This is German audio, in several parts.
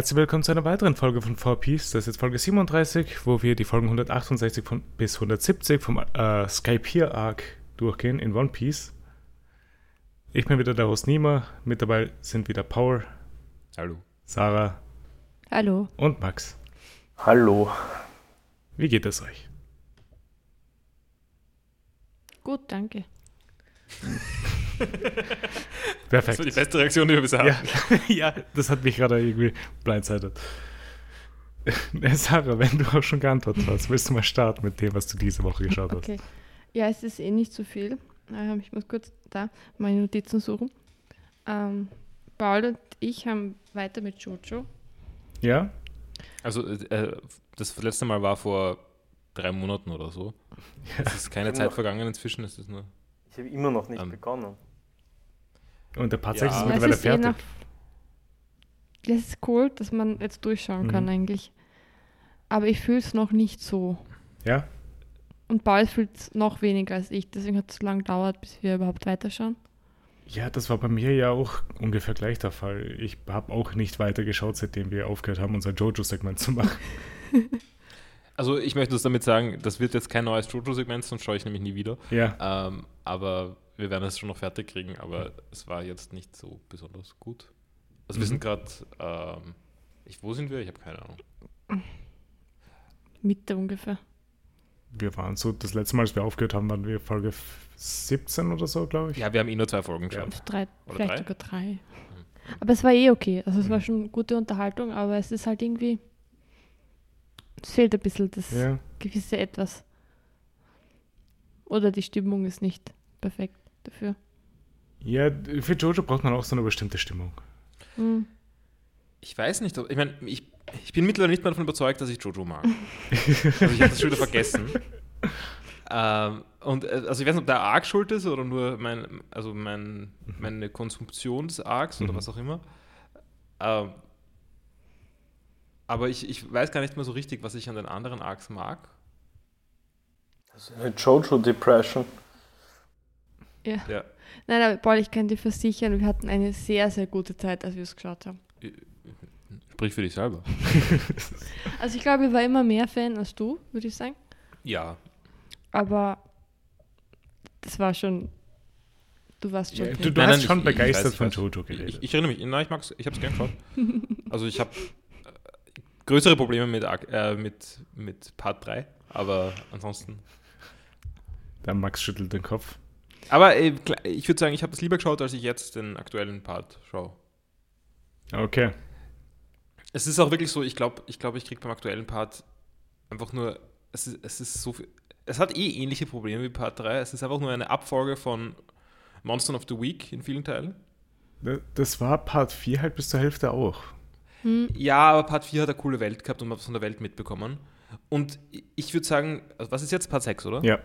Herzlich willkommen zu einer weiteren Folge von 4Piece. Das ist jetzt Folge 37, wo wir die Folgen 168 von, bis 170 vom äh, Skype hier Arc durchgehen in One Piece. Ich bin wieder der Host Nima. Mit dabei sind wieder Paul, Hallo. Sarah Hallo. und Max. Hallo. Wie geht es euch? Gut, danke. Das war die Perfekt. beste Reaktion, die wir bisher Ja, hatten. ja, das hat mich gerade irgendwie blindsided. Äh, Sarah, wenn du auch schon geantwortet hast, willst du mal starten mit dem, was du diese Woche geschaut hast? Okay. Ja, es ist eh nicht so viel. Ähm, ich muss kurz da meine Notizen suchen. Ähm, Paul und ich haben weiter mit Jojo. Ja? Also, äh, das letzte Mal war vor drei Monaten oder so. Es ist keine Ja. Zeit vergangen inzwischen, es ist nur. Ich habe immer noch nicht Ähm. begonnen. Und der Part Ja. 6 ist Ja, Ja, mittlerweile es ist eh fertig. noch. Das ist cool, dass man jetzt durchschauen kann Mhm. eigentlich. Aber ich fühle es noch nicht so. Ja? Und Paul fühlt es noch weniger als ich. Deswegen hat es so lange gedauert, bis wir überhaupt weiterschauen. Ja, das war bei mir ja auch ungefähr gleich der Fall. Ich habe auch nicht weitergeschaut, seitdem wir aufgehört haben, unser Jojo-Segment zu machen. Also, ich möchte das damit sagen, das wird jetzt kein neues Jojo-Segment, sonst schaue ich nämlich nie wieder. Ja, Ähm, aber wir werden es schon noch fertig kriegen, aber es war jetzt nicht so besonders gut. Also, wir Mhm. sind gerade. Ähm, ich, wo sind wir? Ich habe keine Ahnung. Mitte ungefähr. wir waren so, das letzte Mal, als wir aufgehört haben, waren wir Folge 17 oder so, glaube ich. Ja, wir haben eh nur zwei Folgen Ja. geschaut. Also drei, Oder vielleicht drei? sogar drei. Aber es war eh okay. Also es war Mhm. schon gute Unterhaltung, aber es ist halt irgendwie. Es fehlt ein bisschen das Ja. gewisse Etwas. Oder die Stimmung ist nicht perfekt dafür. ja, für Jojo braucht man auch so eine bestimmte Stimmung. Hm. Ich weiß nicht, ob, ich meine, ich, ich bin mittlerweile nicht mehr davon überzeugt, dass ich Jojo mag. also ich habe das schon wieder vergessen. Ähm, und äh, also ich weiß nicht, ob der Arc schuld ist oder nur mein, also mein, meine Konsumption des Arcs oder Mhm. was auch immer. Ähm, aber ich, ich weiß gar nicht mehr so richtig, was ich an den anderen Arcs mag. Das ist eine Jojo-Depression. Ja. Ja. Nein, aber Paul, ich kann dir versichern, wir hatten eine sehr, sehr gute Zeit, als wir es geschaut haben. Sprich für dich selber. Also ich glaube, ich war immer mehr Fan als du, würde ich sagen. Ja. Aber das war schon. Du warst schon. Ja, du du Nein, hast nein, schon ich- ich begeistert weiß, ich von weiß. Jojo geredet. Ich, ich erinnere mich, nein, ich mag's, ich habe es gern geschaut. Also ich habe äh, größere Probleme mit, äh, mit, mit Part 3, aber ansonsten Der Max schüttelt den Kopf. Aber äh, ich würde sagen, ich habe es lieber geschaut, als ich jetzt den aktuellen Part schaue. Okay. Es ist auch wirklich so, ich glaube, ich, glaub, ich kriege beim aktuellen Part einfach nur, es ist, es ist so viel, es hat eh ähnliche Probleme wie Part 3. Es ist einfach nur eine Abfolge von Monster of the Week in vielen Teilen. Da- Das war Part 4 halt bis zur Hälfte auch. Hm. Ja, aber Part 4 hat eine coole Welt gehabt und man hat was von der Welt mitbekommen. Und ich würde sagen, also was ist jetzt Part 6, oder? Ja.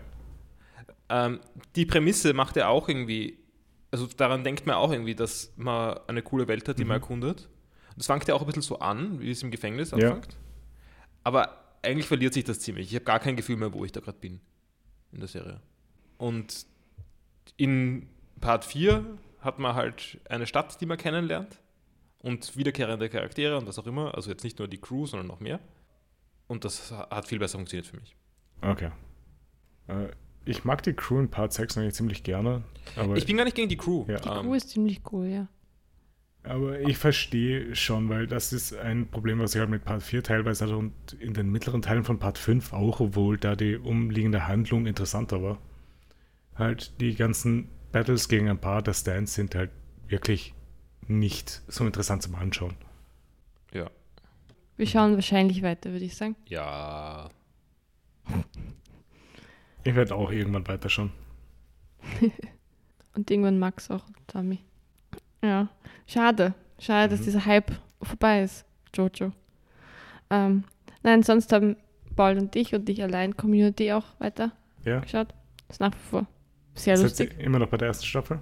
Ähm, die Prämisse macht ja auch irgendwie, also daran denkt man auch irgendwie, dass man eine coole Welt hat, die man Mhm. erkundet. Und das fängt ja auch ein bisschen so an, wie es im Gefängnis Ja. anfängt. Aber eigentlich verliert sich das ziemlich. Ich habe gar kein Gefühl mehr, wo ich da gerade bin in der Serie. Und in Part 4 hat man halt eine Stadt, die man kennenlernt und wiederkehrende Charaktere und was auch immer. Also jetzt nicht nur die Crew, sondern noch mehr. Und das hat viel besser funktioniert für mich. Okay. Äh, ich mag die Crew in Part 6 eigentlich ziemlich gerne. Aber Ich bin gar nicht gegen die Crew. Ja. Die Ähm, Crew ist ziemlich cool, ja. Aber ich verstehe schon, weil das ist ein Problem, was ich halt mit Part 4 teilweise hatte und in den mittleren Teilen von Part 5 auch, obwohl da die umliegende Handlung interessanter war. Halt die ganzen Battles gegen ein paar der Stands sind halt wirklich nicht so interessant zum Anschauen. ja. Wir schauen wahrscheinlich weiter, würde ich sagen. Ja. Ich werde auch irgendwann weiterschauen. Und irgendwann Max auch, Tommy. Ja. Schade. Schade, dass Mhm. dieser Hype vorbei ist, Jojo. Ähm, nein, sonst haben Paul und ich und ich allein Community auch weiter Ja? geschaut. Ist nach wie vor sehr Seid lustig. immer noch bei der ersten Staffel?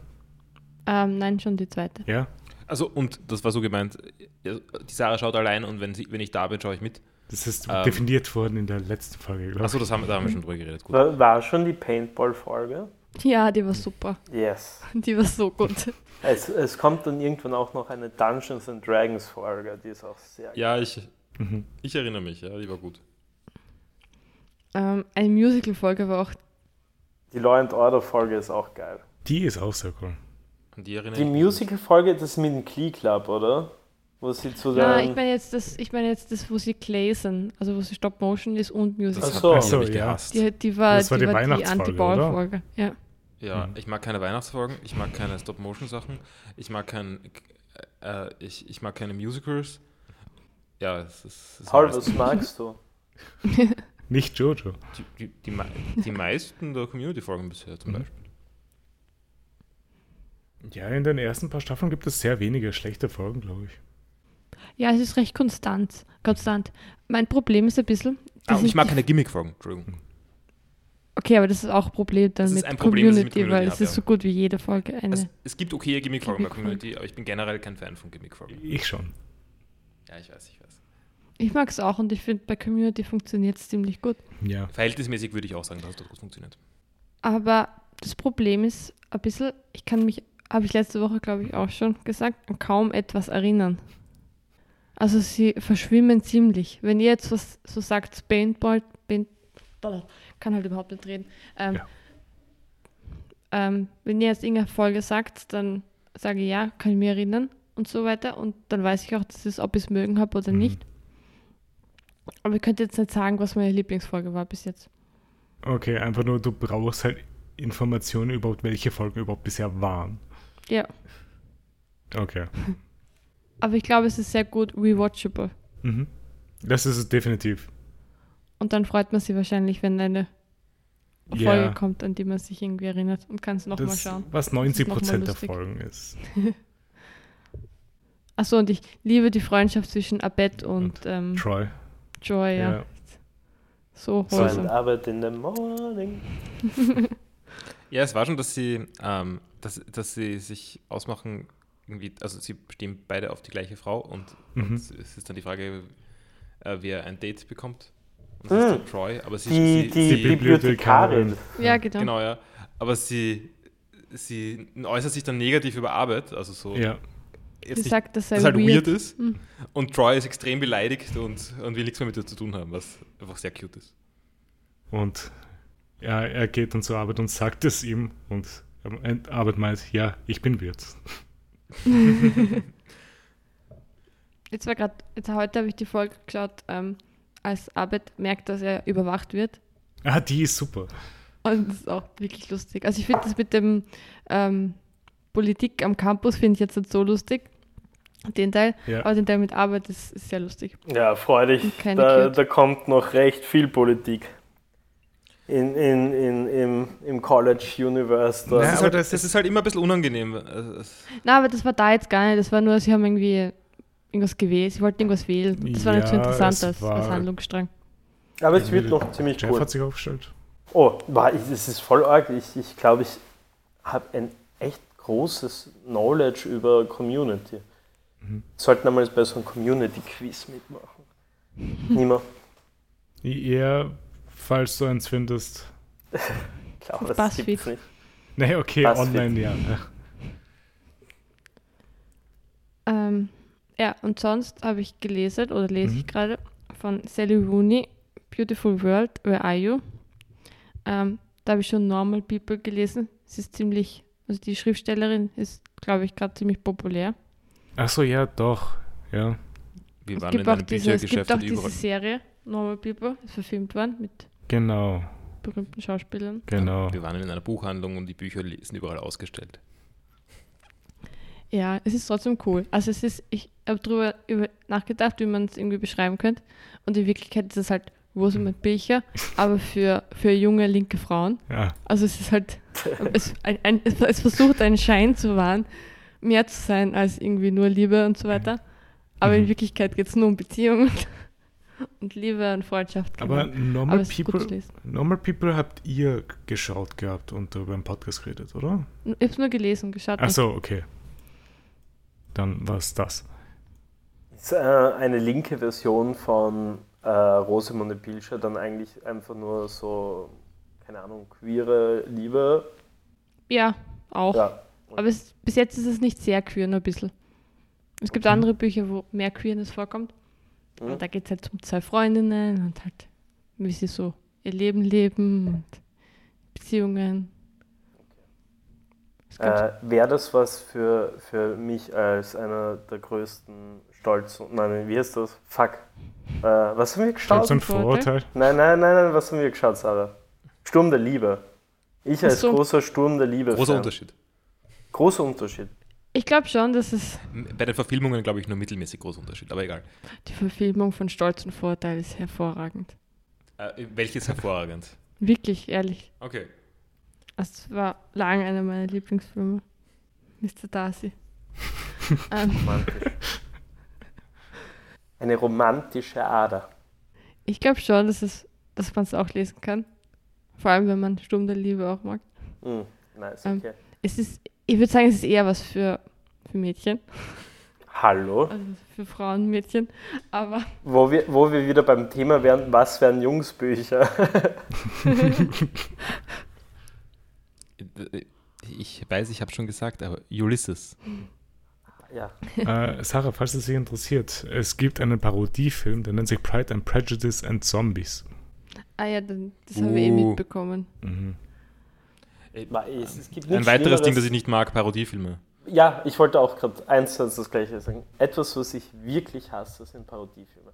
Ähm, nein, schon die zweite. Ja? Also, und das war so gemeint, die Sarah schaut allein und wenn, sie, wenn ich da bin, schaue ich mit. Das ist Ähm. definiert worden in der letzten Folge, glaube ich. Achso, das haben, da haben wir schon drüber geredet. Gut. War, war schon die Paintball-Folge? Ja, die war super. Yes. Die war so gut. Es, es kommt dann irgendwann auch noch eine Dungeons and Dragons Folge, die ist auch sehr Ja, ich, Mhm. ich erinnere mich, ja, die war gut. Ähm, eine Musical-Folge war auch. Die Law and Order Folge ist auch geil. Die ist auch sehr cool. Die Die ich mich. Musical Folge, das ist mit dem Glee Club, oder? Wo sie zu Na, den ich meine jetzt das, ich meine jetzt das, wo sie sind, also wo sie Stop Motion ist und Musical. Das Ach so. Ach so, ja. gehasst. Die, die war, Das war die die, war die Weihnachtsfolge, Anti-Ball-Folge. Ja. Ja, Mhm. ich mag keine Weihnachtsfolgen, ich mag keine Stop-Motion-Sachen, ich mag kein, äh, ich, ich mag keine Musicals. Ja, es ist. es Paul, was magst du? Nicht Jojo. Die, die, die, die meisten der Community-Folgen bisher zum Mhm. Beispiel. Ja, in den ersten paar Staffeln gibt es sehr wenige schlechte Folgen, glaube ich. Ja, es ist recht konstant. konstant. Mein Problem ist ein bisschen. Ah, ich mag keine Gimmick-Folgen, Entschuldigung. Okay, aber das ist auch ein Problem dann Das ist mit, ein Problem, Community, mit weil Community es ist habe, so gut wie jede Folge eine. Es, es gibt okay Gimmick-Folgen bei Gimmick-Folgen. Community, aber ich bin generell kein Fan von Gimmick-Folgen. Ich schon. Ja, ich weiß, ich weiß. Ich mag es auch und ich finde, bei Community funktioniert es ziemlich gut. Ja. Verhältnismäßig würde ich auch sagen, dass es dort gut funktioniert. Aber das Problem ist ein bisschen, ich kann mich, habe ich letzte Woche, glaube ich, auch schon gesagt, an kaum etwas erinnern. Also sie verschwimmen ziemlich. Wenn ihr jetzt was so sagt, Paintball, Paint, kann halt überhaupt nicht reden. Ähm, Ja. ähm, wenn ihr jetzt irgendeine Folge sagt, dann sage ich ja, kann ich mich erinnern und so weiter. Und dann weiß ich auch, dass es, ob ich es mögen habe oder Mhm. nicht. Aber ich könnte jetzt nicht sagen, was meine Lieblingsfolge war bis jetzt. Okay, einfach nur, du brauchst halt Informationen überhaupt, welche Folgen überhaupt bisher waren. Ja. Okay. Aber ich glaube, es ist sehr gut rewatchable. Mhm. Das ist es definitiv. Und dann freut man sich wahrscheinlich, wenn eine Folge Ja, kommt, an die man sich irgendwie erinnert und kann es nochmal schauen. was noch 90 mal Prozent der. Folgen ist. Achso, und ich liebe die Freundschaft zwischen Abed und, Und ähm, Troy. Joy, ja. Ja. So wholesome. Arbeit in the morning. Ja, es war schon, dass sie, ähm, dass, dass sie sich ausmachen, irgendwie, also sie stehen beide auf die gleiche Frau und, und Mhm. es ist dann die Frage, äh, wer ein Date bekommt. Und das ist der Troy, aber sie, Die, sie, die sie Bibliothekarin. Ja, genau. genau, ja. Aber sie, sie äußert sich dann negativ über Arbeit, also so Ja. jetzt Sie nicht, sagt, das sei dass halt weird, weird. ist. Hm. Und Troy ist extrem beleidigt und, und will nichts mehr mit ihr zu tun haben, was einfach sehr cute ist. Und ja, er geht dann zur Arbeit und sagt es ihm. Und ähm, Arbeit meint, ja, ich bin Wirt. Jetzt war gerade, jetzt heute habe ich die Folge geschaut, ähm, als Abed merkt, dass er überwacht wird. Ah, die ist super. Und das ist auch wirklich lustig. Also ich finde das mit dem ähm, Politik am Campus finde ich jetzt nicht so lustig. Den Teil. Ja. Aber den Teil mit Arbeit ist, ist sehr lustig. Ja, freu dich. Und keine Da, da kommt noch recht viel Politik. In, in, in, im, Im College Universe. Da. Ja, ist aber halt, das es ist- halt immer ein bisschen unangenehm. Na, aber das war da jetzt gar nicht. Das war nur, sie haben irgendwie irgendwas gewählt. Sie wollten irgendwas wählen. Das war nicht so Ja, interessant es als, war- als Handlungsstrang. Aber es wird noch ziemlich Jeff cool. hat sich aufgestellt. Oh, war, ich- es ist voll arg. Ich, ich glaube, ich habe ein echt großes Knowledge über Community. Mhm. Sollten einmal bei so einem Community-Quiz mitmachen. Niemand. Eher, falls du eins findest. Ich glaube, das BuzzFeed. gibt's nicht. Nee, okay, BuzzFeed. online, ja. Ähm, ja, und sonst habe ich gelesen oder lese Mhm. ich gerade von Sally Rooney, Beautiful World, Where Are You? Ähm, da habe ich schon Normal People gelesen. Sie ist ziemlich, also die Schriftstellerin ist, glaube ich, gerade ziemlich populär. Achso, ja, doch. Ja. Wir Es waren gibt in auch diese, es gibt auch diese. Serie, Normal People, ist verfilmt worden mit Genau, berühmten Schauspielern. genau. Wir waren in einer Buchhandlung und die Bücher sind überall ausgestellt. Ja, es ist trotzdem cool. Also es ist, ich habe darüber über, nachgedacht, wie man es irgendwie beschreiben könnte. Und in Wirklichkeit ist es halt Rosamund Pilcher, aber für, für junge linke Frauen. Ja, Also es ist halt, es, ein, ein, es, es versucht einen Schein zu wahren, mehr zu sein als irgendwie nur Liebe und so weiter. Aber in Mhm. Wirklichkeit geht es nur um Beziehungen und Liebe und Freundschaft. aber genau. Normal aber gut zu People. Normal People habt ihr geschaut gehabt und darüber im Podcast geredet, oder? Ich habe es nur gelesen, geschaut. Achso, okay. Dann war es das. Ist äh, eine linke Version von äh, Rosamunde Pilcher dann eigentlich einfach nur so, keine Ahnung, queere Liebe Ja, auch. Ja. Aber es, bis jetzt ist es nicht sehr queer, nur ein bisschen. Es gibt andere Bücher, wo mehr Queerness vorkommt. Mhm. Und da geht es halt um zwei Freundinnen und halt, wie sie so ihr Leben leben und Beziehungen. Äh, Wäre das was für, für mich als einer der größten Stolz und nein, wie heißt das? Fuck. Äh, was haben wir geschaut? Stolz und Vorurteil? Nein, nein, nein, nein, was haben wir geschaut, Sarah? Sturm der Liebe. Ich als so. großer Sturm der Liebe. Großer Fan. Unterschied. Großer Unterschied. Ich glaube schon, dass es Bei den Verfilmungen, glaube ich, nur mittelmäßig großer Unterschied, aber egal. die Verfilmung von Stolz und Vorteil ist hervorragend. Äh, welches hervorragend? Wirklich, ehrlich. Okay. Es war lange einer meiner Lieblingsfilme. Mr. Darcy. ähm, Romantisch. Eine romantische Ader. ich glaube schon, dass, es, dass man es auch lesen kann. Vor allem, wenn man Sturm der Liebe auch mag. Hm, nice, Ähm. okay. Es ist, ich würde sagen, es ist eher was für, für Mädchen, Hallo. also für Frauen, Mädchen. Aber Wo wir, wo wir wieder beim Thema wären, was wären Jungsbücher? Ich weiß, ich habe schon gesagt, aber Ulysses. ja. Äh, Sarah, falls es dich interessiert, es gibt einen Parodiefilm, der nennt sich Pride and Prejudice and Zombies. ah ja, das haben wir eh Uh. mitbekommen. Mhm. Ma- Es, es gibt Ein weiteres Ding, das ich nicht mag, Parodiefilme. Ja, ich wollte auch gerade eins zu eins das gleiche sagen. Etwas, was ich wirklich hasse, sind Parodiefilme.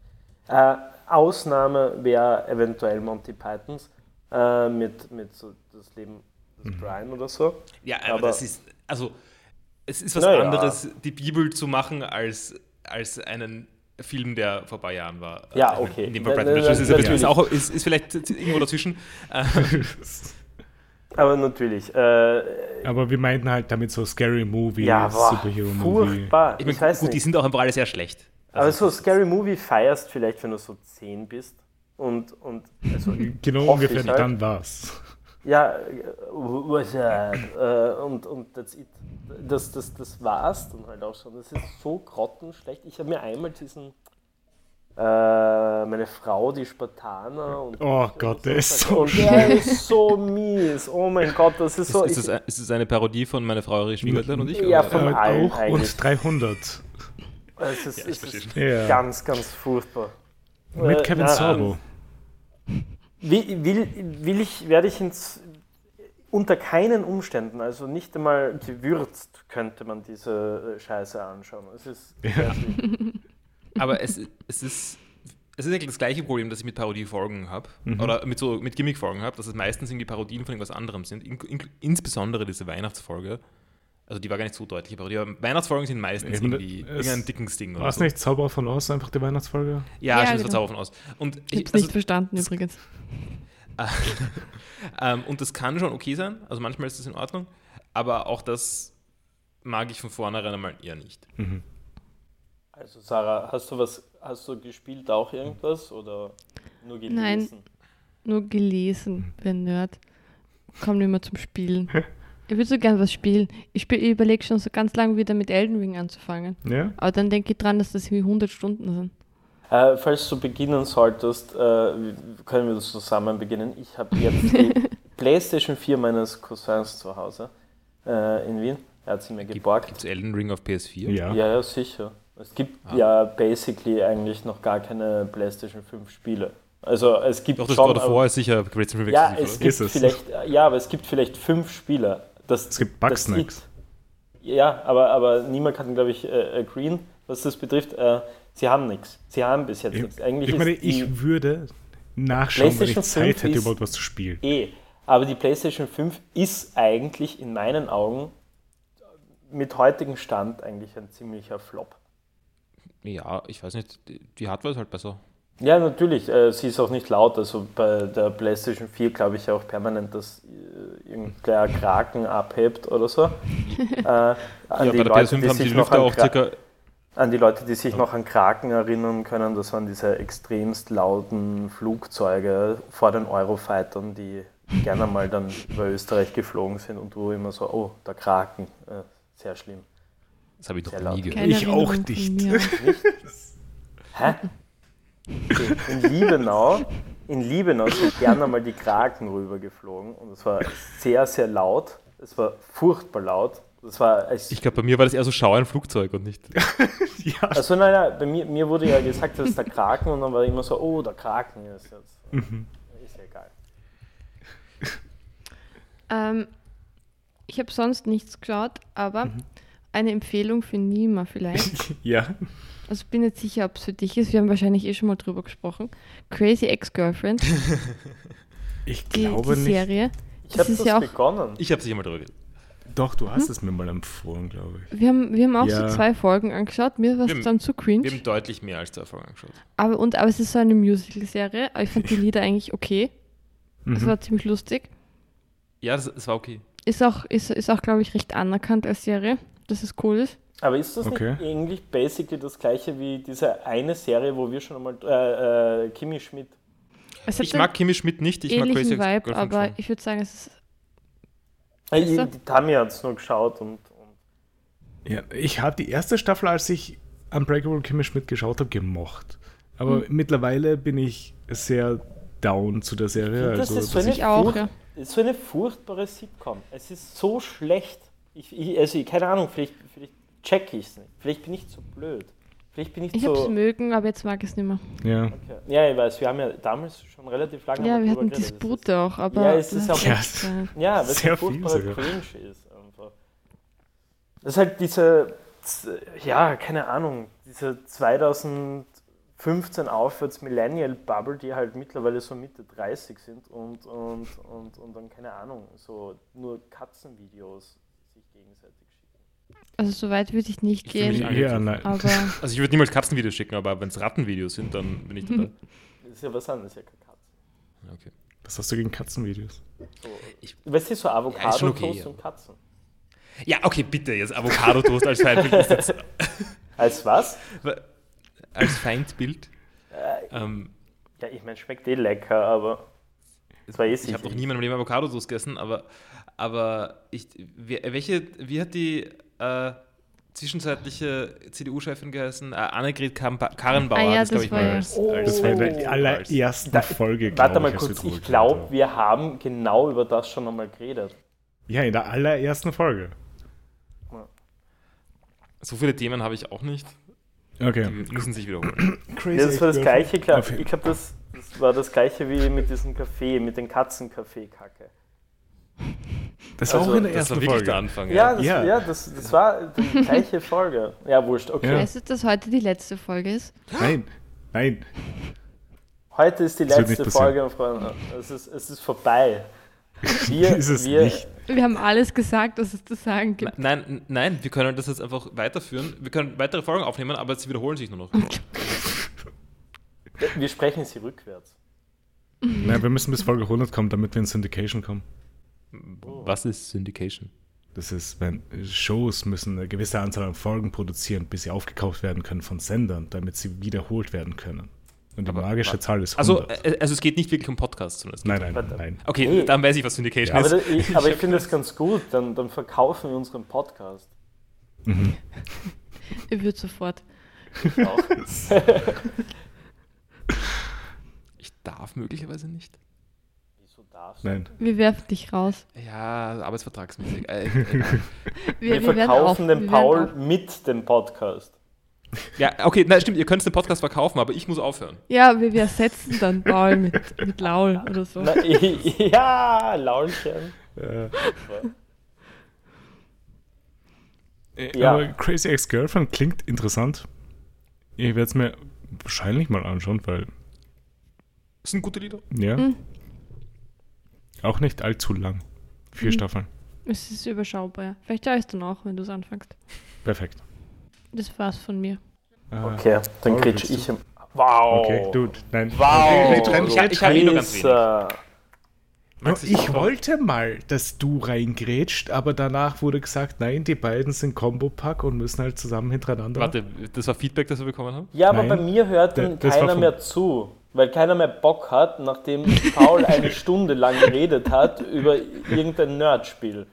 Äh, Ausnahme wäre eventuell Monty Pythons äh, mit, mit so das Leben des Brian oder so. Ja, aber, Aber- das ist, also, es ist was Naja. anderes, die Bibel zu machen, als, als einen Film, der vor ein paar Jahren war. Ja, meine, okay. In dem Fall Brad ist, ist, ist vielleicht irgendwo dazwischen. Aber natürlich. Äh, Aber wir meinten halt damit so Scary Movie, ja, boah, Superhero-Movie. furchtbar. ich Ich, meine, weiß gut, die nicht. sind auch einfach alle sehr schlecht. Aber Also, so Scary Movie feierst vielleicht, wenn du so 10 bist. Und, und also, Genau ungefähr ich halt. dann war's. Ja, äh, what's that? Äh, und, und that's it. Das, das, das war's dann halt auch schon. Das ist so grottenschlecht. Ich habe mir einmal diesen, meine Frau, die Spartaner und Oh und Gott, der ist so Und der ist so mies. Oh mein Gott, das ist ist, so. ist, ich, das, ein- ist das eine Parodie von Meine Frau, Ihre Schwiegereltern und ich? Ja, oder? von Äh, allen auch eigentlich. und 300. es ist, Ja, es ist. Ja. ganz, ganz furchtbar. Mit Äh, Kevin na, Sorbo. Will, will, will ich, werde ich ins, unter keinen Umständen, also nicht einmal gewürzt, könnte man diese äh, Scheiße anschauen. Es ist Ja. Aber es, es ist. Es ist eigentlich das gleiche Problem, das ich mit Parodiefolgen habe. Mhm. Oder mit so mit Gimmickfolgen habe, dass es meistens irgendwie Parodien von irgendwas anderem sind. In, in, insbesondere diese Weihnachtsfolge. Also die war gar nicht so deutlich Parodie, aber Weihnachtsfolgen sind meistens Ich irgendwie irgendein dickes Ding. War es so. nicht Zauberer von Oz, einfach die Weihnachtsfolge? Ja, Ja, stimmt, genau. war Zauber von aus. Und, Ich ich, habe es also, nicht verstanden übrigens. ähm, und das kann schon okay sein, also manchmal ist das in Ordnung, aber auch das mag ich von vornherein einmal eher nicht. Mhm. Also Sarah, hast du was, hast du gespielt auch irgendwas oder nur gelesen? Nein. Nur gelesen, wenn Nerd. Komm nicht mehr zum Spielen. Ich würde so gern was spielen. Ich, spiel- ich überlege schon so ganz lange wieder mit Elden Ring anzufangen. Ja? Aber dann denke ich dran, dass das wie 100 Stunden sind. Äh, falls du beginnen solltest, äh, können wir das zusammen beginnen. Ich habe jetzt die PlayStation 4 meines Cousins zu Hause äh, in Wien. Er hat sie mir geborgt. Gibt es Elden Ring auf PS4? Ja. Ja, ja, sicher. Es gibt Ah. ja basically eigentlich noch gar keine PlayStation 5 Spiele. Also es gibt Doch, das schon, God of aber- War ist sicher Great Review ja, es gibt Ist es? vielleicht, ja, aber es gibt vielleicht fünf Spieler. Das, Es gibt Bugsnacks. Ja, aber, aber niemand kann, glaube ich, äh, agreeen, was das betrifft. Äh, sie haben nichts. Sie haben bis jetzt Ich, nichts. Eigentlich ich meine, ich würde nachschauen, wenn ich PlayStation Zeit 5 hätte, überhaupt was zu spielen. eh. Aber die PlayStation 5 ist eigentlich in meinen Augen mit heutigem Stand eigentlich ein ziemlicher Flop. Ja, ich weiß nicht, die, Hardware ist halt besser. Ja, natürlich. Äh, sie ist auch nicht laut. Also bei der PlayStation 4 glaube ich auch permanent, dass äh, irgendein Kraken abhebt oder so. äh, an, Ja, die bei der Leute, PS5 die haben die sich noch Lüfter an, auch circa. an die Leute, die sich noch an Kraken erinnern können, das waren diese extremst lauten Flugzeuge vor den Eurofightern, die gerne mal dann über Österreich geflogen sind und du immer so, oh, der Kraken. Äh, sehr schlimm. Das habe ich doch nie laut. gehört. Keine Ich auch Erinnerung nicht. Hä? Okay, In Liebenau, in Liebenau sind gerne mal die Kraken rübergeflogen und es war sehr, sehr laut. Es war furchtbar laut. Das war, Ich glaube, bei mir war das eher so Schau ein Flugzeug und nicht. ja. also nein, nein, bei mir, mir wurde ja gesagt, das ist der Kraken und dann war immer so, oh, der Kraken ist jetzt. Mhm. Ist ja egal. Ähm, ich habe sonst nichts geschaut, aber Mhm. Eine Empfehlung für Nima vielleicht. ja. Also bin nicht sicher, ob es für dich ist. Wir haben wahrscheinlich eh schon mal drüber gesprochen. Crazy Ex-Girlfriend, Ich die, glaube die nicht. Serie. Ich Das habe das ja auch- begonnen. Ich habe sicher mal drüber. Doch, du Hm? hast es mir mal empfohlen, glaube ich. Wir haben, wir haben auch Ja. so zwei Folgen angeschaut. Mir war es dann zu cringe. Wir haben deutlich mehr als zwei Folgen angeschaut. Aber, und, aber es ist so eine Musical-Serie. Ich fand die Lieder eigentlich okay. Es Mhm. war ziemlich lustig. Ja, das, das war okay. Ist auch, ist, ist auch glaube ich, recht anerkannt als Serie, dass es cool ist. Aber ist das Okay. nicht eigentlich basically das gleiche wie diese eine Serie, wo wir schon einmal, äh, äh, Kimi Schmidt, Ich mag Kimi Schmidt nicht, ich mag ähnlichen Crazy Vibe, aber schon. ich würde sagen, es ist äh, Ist er? die Tami hat es nur geschaut und, und Ja, ich habe die erste Staffel, als ich Unbreakable Kimmy Schmidt geschaut habe, gemocht. Aber mittlerweile bin ich sehr down zu der Serie. Das Also, ist so eine ich auch, Furcht- ja. ist so eine furchtbare Sitcom. Es ist so schlecht. Ich, ich, also, ich- keine Ahnung, vielleicht, vielleicht check ich es nicht. Vielleicht bin ich zu blöd. Vielleicht bin ich, Ich habe es zu. mögen, aber jetzt mag ich es nicht mehr. ja. Okay. Ja, ich weiß, wir haben ja damals schon relativ lange Ja, wir hatten geredet. Dispute auch, aber Ja, es ist auch- Ja, echt, Ja, weil es Sehr ein viel furchtbarer. Cringe ist einfach. Das ist halt diese, ja, keine Ahnung, diese 2015 aufwärts Millennial Bubble, die halt mittlerweile so Mitte 30 sind und, und, und, und dann, keine Ahnung, so nur Katzenvideos gegenseitig schicken. Also so weit würde ich nicht Ich gehen, ja, nein. aber Also ich würde niemals Katzenvideos schicken, aber wenn es Rattenvideos sind, dann bin ich dabei. Das ist ja was anderes, ja keine Katzen. Okay. Was hast du gegen Katzenvideos? So, Ich- weißt du, so Ja, ist Avocado, schon okay, Toast ja. und Katzen. Ja, okay, bitte, jetzt Avocado-Toast als Feindbild ist jetzt Als was? als Feindbild. Äh, Ähm, ja, ich meine, schmeckt eh lecker, aber es war eh ich habe noch nie in meinem Leben Avocado-Toast gegessen, aber, aber ich, wer, welche, wie hat die äh, zwischenzeitliche CDU-Chefin geheißen? Äh, Annegret Karrenbauer Ah ja, hat das, glaube das ich, war mal als, Oh. als Das war in der als- allerersten Da- Folge, Warte glaub mal kurz, ich glaube, wir haben genau über das schon einmal geredet. Ja, in der allerersten Folge. So viele Themen habe ich auch nicht. Okay. Die müssen sich wiederholen. Crazy Ja, das war das gleiche, klar. Auf- Ich glaube, das, das war das gleiche wie mit diesem Kaffee, mit den Katzenkaffee-Kacke. Das war Also, auch in der Das war ersten wirklich Folge. der Anfang. Ja, das, Ja. ja. das, das war die gleiche Folge. Ja, wurscht, okay. Ja. weißt du, dass heute die letzte Folge ist? Nein, nein. Heute ist die Das letzte Folge, Freunde. Es ist, es ist vorbei. Wir, Ist es wir, nicht. Wir haben alles gesagt, was es zu sagen gibt. Nein, nein, wir können das jetzt einfach weiterführen. Wir können weitere Folgen aufnehmen, aber sie wiederholen sich nur noch. wir sprechen sie rückwärts. Nein, wir müssen bis Folge 100 kommen, damit wir in Syndication kommen. Was ist Syndication? Das ist, wenn Shows müssen eine gewisse Anzahl an Folgen produzieren, bis sie aufgekauft werden können von Sendern, damit sie wiederholt werden können. Und die Aber magische Zahl ist Also, 100. äh, also es geht nicht wirklich um Podcasts, sondern es geht nein, nein, Warte. nein. Okay, Nee. dann weiß ich, was Syndication Aber, ist. da, ich, aber ich finde das ganz gut. Dann, dann verkaufen wir unseren Podcast. Mhm. Ihr würdet sofort. Auch. Ich darf möglicherweise nicht. Darfst du? Nein. Wir werfen dich raus. Ja, arbeitsvertragsmäßig. Äh. Wir, werden verkaufen auf- den wir Paul mit dem Podcast. ja, okay, na, stimmt, ihr könnt den Podcast verkaufen, aber ich muss aufhören. Ja, wir, wir ersetzen dann Paul mit, mit Laul oder so. Na, ja, Laulchen. Äh, äh, Ja. Aber Crazy Ex-Girlfriend klingt interessant. Ich werde es mir wahrscheinlich mal anschauen, weil, Das sind gute Lieder. ja. Mhm. Auch nicht allzu lang. Vier Mhm. Staffeln. Es ist überschaubar. ja. Vielleicht ich es dann auch, wenn du es anfängst. Perfekt. Das war's von mir. Äh, Okay, dann grätsch willst ich. im- Wow. Okay, Dude, nein. Wow. Wir trennen- Ich, ich habe eh nur ganz wenig. Max, ich- ich wollte mal, dass du reingrätscht, aber danach wurde gesagt, nein, die beiden sind Combo-Pack und müssen halt zusammen hintereinander. Warte, das war Feedback, das wir bekommen haben? Ja, aber Nein. bei mir hört Da- keiner mehr zu, weil keiner mehr Bock hat, nachdem Paul eine Stunde lang geredet hat über irgendein Nerdspiel.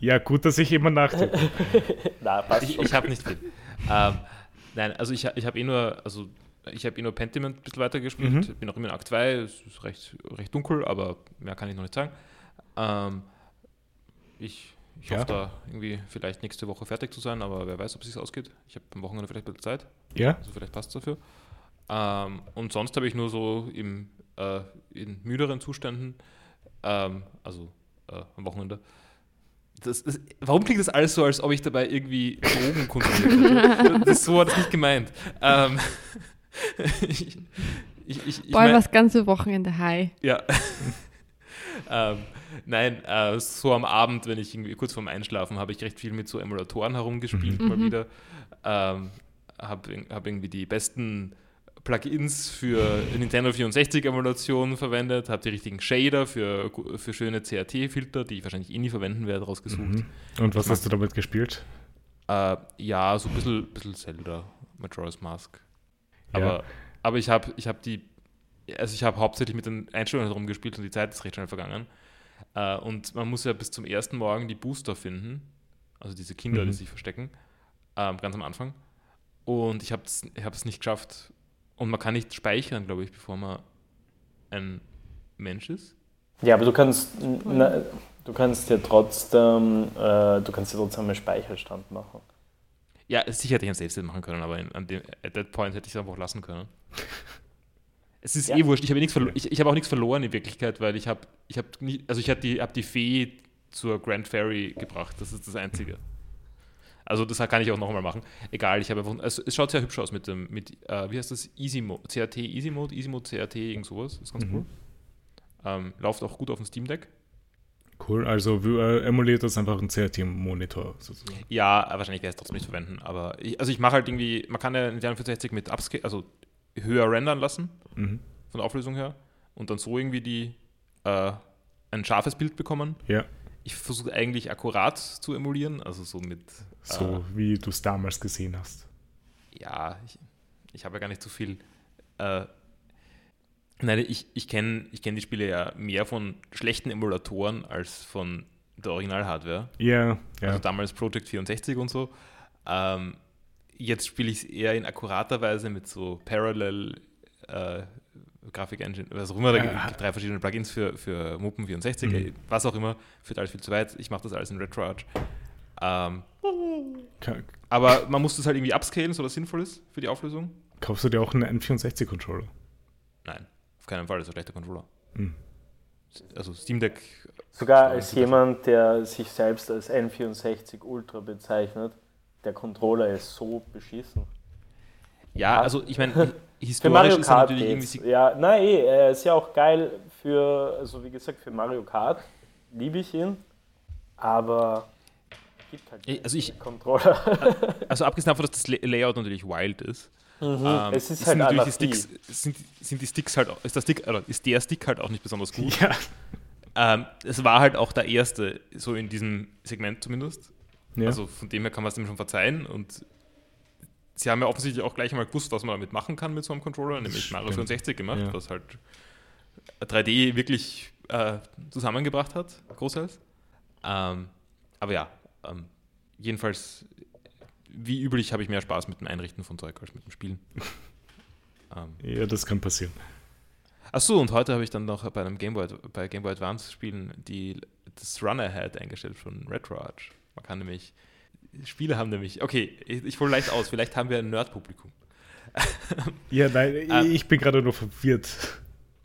Ja, gut, dass ich immer nachdenke. Na, passt Ich, schon. ich habe nicht viel. ähm, nein, also ich, ich habe eh nur, also ich habe eh nur Pentiment ein bisschen weitergespielt. Mhm. Ich bin auch immer in Akt 2, es ist recht, recht dunkel, aber mehr kann ich noch nicht sagen. Ähm, Ich, ich Ja. hoffe da irgendwie vielleicht nächste Woche fertig zu sein, aber wer weiß, ob es sich ausgeht. Ich habe am Wochenende vielleicht ein bisschen Zeit, Ja? also vielleicht passt es dafür. Ähm, und sonst habe ich nur so im, äh, in müderen Zuständen, ähm, also äh, am Wochenende. Das, das, warum klingt das alles so, als ob ich dabei irgendwie Drogen konsumiert hätte? Das, so war das nicht gemeint. Ähm, ich, ich, ich, ich Boah, mein- das ganze Wochenende high. ja. ähm, nein, äh, so am Abend, wenn ich irgendwie kurz vorm Einschlafen habe ich recht viel mit so Emulatoren herumgespielt, mal Mhm. wieder. Ähm, habe hab irgendwie die besten Plugins für Nintendo 64 Emulationen verwendet, habe die richtigen Shader für, für schöne CRT-Filter, die ich wahrscheinlich eh nie verwenden werde, rausgesucht. Mhm. Und was hast du damit gespielt? Äh, ja, so ein bisschen, bisschen Zelda, Majora's Mask. Ja. Aber, aber ich habe ich hab die, also ich habe hauptsächlich mit den Einstellungen herumgespielt und die Zeit ist recht schnell vergangen. Äh, und man muss ja bis zum ersten Morgen die Booster finden, also diese Kinder, die Mhm. sich verstecken, ähm, ganz am Anfang. Und ich habe es ich hab's nicht geschafft. Und man kann nicht speichern, glaube ich, bevor man ein Mensch ist. Ja, aber du kannst, na, du kannst ja trotzdem, äh, du kannst ja trotzdem einen Speicherstand machen. Ja, sicher hätte ich ein Save-State machen können, aber in, an dem, at that point hätte ich es einfach lassen können. Es ist Ja. eh wurscht. Ich habe eh nichts verlo- ich, ich habe auch nichts verloren in Wirklichkeit, weil ich habe, ich nie, also ich habe die, hab die Fee zur Grand Ferry gebracht. Das ist das Einzige. Also das kann ich auch nochmal machen. Egal, ich habe einfach, also es schaut sehr hübsch aus mit dem, mit, äh, wie heißt das, Easy Mode, CRT Easy Mode, Easy Mode CRT, irgend sowas. Ist ganz Mhm. cool. Ähm, läuft auch gut auf dem Steam Deck. Cool, also äh, emulierst das einfach einen CRT-Monitor sozusagen. Ja, wahrscheinlich werde ich es trotzdem nicht verwenden, aber ich, also ich mache halt irgendwie, man kann ja Nintendo 64 mit Upscale, also höher rendern lassen, Mhm. von der Auflösung her, und dann so irgendwie die, äh, ein scharfes Bild bekommen. Ja, Ich versuche eigentlich akkurat zu emulieren, also so mit, so wie du es damals gesehen hast. äh, ja, ich, ich habe ja gar nicht so viel, äh, nein, ich, ich kenne ich kenn die Spiele ja mehr von schlechten Emulatoren als von der Original-Hardware. Ja, ja. also damals Project 64 und so. Ähm, jetzt spiele ich es eher in akkurater Weise mit so Parallel äh, Grafik Engine, was auch immer, da gibt es hat- drei verschiedene Plugins für, für Muppen 64, Mhm. was auch immer, führt alles viel zu weit. Ich mache das alles in RetroArch. Ähm, aber man muss das halt irgendwie upscalen, so dass sinnvoll ist für die Auflösung. Kaufst du dir auch einen N64-Controller? Nein, auf keinen Fall, das ist ein schlechter Controller. Mhm. Also Steam Deck, Sogar Ja, als jemand, der sich selbst als N64 Ultra bezeichnet, der Controller ist so beschissen. ja, Ja. also ich meine, historisch Mario ist er Kart natürlich geht's. irgendwie Ja, nein, eh, er ist ja auch geil für, also wie gesagt, für Mario Kart liebe ich ihn, aber gibt halt also ich- Controller. Also abgesehen davon, dass das Lay- Layout natürlich wild ist. ähm, Mhm. es ist sind halt natürlich die. Sticks, sind, sind die Sticks halt, auch- ist der Stick, oder ist der Stick halt auch nicht besonders gut. Ja. Ähm, es war halt auch der erste, so in diesem Segment zumindest. ja. Also von dem her kann man es dem schon verzeihen. Und sie haben ja offensichtlich auch gleich mal gewusst, was man damit machen kann mit so einem Controller, nämlich Mario Stimmt. 64 gemacht, Ja. was halt 3D wirklich äh, zusammengebracht hat, großteils. Ähm, aber ja, ähm, jedenfalls, wie üblich, habe ich mehr Spaß mit dem Einrichten von Zeug als mit dem Spielen. ähm, ja, das kann passieren. Achso, und heute habe ich dann noch bei einem Game Boy, bei Game Boy Advance Spielen die, das Run Ahead eingestellt von RetroArch. Man kann nämlich, Spiele haben nämlich, okay, ich, ich hole leicht aus, vielleicht haben wir ein Nerd-Publikum. Ja, nein, Ähm, ich bin gerade nur verwirrt.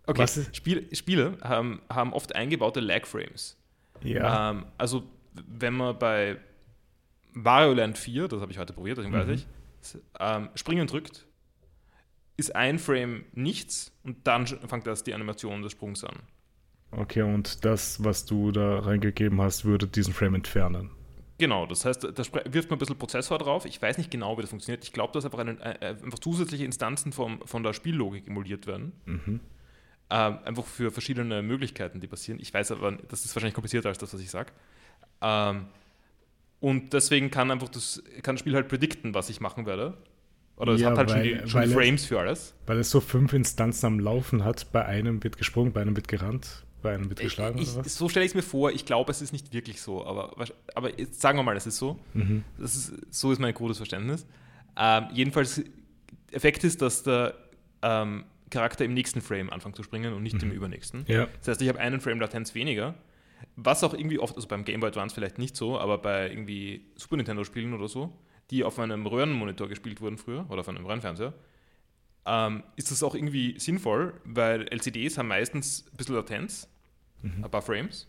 Okay, Spiel, Spiele haben, haben oft eingebaute Lag-Frames. Ja. Ähm, also, wenn man bei Mario Land 4, das habe ich heute probiert, deswegen weiß Mhm. ich, s- ähm, springen drückt, ist ein Frame nichts und dann fängt das die Animation des Sprungs an. Okay, und das, was du da reingegeben hast, würde diesen Frame entfernen. Genau, das heißt, da wirft man ein bisschen Prozessor drauf. Ich weiß nicht genau, wie das funktioniert. Ich glaube, dass einfach, eine, äh, einfach zusätzliche Instanzen vom, von der Spiellogik emuliert werden. Mhm. Ähm, einfach für verschiedene Möglichkeiten, die passieren. Ich weiß aber, das ist wahrscheinlich komplizierter als das, was ich sage. Ähm, und deswegen kann einfach das, kann das Spiel halt predikten, was ich machen werde. Oder es Ja, hat halt schon weil- die, schon die es- Frames für alles. Weil es so fünf Instanzen am Laufen hat. Bei einem wird gesprungen, bei einem wird gerannt, bei einem wird geschlagen ich, oder was? so stelle ich es mir vor. Ich glaube, es ist nicht wirklich so. Aber, aber jetzt sagen wir mal, es ist so. Mhm. Ist, so ist mein gutes Verständnis. Ähm, jedenfalls, Effekt ist, dass der ähm, Charakter im nächsten Frame anfängt zu springen und nicht im übernächsten. Ja. Das heißt, ich habe einen Frame Latenz weniger. Was auch irgendwie oft, also beim Game Boy Advance vielleicht nicht so, aber bei irgendwie Super Nintendo-Spielen oder so, die auf einem Röhrenmonitor gespielt wurden früher oder auf einem Röhrenfernseher, ähm, ist das auch irgendwie sinnvoll, weil LCDs haben meistens ein bisschen Latenz, ein paar Frames,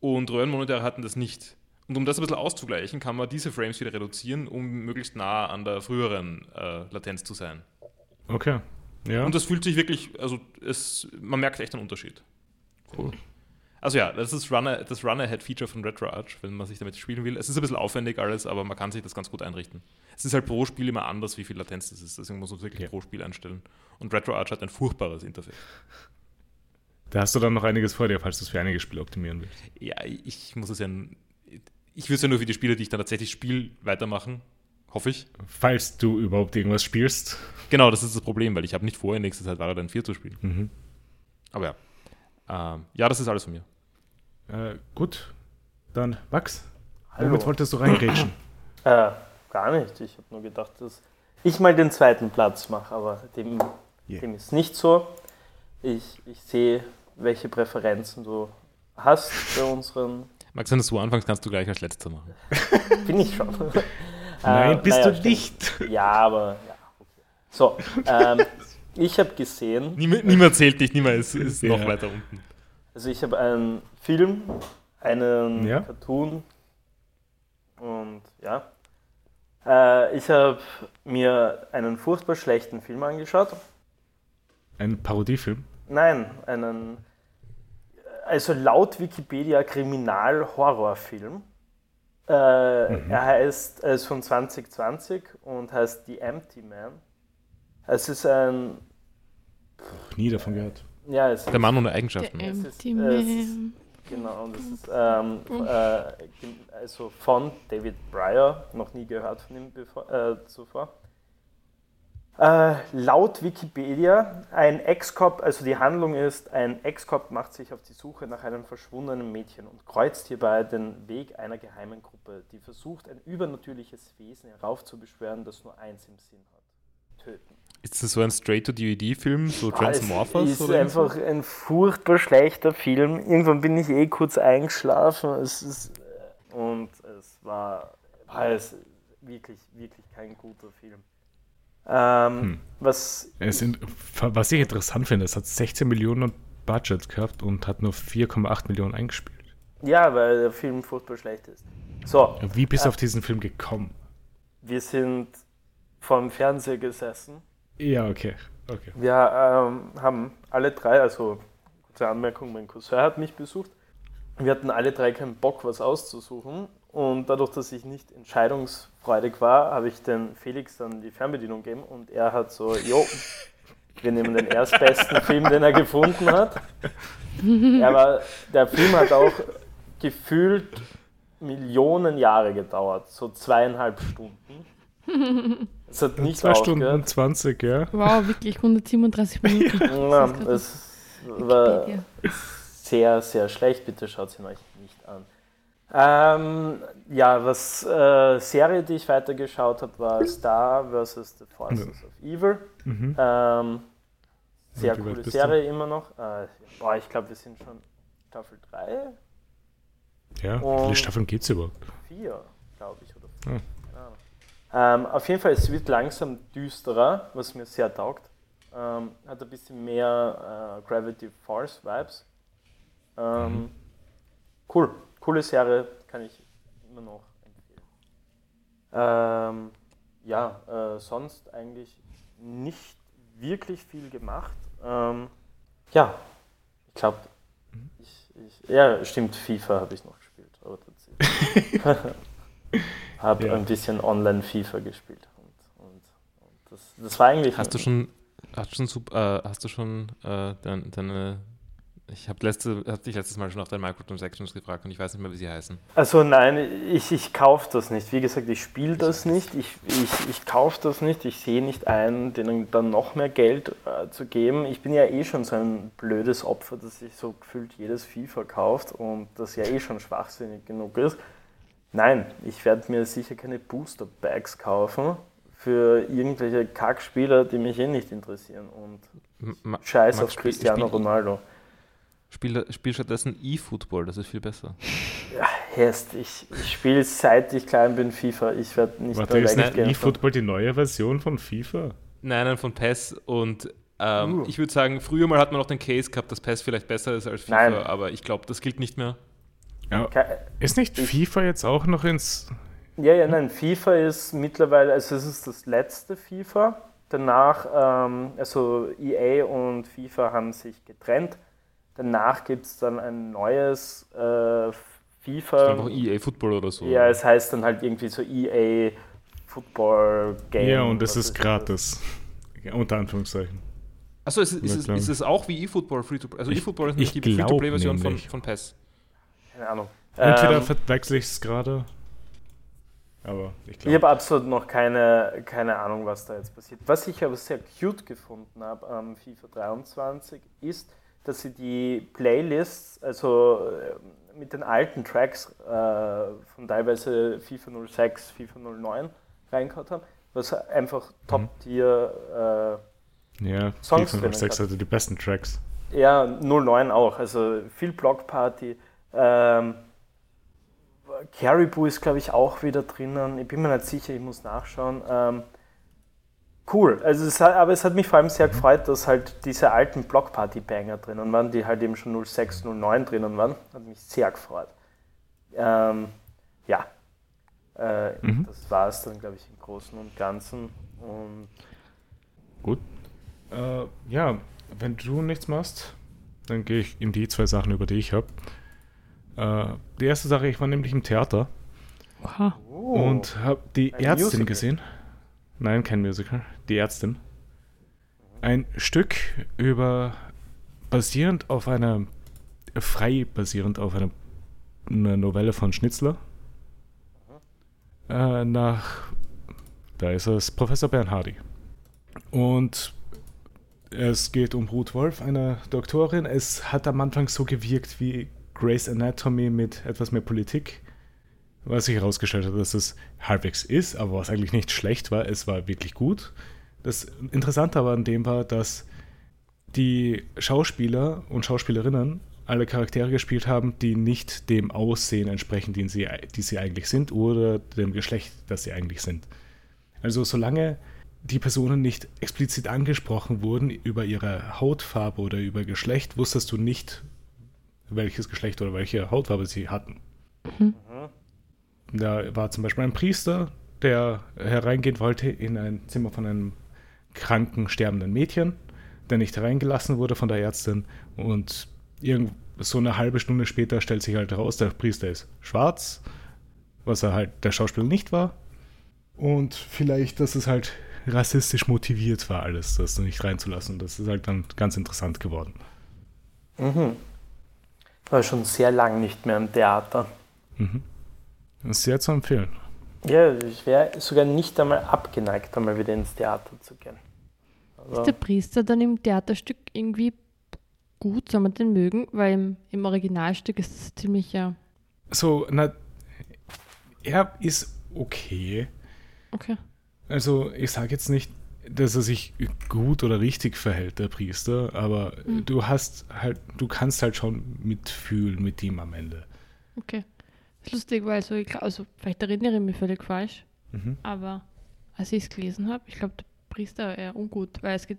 und Röhrenmonitore hatten das nicht. Und um das ein bisschen auszugleichen, kann man diese Frames wieder reduzieren, um möglichst nah an der früheren äh, Latenz zu sein. Okay. Ja. Und das fühlt sich wirklich, also es, man merkt echt einen Unterschied. cool. Also ja, das ist Runner, das Run-Ahead-Feature von RetroArch, wenn man sich damit spielen will. Es ist ein bisschen aufwendig alles, aber man kann sich das ganz gut einrichten. Es ist halt pro Spiel immer anders, wie viel Latenz das ist. Deswegen muss man es wirklich Ja. pro Spiel einstellen. Und RetroArch hat ein furchtbares Interface. Da hast du dann noch einiges vor dir, falls du es für einige Spiele optimieren willst. Ja, ich muss es ja. Ich würde es ja nur für die Spiele, die ich dann tatsächlich spiele, weitermachen. Hoffe ich. Falls du überhaupt irgendwas spielst. Genau, das ist das Problem, weil ich habe nicht vor, in nächster Zeit Varian 4 zu spielen. Mhm. Aber ja. Ähm, ja, das ist alles von mir. Äh, gut. Dann, Max, Hallo. womit wolltest du reingrätschen? Äh, gar nicht. Ich habe nur gedacht, dass ich mal den zweiten Platz mache, aber dem, Yeah. dem ist nicht so. Ich, ich sehe, welche Präferenzen du hast bei unseren. Max, wenn du so anfängst, kannst du gleich als letzter machen. Bin ich schon. Nein, Äh, bist naja, du stimmt. nicht. Ja, aber. Ja, okay. So, ähm, ich habe gesehen, Niemand, niemand zählt dich, niemand ist, ist noch Ja. weiter unten. also ich habe einen Film, einen Ja. Cartoon und ja. Äh, ich habe mir einen furchtbar schlechten Film angeschaut. Ein Parodiefilm. Nein, einen, also laut Wikipedia Kriminal-Horrorfilm. Äh, Er heißt, er ist von 2020 und heißt The Empty Man. Es ist ein, Noch nie davon gehört. ja, es ist, Der Mann ohne Eigenschaften. Es ist- Empty es ist- Man. genau, und das ist ähm, äh, also von David Breyer, noch nie gehört von ihm bevor, äh, zuvor. Äh, laut Wikipedia, ein Ex-Cop, also die Handlung ist, ein Ex-Cop macht sich auf die Suche nach einem verschwundenen Mädchen und kreuzt hierbei den Weg einer geheimen Gruppe, die versucht, ein übernatürliches Wesen heraufzubeschwören, das nur eins im Sinn hat: Töten. Ist das so ein Straight-to-DVD-Film, so Ah, Transmorphers? Es ist oder einfach ein furchtbar schlechter Film. Irgendwann bin ich eh kurz eingeschlafen. Es ist, äh, und es war, war es wirklich, wirklich kein guter Film. Ähm, Hm. Was sind, was ich interessant finde, es hat 16 Millionen Budget gehabt und hat nur 4,8 Millionen eingespielt. ja, weil der Film furchtbar schlecht ist. So, Wie bist du Äh. auf diesen Film gekommen? wir sind vor dem Fernseher gesessen. Ja, okay. okay. Wir ähm, haben alle drei, also kurze Anmerkung, mein Cousin hat mich besucht. Wir hatten alle drei keinen Bock, was auszusuchen. Und dadurch, dass ich nicht entscheidungsfreudig war, habe ich den Felix dann die Fernbedienung gegeben und er hat so, jo, wir nehmen den erstbesten Film, den er gefunden hat. Er war, der Film hat auch gefühlt Millionen Jahre gedauert, so zweieinhalb Stunden. Es hat nicht Zwei Stunden aufgehört. 20, ja. Wow, wirklich 137 Minuten. Ja, Das es war sehr, sehr schlecht. Bitte schaut ihn euch nicht an. Ähm, ja, was äh, Serie, die ich weitergeschaut habe, war Star vs. The Forces of Evil. Mhm. Ähm, sehr wie coole bist du? Serie immer noch. Äh, boah, ich glaube, wir sind schon Staffel 3, Ja, wie Und- viele Staffeln gibt es überhaupt? 4, glaube ich, oder Ah. 5. Keine Ahnung. Ähm, auf jeden Fall, es wird langsam düsterer, was mir sehr taugt. Ähm, hat ein bisschen mehr äh, Gravity Force Vibes. Ähm, Cool, coole Serie, kann ich immer noch empfehlen. Ähm, ja, äh, sonst eigentlich nicht wirklich viel gemacht. Ähm, ja, ich glaube, ich, ja, stimmt, FIFA habe ich noch gespielt, aber tatsächlich. habe Ja. ein bisschen online FIFA gespielt. Und, und, und das, das war eigentlich. Hast du schon, hast schon, äh, hast du schon äh, dein, deine, ich habe letzte, hab dich letztes Mal schon nach deinen Microtransactions gefragt und ich weiß nicht mehr, wie sie heißen. Also nein, ich, ich kaufe das nicht. Wie gesagt, ich spiele das nicht. Ich, ich, ich kaufe das nicht. Ich sehe nicht ein, denen dann noch mehr Geld äh, zu geben. Ich bin ja eh schon so ein blödes Opfer, dass sich so gefühlt jedes FIFA kauft und das ja eh schon schwachsinnig genug ist. Nein, ich werde mir sicher keine Booster Bags kaufen für irgendwelche Kackspieler, die mich eh nicht interessieren. Und Ma- Scheiß Max, auf Cristiano Ronaldo. Spiel, spiel stattdessen E-Football, das ist viel besser. Ja, Hest, ich, ich spiele seit ich klein bin FIFA. Ich werde nicht Warte, mehr ist nicht weggehen. eFootball die neue Version von FIFA? Nein, nein, von PES und ähm, Uh. ich würde sagen, früher mal hat man noch den Case gehabt, dass PES vielleicht besser ist als FIFA, Nein. aber ich glaube, das gilt nicht mehr. Ja. Ist nicht Ich- FIFA jetzt auch noch ins. Ja, ja, nein, FIFA ist mittlerweile, also es ist das letzte FIFA. Danach, ähm, also EA und FIFA haben sich getrennt. Danach gibt es dann ein neues äh, Ist FIFA. einfach EA Football oder so. Ja, es heißt dann halt irgendwie so EA Football Game. Ja, und es ist ich gratis. Ja, unter Anführungszeichen. Achso, ist, es- ist, klar. ist es auch wie eFootball Free to Play? Also Ich- eFootball ist ich nicht die Free-to-Play-Version von, von PES. Keine Ahnung. Entweder Ähm, verwechsel ich es gerade. Aber ich Ich glaube. habe absolut noch keine, keine Ahnung, was da jetzt passiert. Was ich aber sehr cute gefunden habe am FIFA 23 ist, dass sie die Playlists, also äh, mit den alten Tracks äh, von teilweise FIFA 06, FIFA 09 reingehauen haben, was einfach Top-Tier, Ja, Songs FIFA drinnen 06 gehabt. hatte die besten Tracks. äh, ja, 09 auch, also viel Blockparty. Ähm, Caribou ist, glaube ich, auch wieder drinnen. Ich bin mir nicht sicher, ich muss nachschauen. Ähm, cool, also es hat, aber es hat mich vor allem sehr gefreut, dass halt diese alten Blockparty-Banger drinnen waren, die halt eben schon 06, 09 drinnen waren. Hat mich sehr gefreut. Ähm, ja, äh, Mhm. das war es dann, glaube ich, im Großen und Ganzen. Und Gut. Äh, ja, wenn du nichts machst, dann gehe ich in die zwei Sachen, über die ich habe. Äh, die erste Sache, ich war nämlich im Theater Oha. und habe die Oh. Ein Ärztin Musical. gesehen. Nein, kein Musical. Die Ärztin. Ein Stück über basierend auf einer frei basierend auf einer, einer Novelle von Schnitzler. Äh, nach da ist es Professor Bernhardi. Und es geht um Ruth Wolf, eine Doktorin. Es hat am Anfang so gewirkt wie Grey's Anatomy mit etwas mehr Politik. Was sich herausgestellt hat, dass es halbwegs ist, aber was eigentlich nicht schlecht war, es war wirklich gut. Das Interessante aber an dem war, dass die Schauspieler und Schauspielerinnen alle Charaktere gespielt haben, die nicht dem Aussehen entsprechen, den sie, die sie eigentlich sind, oder dem Geschlecht, das sie eigentlich sind. Also solange die Personen nicht explizit angesprochen wurden über ihre Hautfarbe oder über Geschlecht, wusstest du nicht, welches Geschlecht oder welche Hautfarbe sie hatten. Da war zum Beispiel ein Priester, der hereingehen wollte in ein Zimmer von einem kranken, sterbenden Mädchen, der nicht hereingelassen wurde von der Ärztin. Und irgend so eine halbe Stunde später stellt sich halt heraus, der Priester ist schwarz, was er halt der Schauspieler nicht war. Und vielleicht, dass es halt rassistisch motiviert war, alles, das nicht reinzulassen. Das ist halt dann ganz interessant geworden. Mhm. War schon sehr lang nicht mehr im Theater. Mhm. Das ist sehr zu empfehlen. Ja, ich wäre sogar nicht einmal abgeneigt, einmal wieder ins Theater zu gehen. Ist Aber der Priester dann im Theaterstück irgendwie gut, soll man den mögen? Weil im, im Originalstück ist es ziemlich ja. So, na, er ist okay. Okay. Also, ich sage jetzt nicht, dass er sich gut oder richtig verhält, der Priester, aber Mhm. du hast halt, du kannst halt schon mitfühlen mit ihm am Ende. Okay. Ist lustig, weil so, also vielleicht erinnere ich mich völlig falsch, Mhm. aber als ich es gelesen habe, ich glaube, der Priester war eher ungut, weil es geht,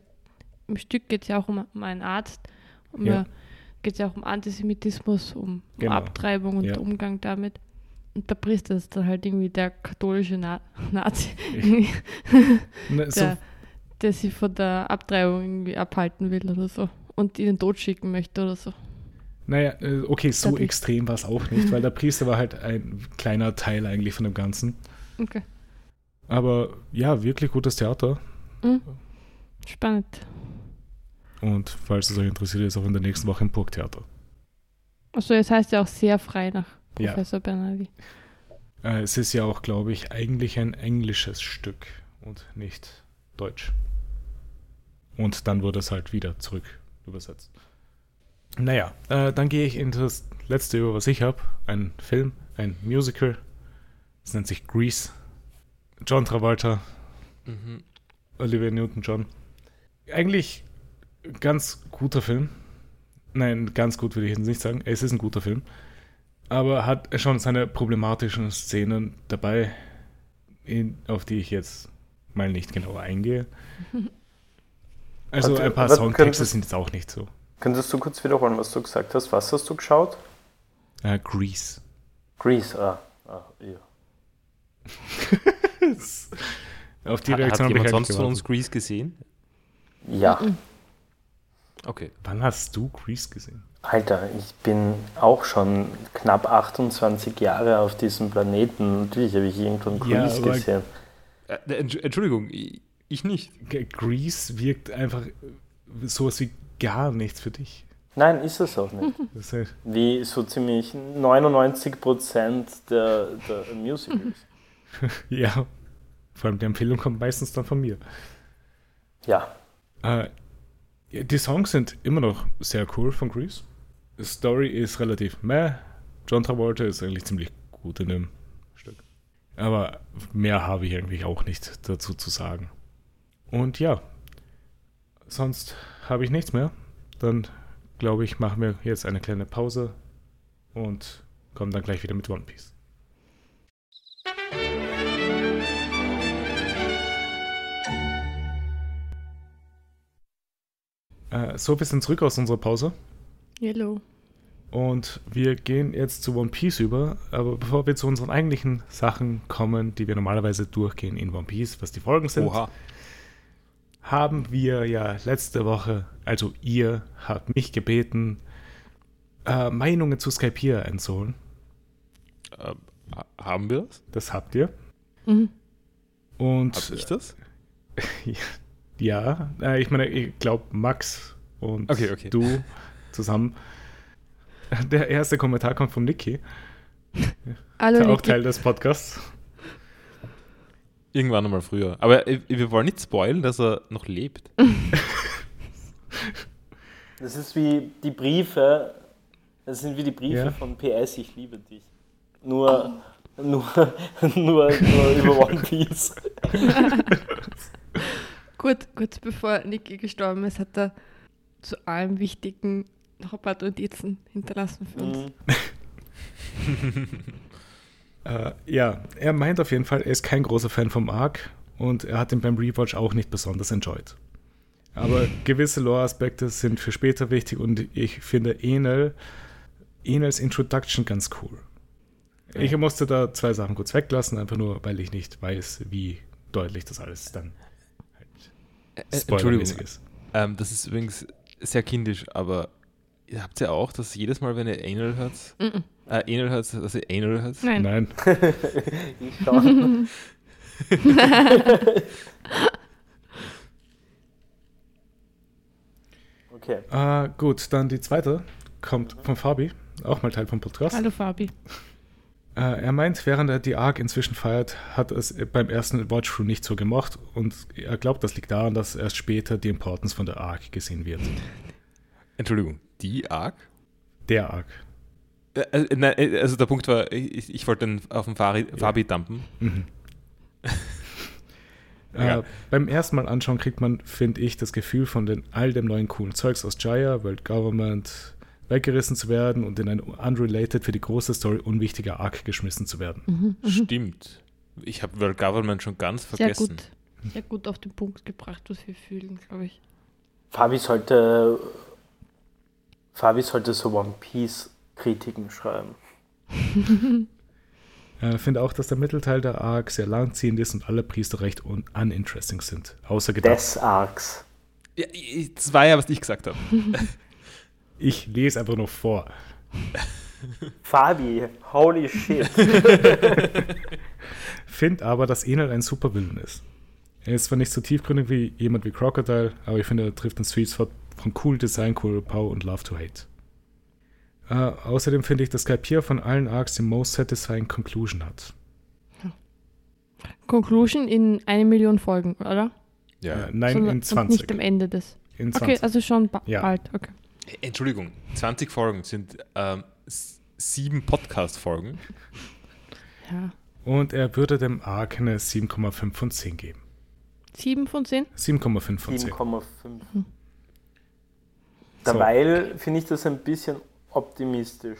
im Stück geht es ja auch um, um einen Arzt, um Ja. ja. geht es ja auch um Antisemitismus, um, um Genau. Abtreibung und Ja. Umgang damit. Und der Priester ist dann halt irgendwie der katholische Na Nazi, Na, so, der, der sie von der Abtreibung irgendwie abhalten will oder so und in den Tod schicken möchte oder so. Naja, äh, okay, so Dadurch- extrem war es auch nicht, weil der Priester war halt ein kleiner Teil eigentlich von dem Ganzen. Okay. Aber ja, wirklich gutes Theater. Mhm. Spannend. Und falls es euch interessiert, ist auch in der nächsten Woche im Burgtheater. Also es heißt ja auch sehr frei nach Ja. Professor Bernardi. Äh, es ist ja auch, glaube ich, eigentlich ein englisches Stück und nicht deutsch. Und dann wurde es halt wieder zurück übersetzt. Naja, äh, dann gehe ich in das letzte über, was ich habe. Ein Film, ein Musical. Es nennt sich Grease. John Travolta, Mhm. Olivia Newton-John. Eigentlich ganz guter Film. Nein, ganz gut würde ich jetzt nicht sagen. Es ist ein guter Film. Aber hat schon seine problematischen Szenen dabei, in, auf die ich jetzt mal nicht genauer eingehe. Also Warte, ein paar Songtexte sind jetzt auch nicht so. Könntest du kurz wiederholen, was du gesagt hast? Was hast du geschaut? Äh, Grease. Grease, ah. ah ja. Auf die Hat, hat Reaktion habe ich sonst von uns Grease gesehen? ja. Okay. Wann hast du Grease gesehen? Alter, ich bin auch schon knapp 28 Jahre auf diesem Planeten. Natürlich habe ich irgendwann Ja, Grease aber- gesehen. Äh, Entsch- Entschuldigung, ich ich nicht. Grease wirkt einfach sowas wie gar nichts für dich. Nein, ist es auch nicht. Wie so ziemlich 99% der, der Musicals. ja, vor allem die Empfehlung kommt meistens dann von mir. Ja, Äh, die Songs sind immer noch sehr cool von Grease. Die Story ist relativ meh. John Travolta ist eigentlich ziemlich gut in dem Stück. Aber mehr habe ich eigentlich auch nicht dazu zu sagen. Und ja, sonst habe ich nichts mehr. Dann glaube ich, machen wir jetzt eine kleine Pause und kommen dann gleich wieder mit One Piece. Äh, so, wir sind zurück aus unserer Pause. Yellow. Und wir gehen jetzt zu One Piece über. Aber bevor wir zu unseren eigentlichen Sachen kommen, die wir normalerweise durchgehen in One Piece, was die Folgen sind, Oha. Haben wir ja letzte Woche, also ihr habt mich gebeten, äh, Meinungen zu Skypiea einzuholen. Äh, ha- haben wir das? Das habt ihr. Mhm. Und Hab ich das? ja, äh, ich meine, ich glaube Max und Okay, okay. du zusammen. Der erste Kommentar kommt von Niki, Hallo, der auch Niki. Teil des Podcasts. Irgendwann einmal früher. Aber äh, wir wollen nicht spoilen, dass er noch lebt. das ist wie die Briefe, das sind wie die Briefe Ja. von PS, ich liebe dich. Nur, nur, nur, nur über One Piece. Gut, kurz bevor Niki gestorben ist, hat er zu allem Wichtigen noch ein paar Notizen hinterlassen für uns. Mhm. Äh, ja, er meint auf jeden Fall, er ist kein großer Fan vom Arc und er hat ihn beim Rewatch auch nicht besonders enjoyed. Aber gewisse Lore-Aspekte sind für später wichtig und ich finde Enel, Enels Introduction ganz cool. Ich musste da zwei Sachen kurz weglassen, einfach nur, weil ich nicht weiß, wie deutlich das alles dann halt Äh, Entschuldigung, spoilermäßig ist. ähm, das ist übrigens sehr kindisch, aber ihr habt ja auch, dass jedes Mal, wenn ihr Anal hört, Mhm. äh, Anal hört, dass ihr Anal hört? Nein. Nein, Ich schon. Okay. äh, gut, dann die zweite kommt von Fabi, auch mal Teil vom Podcast. Hallo Fabi. Äh, er meint, während er die Arc inzwischen feiert, hat er es beim ersten Watchthrough nicht so gemocht und er glaubt, das liegt daran, dass erst später die Importance von der Arc gesehen wird. Entschuldigung, die Arc? Der Arc. Äh, äh, nein, äh, also der Punkt war, ich, ich wollte den auf den Fari, Fabi dumpen. Mhm. Ja. äh, beim ersten Mal anschauen kriegt man, finde ich, das Gefühl von den, all dem neuen coolen Zeugs aus Jaya, World Government, weggerissen zu werden und in ein unrelated für die große Story unwichtiger Arc geschmissen zu werden. Mhm. Mhm. Stimmt. Ich habe World Government schon ganz Sehr vergessen. gut. Sehr gut auf den Punkt gebracht, was wir fühlen, glaube ich. Fabi sollte, Fabi sollte so One Piece Kritiken schreiben. Ich finde auch, dass der Mittelteil der Arc sehr langziehend ist und alle Priester recht un uninteresting sind. Außer gedacht. Des Arcs. Ja, ich- das war ja, was ich gesagt habe. Ich lese einfach nur vor. Fabi, holy shit. Finde aber, dass Enel ein super Villain ist. Er ist zwar nicht so tiefgründig wie jemand wie Crocodile, aber ich finde, er trifft den Sweet Spot von cool Design, cool Power und Love to Hate. Äh, außerdem finde ich, dass Skypiea von allen Arcs die most satisfying Conclusion hat. Conclusion in eine Million Folgen, oder? Ja. Äh, nein, Sondern- in und 20. nicht am Ende des. In Okay, 20. also schon ba Ja. bald. Okay. Entschuldigung, 20 Folgen sind ähm, sieben Podcast-Folgen. Ja. Und er würde dem Arc eine 7,5 von 10 geben. Sieben von zehn? 7,5 von 10. 7,5. Derweil finde ich das ein bisschen optimistisch.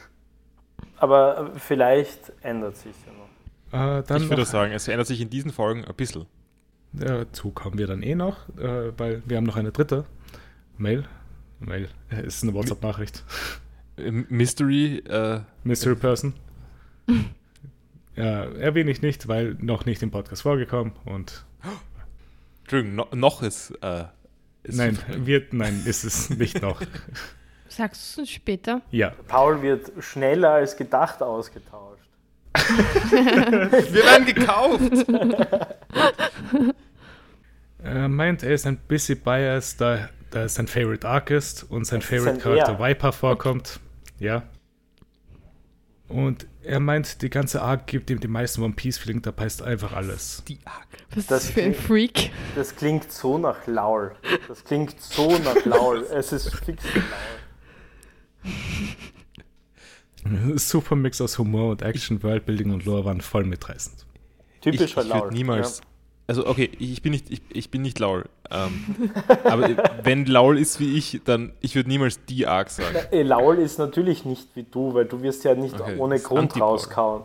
Aber vielleicht ändert sich ja noch. Äh, dann ich würde sagen, es ändert sich in diesen Folgen ein bisschen. dazu kommen wir dann eh noch, äh, weil wir haben noch eine dritte Mail. Mail äh, ist eine WhatsApp-Nachricht. Mystery, äh, Mystery Person. ja, erwähne ich nicht, weil noch nicht im Podcast vorgekommen und Entschuldigung, no, noch ist. Ist nein, wird, nein, ist es nicht noch. Sagst du es uns später? Ja, Paul wird schneller als gedacht ausgetauscht. Wir werden gekauft! er meint, er ist ein bisschen biased, da, da sein Favorite Arc ist und sein Das Favorite Charakter Er. Viper vorkommt. Ja. Und er meint, die ganze Arc gibt ihm die meisten One Piece-Feeling, da passt einfach alles. Die Arc. Was ist Das das für ein klingt- Freak? Das klingt so nach Laul. Das klingt so nach Laul. Es ist fix Laul. Super Mix aus Humor und Action, Worldbuilding und Lore waren voll mitreißend. Ich, Typischer ich Laul. würde niemals. Also, okay, ich, bin nicht, ich, ich bin nicht Laul. Ähm, aber wenn Laul ist wie ich, dann ich würde niemals die Arc sagen. Äh, Laul ist natürlich nicht wie du, weil du wirst ja nicht Okay, ohne Grund rauskauen.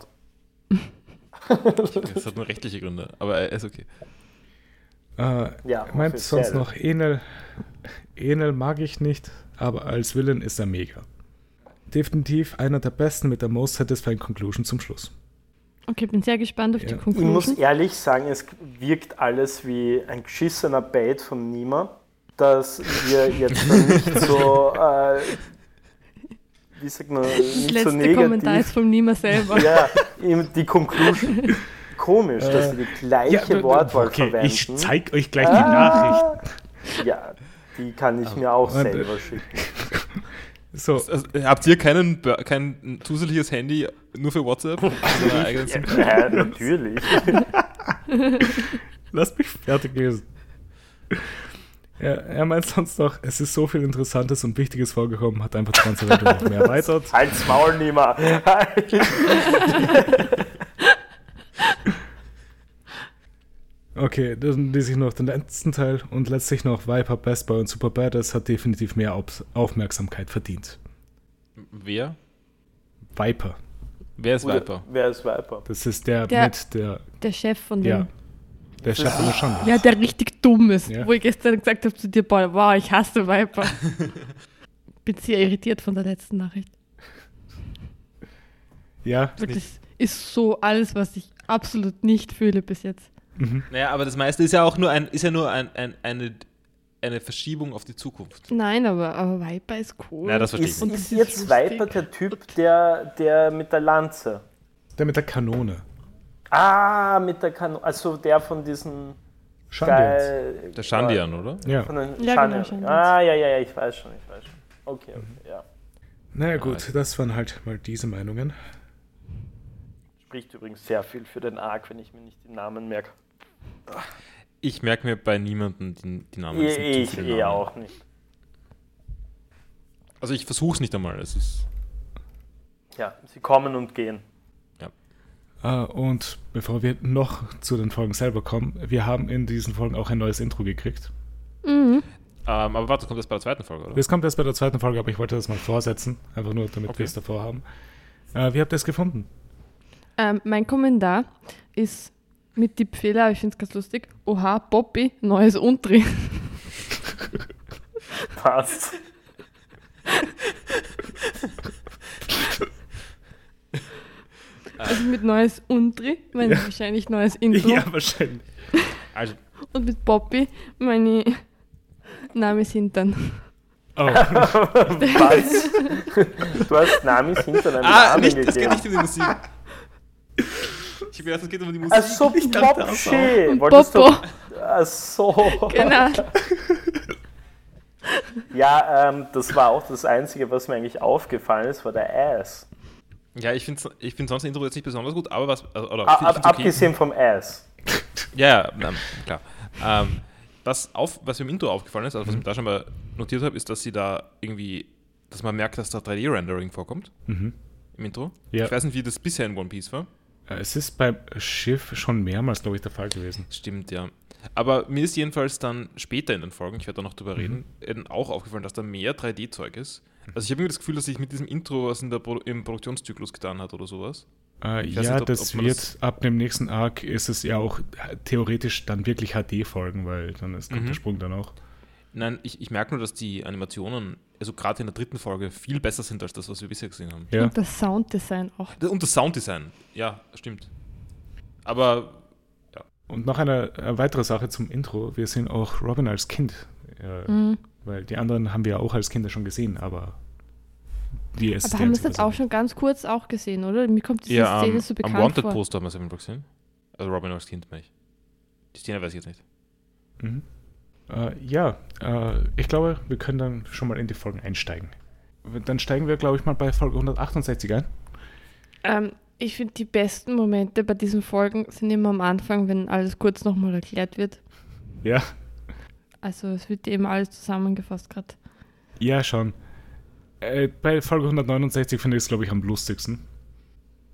Das hat nur rechtliche Gründe, aber er ist okay. Äh, Ja, meint sonst noch Enel. Enel mag ich nicht, aber als Villain ist er mega. Definitiv einer der besten mit der most satisfying Conclusion zum Schluss. Okay, bin sehr gespannt auf Ja. die Ich Ich muss Conclusion. ehrlich sagen, es wirkt alles wie ein geschissener Bait von Nima, dass wir jetzt nicht so, äh, wie sagt man, Das nicht so letzte Kommentar ist negativ. von Nima selber. Ja, eben die Conclusion. Komisch, dass sie die gleiche Wortwahl okay, verwenden. ich zeig euch gleich die Nachricht. Ah, Ja, die kann ich mir auch äh, selber schicken. So, Also, habt ihr keinen, kein zusätzliches Handy nur für WhatsApp? Eigenen Ja, natürlich. lasst mich fertig lesen. Er, er meint sonst noch, es ist so viel Interessantes und Wichtiges vorgekommen, hat einfach 20 Minuten noch mehr erweitert. Halt's Maul, Nima. Okay, dann lese ich noch den letzten Teil und letztlich noch Viper, Best Boy und Super Badass hat definitiv mehr Auf Aufmerksamkeit verdient. Wer? Viper, Wer ist Viper? Wer ist Viper? das ist der, Der- mit der, Der Chef von dem. ja, der Chef von der Schande. Ja, der richtig dumm ist. Ja. Wo ich gestern gesagt habe zu dir, boah, wow, ich hasse Viper. Bin sehr irritiert von der letzten Nachricht. Ja, Weil das ist so alles, was ich absolut nicht fühle bis jetzt. mhm. Naja, aber das meiste ist ja auch nur, ein, ist ja nur ein, ein, eine, eine Verschiebung auf die Zukunft. Nein, aber, aber Viper ist cool. Ja, das verstehe Ist, ich. Und ist jetzt. Viper der Typ, der, der mit der Lanze? der mit der Kanone. Ah, mit der Kanone. Also der von diesen Shandians. Der Shandian, oder? Ja, Von den Ja, Shandian. genau. Ah, ja, ja, ja, ich weiß schon, ich weiß schon. Okay, okay, ja. naja gut, das waren halt mal diese Meinungen. Spricht übrigens sehr viel für den Arc, wenn ich mir nicht den Namen merke. Ich merke mir bei niemandem die, die Namen. Ich viele eh auch nicht. Also ich versuche es nicht einmal. Es ist, Ja, sie kommen und gehen. Ah, und bevor wir noch zu den Folgen selber kommen, wir haben in diesen Folgen auch ein neues Intro gekriegt. Mhm. ähm, aber warte, kommt das bei der zweiten Folge, oder? Das kommt erst bei der zweiten Folge, aber ich wollte das mal vorsetzen, einfach nur damit Okay. wir es davor haben. Äh, wie habt ihr es gefunden? Ähm, mein Kommentar ist mit Tippfehler, aber ich finde es ganz lustig. Oha, Poppy, neues Untri. Passt. Also mit neues Untri, meine ich Ja. wahrscheinlich neues Intro. Ja, wahrscheinlich. Also, Und mit Poppy, meine Name ist Hintern. Oh, Was? Du hast Namis hinter deinem ah, Namen nicht, es geht gegeben. nicht um die Musik. Ich habe gedacht, es geht um die Musik. Ach so, Ich dachte auch. Popsche. Wolltest du... Popo, Ach so. genau. Ja, ähm, das war auch das Einzige, was mir eigentlich aufgefallen ist, war der Ass. Ja, ich finde ich find sonst das Intro jetzt nicht besonders gut, aber was. also- Oder, A ich ab, okay. Abgesehen vom Ass. Ja, ja, klar. Ähm, was, auf, was mir im Intro aufgefallen ist, also was ich mir da schon mal notiert habe, ist, dass sie da irgendwie, dass man merkt, dass da 3D-Rendering vorkommt mhm. im Intro. Ja. Ich weiß nicht, wie das bisher in One Piece war. Äh, Es ist beim Schiff schon mehrmals, glaube ich, der Fall gewesen. Stimmt, ja. Aber mir ist jedenfalls dann später in den Folgen, ich werde da noch drüber Mhm. reden, eben auch aufgefallen, dass da mehr 3D-Zeug ist. Also ich habe mir das Gefühl, dass sich mit diesem Intro was in der Pro im Produktionszyklus getan hat oder sowas. Äh, ja, nicht, ob- das ob wird das- ab dem nächsten Arc ist es ja auch theoretisch dann wirklich HD folgen, weil dann ist kommt Mhm. der Sprung dann auch. Nein, ich, ich merke nur, dass die Animationen, also gerade in der dritten Folge, viel besser sind als das, was wir bisher gesehen haben. Ja. Und das Sounddesign auch. Und das Sounddesign, ja, stimmt. Aber Und noch eine, äh, weitere Sache zum Intro. Wir sehen auch Robin als Kind. Äh, Mhm. Weil die anderen haben wir ja auch als Kinder schon gesehen, aber die ist Aber haben wir es jetzt auch schon ganz kurz auch gesehen, oder? Mir kommt diese ja, Szene am, so am bekannt vor. Wanted-Poster haben wir es Fall gesehen. Also Robin als Kind, meine ich. Die Szene weiß ich jetzt nicht. Mhm. Äh, ja, äh, ich glaube, wir können dann schon mal in die Folgen einsteigen. Dann steigen wir, glaube ich, mal bei Folge 168 ein. Ähm, ich finde, die besten Momente bei diesen Folgen sind immer am Anfang, wenn alles kurz nochmal erklärt wird. Ja, Also es wird eben alles zusammengefasst gerade. ja, schon. Äh, bei Folge 169 finde ich es, glaube ich, am lustigsten.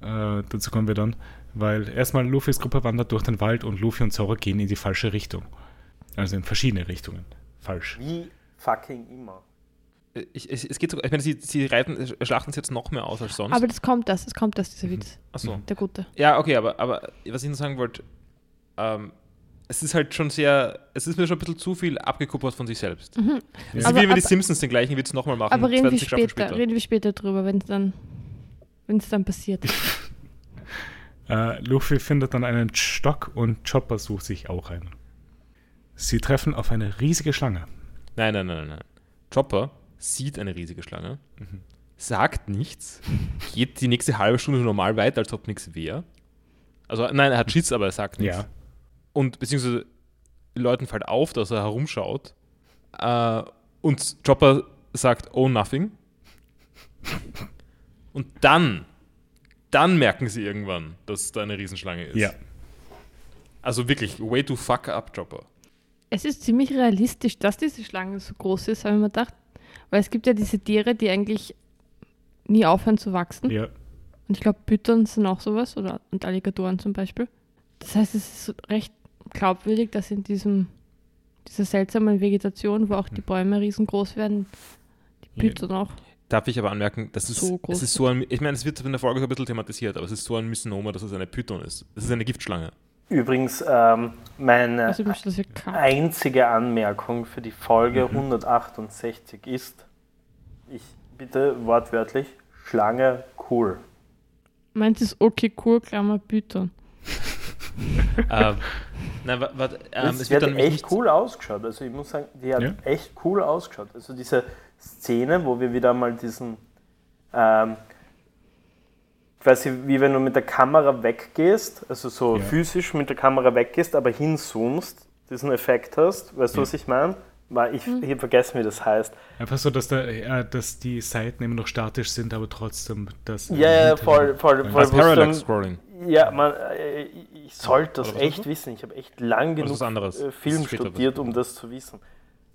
Äh, dazu kommen wir dann. Weil erstmal Luffys Gruppe wandert durch den Wald und Luffy und Zoro gehen in die falsche Richtung. Also in verschiedene Richtungen. Falsch. Wie fucking immer. Äh, Ich, es, es geht sogar, ich meine, sie, sie reiten, äh, schlachten es jetzt noch mehr aus als sonst. Aber das kommt das, es kommt das, dieser Witz. Achso. Der gute. Ja, okay, aber, aber was ich noch sagen wollte, ähm, es ist halt schon sehr, es ist mir schon ein bisschen zu viel abgekuppert von sich selbst. Mhm. Es ist Aber- wie wenn die Simpsons den gleichen Witz nochmal machen. Aber reden wir 20 Staffeln später, reden wir später drüber, wenn es dann, wenn es dann passiert. Äh, Luffy findet dann einen Stock und Chopper sucht sich auch einen. Sie treffen auf eine riesige Schlange. Nein, nein, nein, nein, nein. Chopper sieht eine riesige Schlange, sagt nichts, geht die nächste halbe Stunde normal weiter, als ob nichts wäre. Also, nein, er hat Schiss, aber er sagt nichts. Ja. Und beziehungsweise Leuten fällt auf, dass er herumschaut. Äh, und Chopper sagt, oh, nothing. Und dann, dann merken sie irgendwann, dass da eine Riesenschlange ist. Ja. Also wirklich, way to fuck up, Chopper. Es ist ziemlich realistisch, dass diese Schlange so groß ist, habe ich mir gedacht. Weil es gibt ja diese Tiere, die eigentlich nie aufhören zu wachsen. Ja. Und ich glaube, Python sind auch sowas, oder und Alligatoren zum Beispiel. Das heißt, es ist recht glaubwürdig, dass in diesem, dieser seltsamen Vegetation, wo auch die Bäume riesengroß werden, die Ja. Python auch. Darf ich aber anmerken, das ist, So groß es ist so ein, ich meine, es wird in der Folge so ein bisschen thematisiert, aber es ist so ein Misnomer, dass es eine Python ist. Es ist eine Giftschlange. Übrigens, ähm, meine Also, wird kalt. einzige Anmerkung für die Folge Mhm. 168 ist, ich bitte wortwörtlich, Schlange cool. Meint es okay, cool, Klammer Python. ähm, nein, wa- warte, ähm, es es wird mich echt cool ausgeschaut. Also ich muss sagen, die hat Ja. echt cool ausgeschaut. Also diese Szene, wo wir wieder mal diesen, ähm, quasi wie wenn du mit der Kamera weggehst, also so Ja. physisch mit der Kamera weggehst, aber hinzoomst, diesen Effekt hast. Weißt du, Ja. was ich meine? Weil Ich, ich habe vergessen, wie das heißt. Einfach so, dass, da, ja, dass die Seiten immer noch statisch sind, aber trotzdem das. Ja, ja, voll, voll, voll. es Parallax Scrolling. Ja, man, äh, ich sollte das echt wissen. Ich habe echt lang genug äh, Das Film studiert, um das zu wissen.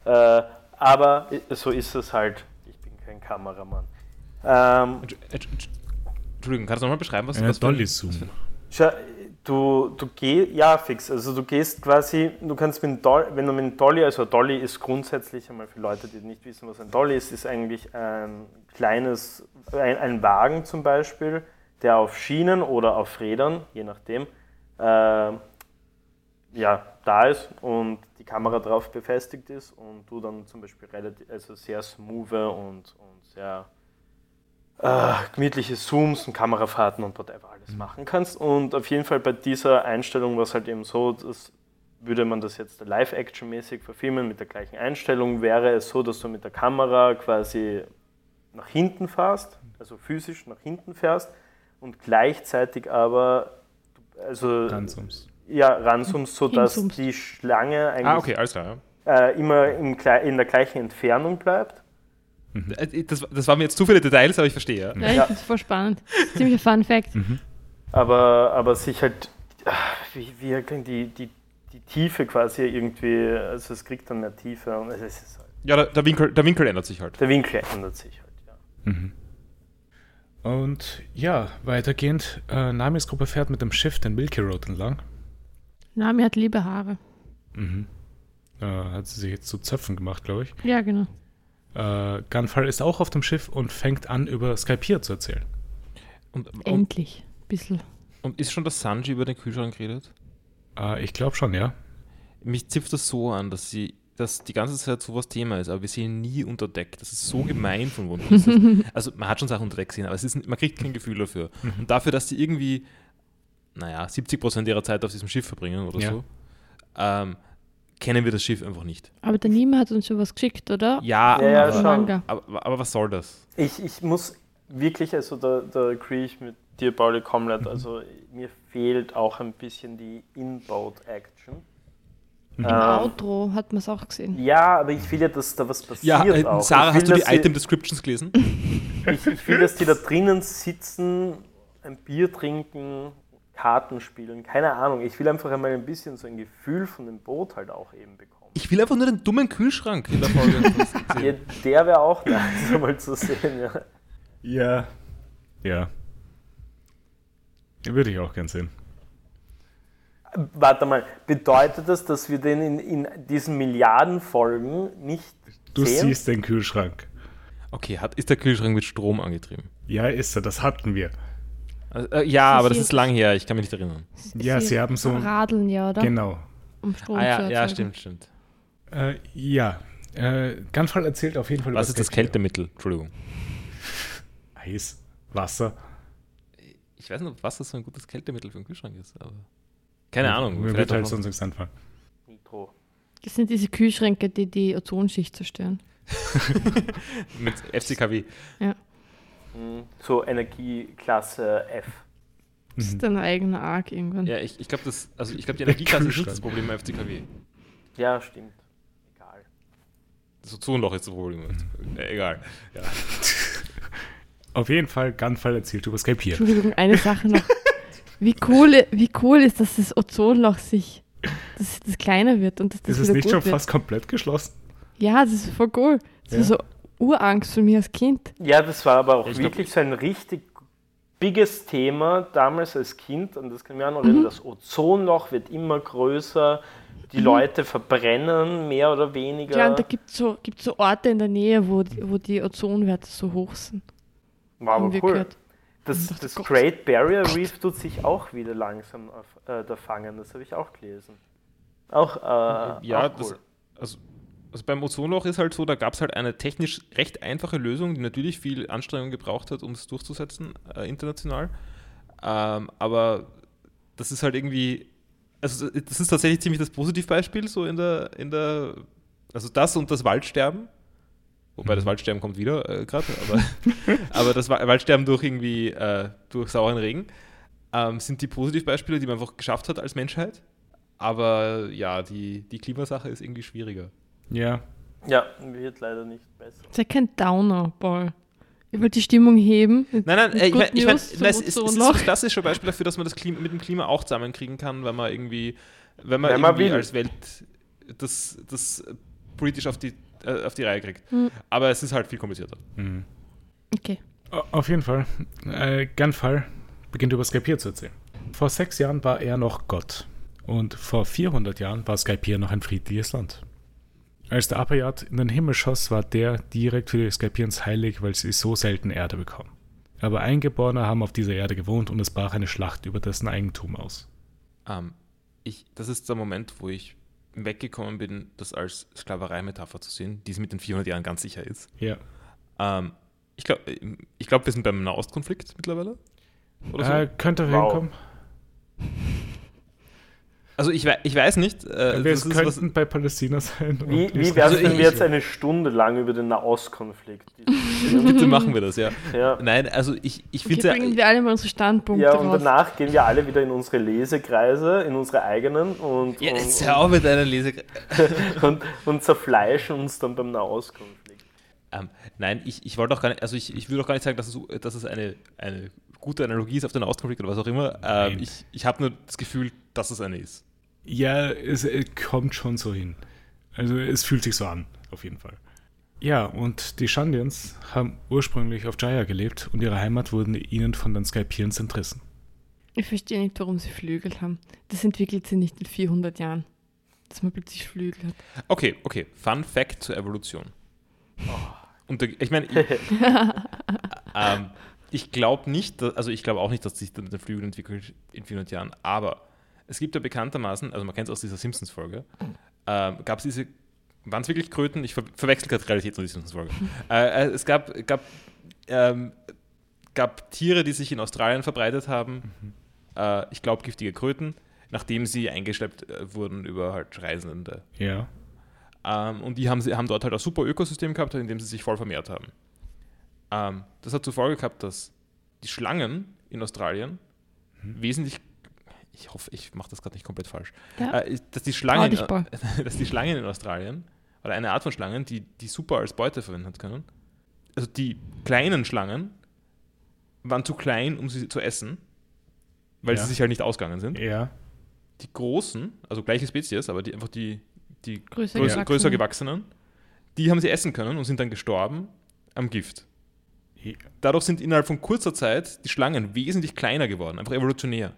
Äh, aber äh, so ist es halt. Ich bin kein Kameramann. Ähm, Entschuldigung, kannst du nochmal beschreiben, was, Äh, was Dolly Zoom. schau, du, du gehst, ja, fix. Also du gehst quasi, du kannst mit Dolly, wenn du mit Dolly, also ein Dolly ist grundsätzlich einmal für Leute, die nicht wissen, was ein Dolly ist, ist eigentlich ein kleines, ein, ein Wagen zum Beispiel, der auf Schienen oder auf Rädern, je nachdem, äh, ja, da ist und die Kamera drauf befestigt ist und du dann zum Beispiel relativ, also sehr smooth und, und sehr äh, gemütliche Zooms und Kamerafahrten und whatever alles machen kannst. Und auf jeden Fall bei dieser Einstellung war es halt eben so, dass würde man das jetzt live-action-mäßig verfilmen mit der gleichen Einstellung, wäre es so, dass du mit der Kamera quasi nach hinten fährst, also physisch nach hinten fährst und gleichzeitig aber also Ransoms. ja, ranzoomst, sodass Hinzoomst. die Schlange eigentlich Ah, okay, klar. Ja. äh, immer im, Gle- in der gleichen Entfernung bleibt. Äh, Das, das waren mir jetzt zu viele Details, aber ich verstehe. Ja. Ja, ich finde es voll spannend. Ziemlicher Fun Fact. Mhm. aber, aber sich halt, ah, wie, wie erklären, die, die, die Tiefe quasi irgendwie, also es kriegt dann mehr Tiefe und es ist halt, Ja, der, der, Winkel, der Winkel ändert sich halt. der Winkel ändert sich halt, ja. Mhm. Und ja, weitergehend, äh, Namis Gruppe fährt mit dem Schiff den Milky Road entlang. Nami hat liebe Haare. Mhm. Äh, hat sie sich jetzt zu Zöpfen gemacht, glaube ich. Ja, genau. Äh, Gunfire ist auch auf dem Schiff und fängt an, über Skypier zu erzählen. Und, und, Endlich. Bisschen. und ist schon das Sanji über den Kühlschrank geredet? Äh, ich glaube schon, ja. Mich zipft das so an, dass sie dass die ganze Zeit sowas Thema ist, aber wir sehen nie unter Deck. Das ist so gemein von One Piece. also man hat schon Sachen unter Deck gesehen, aber es ist, man kriegt kein Gefühl dafür. Und dafür, dass die irgendwie, naja, 70% ihrer Zeit auf diesem Schiff verbringen oder Ja. so, ähm, kennen wir das Schiff einfach nicht. Aber der Nima hat uns schon was geschickt, oder? Ja, Ja, ja, aber, schon. Aber, aber was soll das? Ich, ich muss wirklich, also da, da agree ich mit dir, Pauli, komplett. Also mir fehlt auch ein bisschen die In-Boat-Action. Im Ähm, Outro hat man es auch gesehen. Ja, aber ich will ja, dass da was passiert Ja, äh, auch. Sarah, will, hast du die dass sie- Item Descriptions gelesen? Ich, ich will, dass die da drinnen sitzen, ein Bier trinken, Karten spielen, keine Ahnung. Ich will einfach einmal ein bisschen so ein Gefühl von dem Boot halt auch eben bekommen. Ich will einfach nur den dummen Kühlschrank in der Folge Ja, sehen. der wäre auch nice, mal zu sehen, ja. Ja. Ja. Würde ich auch gern sehen. Warte mal, bedeutet das, dass wir den in, in diesen Milliardenfolgen nicht Du sehen? siehst den Kühlschrank. Okay, hat, ist der Kühlschrank mit Strom angetrieben? Ja, ist er, das hatten wir. Also, äh, ja, aber das ist lang her, ich kann mich nicht erinnern. Ja, sie haben so- Radeln ja, oder? Genau. Um Strom Ah zu ja, ja, stimmt, stimmt. Äh, ja. Äh, Gunfall erzählt auf jeden Fall Was ist das. Kältemittel? Entschuldigung. Eis, Wasser. Ich weiß nicht, was das so ein gutes Kältemittel für einen Kühlschrank ist, aber. Keine Ahnung. Mir vielleicht wird halt sonst nichts einfallen. Nitro. Das sind diese Kühlschränke, die die Ozonschicht zerstören. mit FCKW. Hm, So Energieklasse F. Das Mhm. ist ein eigener Arc irgendwann. Ja, ich, ich glaube, das, also ich glaube, die Energieklasse ist nicht das Problem bei FCKW. Ja, stimmt. Egal. Das Ozonloch ist das Problem. Äh, egal. Ja. Auf jeden Fall, Gunfall erzählt über Skypiea. Entschuldigung, eine Sache noch. Wie cool, wie cool ist, dass das Ozonloch sich, dass das kleiner wird und dass das Ist es nicht schon wird. fast komplett geschlossen? Ja, das ist voll cool. Das Ja. ist so Urangst von mir als Kind. Ja, das war aber auch Ich glaub, wirklich so ein richtig biges Thema damals als Kind. Und das kann ich mir auch noch erinnern. Das Ozonloch wird immer größer. Die Leute verbrennen mehr oder weniger. Ja, und da gibt es so, gibt's so Orte in der Nähe, wo, die- wo die Ozonwerte so hoch sind. war aber cool. gehört. Das, dachte, das Gott. Great Barrier Reef tut sich auch wieder langsam auf, äh, da fangen. Das habe ich auch gelesen. Auch, äh, ja, auch das, cool. also, also beim Ozonloch ist halt so, da gab es halt eine technisch recht einfache Lösung, die natürlich viel Anstrengung gebraucht hat, um es durchzusetzen, äh, international. Ähm, aber das ist halt irgendwie, also das ist tatsächlich ziemlich das Positivbeispiel so in der, in der, also das und das Waldsterben. Wobei das Waldsterben kommt wieder äh, gerade, aber, aber das Wa- Waldsterben durch irgendwie, äh, durch sauren Regen, ähm, sind die Positivbeispiele, die man einfach geschafft hat als Menschheit. Aber ja, die, die Klimasache ist irgendwie schwieriger. Ja. Ja, wird leider nicht besser. Sei kein Downer, Paul. Ich wollte die Stimmung heben. Nein, nein, äh, ich meine, ich mein, es, ist- ist ein klassisches Beispiel dafür, dass man das Klima, mit dem Klima auch zusammenkriegen kann, wenn man irgendwie, wenn man Wenn man irgendwie will. als Welt das, das politisch auf die, äh, auf die Reihe kriegt. Hm. Aber es ist halt viel komplizierter. Mhm. Okay. Auf jeden Fall. Äh, Gunfall beginnt über Skypiea zu erzählen. Vor sechs Jahren war er noch Gott. Und vor 400 Jahren war Skypiea noch ein friedliches Land. Als der Apayat in den Himmel schoss, war der direkt für die Skypians heilig, weil sie so selten Erde bekommen. Aber Eingeborene haben auf dieser Erde gewohnt und es brach eine Schlacht über dessen Eigentum aus. Ähm, ich, das ist der Moment, wo ich weggekommen bin, das als Sklaverei-Metapher zu sehen, die es mit den 400 Jahren ganz sicher ist. Ja. Ähm, ich glaube, ich glaub, wir sind beim Nahostkonflikt mittlerweile. Oder so. Äh, könnte Wow. hinkommen. Also ich, ich weiß nicht. Äh, Wir das ist was, könnten bei Palästina sein. Wie, wie wäre es, Also wenn ich- wir jetzt eine Stunde lang über den Nahostkonflikt diskutieren? bitte machen wir das, ja. ja. Nein, also ich, ich Okay, finde bringen wir alle mal unsere Standpunkte ja, und raus. danach gehen wir alle wieder in unsere Lesekreise, in unsere eigenen und, Ja, und, jetzt hör auf mit deiner Lese. und, und zerfleischen uns dann beim Nahostkonflikt. Ähm, nein, ich, ich wollte auch gar nicht, also ich, ich würde auch gar nicht sagen, dass es, dass es eine, eine gute Analogie ist auf den Nahostkonflikt oder was auch immer. Ähm, ich ich habe nur das Gefühl, dass es eine ist. Ja, es, äh, kommt schon so hin. Also es fühlt sich so an, auf jeden Fall. Ja, und die Shandians haben ursprünglich auf Jaya gelebt und ihre Heimat wurden ihnen von den Skypians entrissen. Ich verstehe nicht, warum sie Flügel haben. Das entwickelt sie nicht in 400 Jahren. Dass man plötzlich Flügel hat. Okay, okay. Fun Fact zur Evolution. Und der, ich meine, ich, ähm, ich glaube nicht, dass, also ich glaube auch nicht, dass sich der Flügel entwickelt in 400 Jahren, aber es gibt ja bekanntermaßen, also man kennt es aus dieser Simpsons-Folge, ähm, gab es diese, waren es wirklich Kröten? Ich ver verwechsel gerade Realität und die Simpsons-Folge. äh, äh, es gab, gab, ähm, gab Tiere, die sich in Australien verbreitet haben, äh, ich glaube giftige Kröten, nachdem sie eingeschleppt äh, wurden über halt Reisende. Ja. Ähm, und die haben, sie, haben dort halt ein super Ökosystem gehabt, in dem sie sich voll vermehrt haben. Ähm, das hat zur Folge gehabt, dass die Schlangen in Australien wesentlich, ich hoffe, ich mache das gerade nicht komplett falsch, Ja. äh, dass, die Schlangen, Paul. dass die Schlangen in Australien, oder eine Art von Schlangen, die, die super als Beute verwenden können, also die kleinen Schlangen waren zu klein, um sie zu essen, weil Ja. sie sich halt nicht ausgegangen sind. Ja. Die großen, also gleiche Spezies, aber die einfach die, die Größer, größer, größer gewachsenen, die haben sie essen können und sind dann gestorben am Gift. Dadurch sind innerhalb von kurzer Zeit die Schlangen wesentlich kleiner geworden, einfach evolutionär.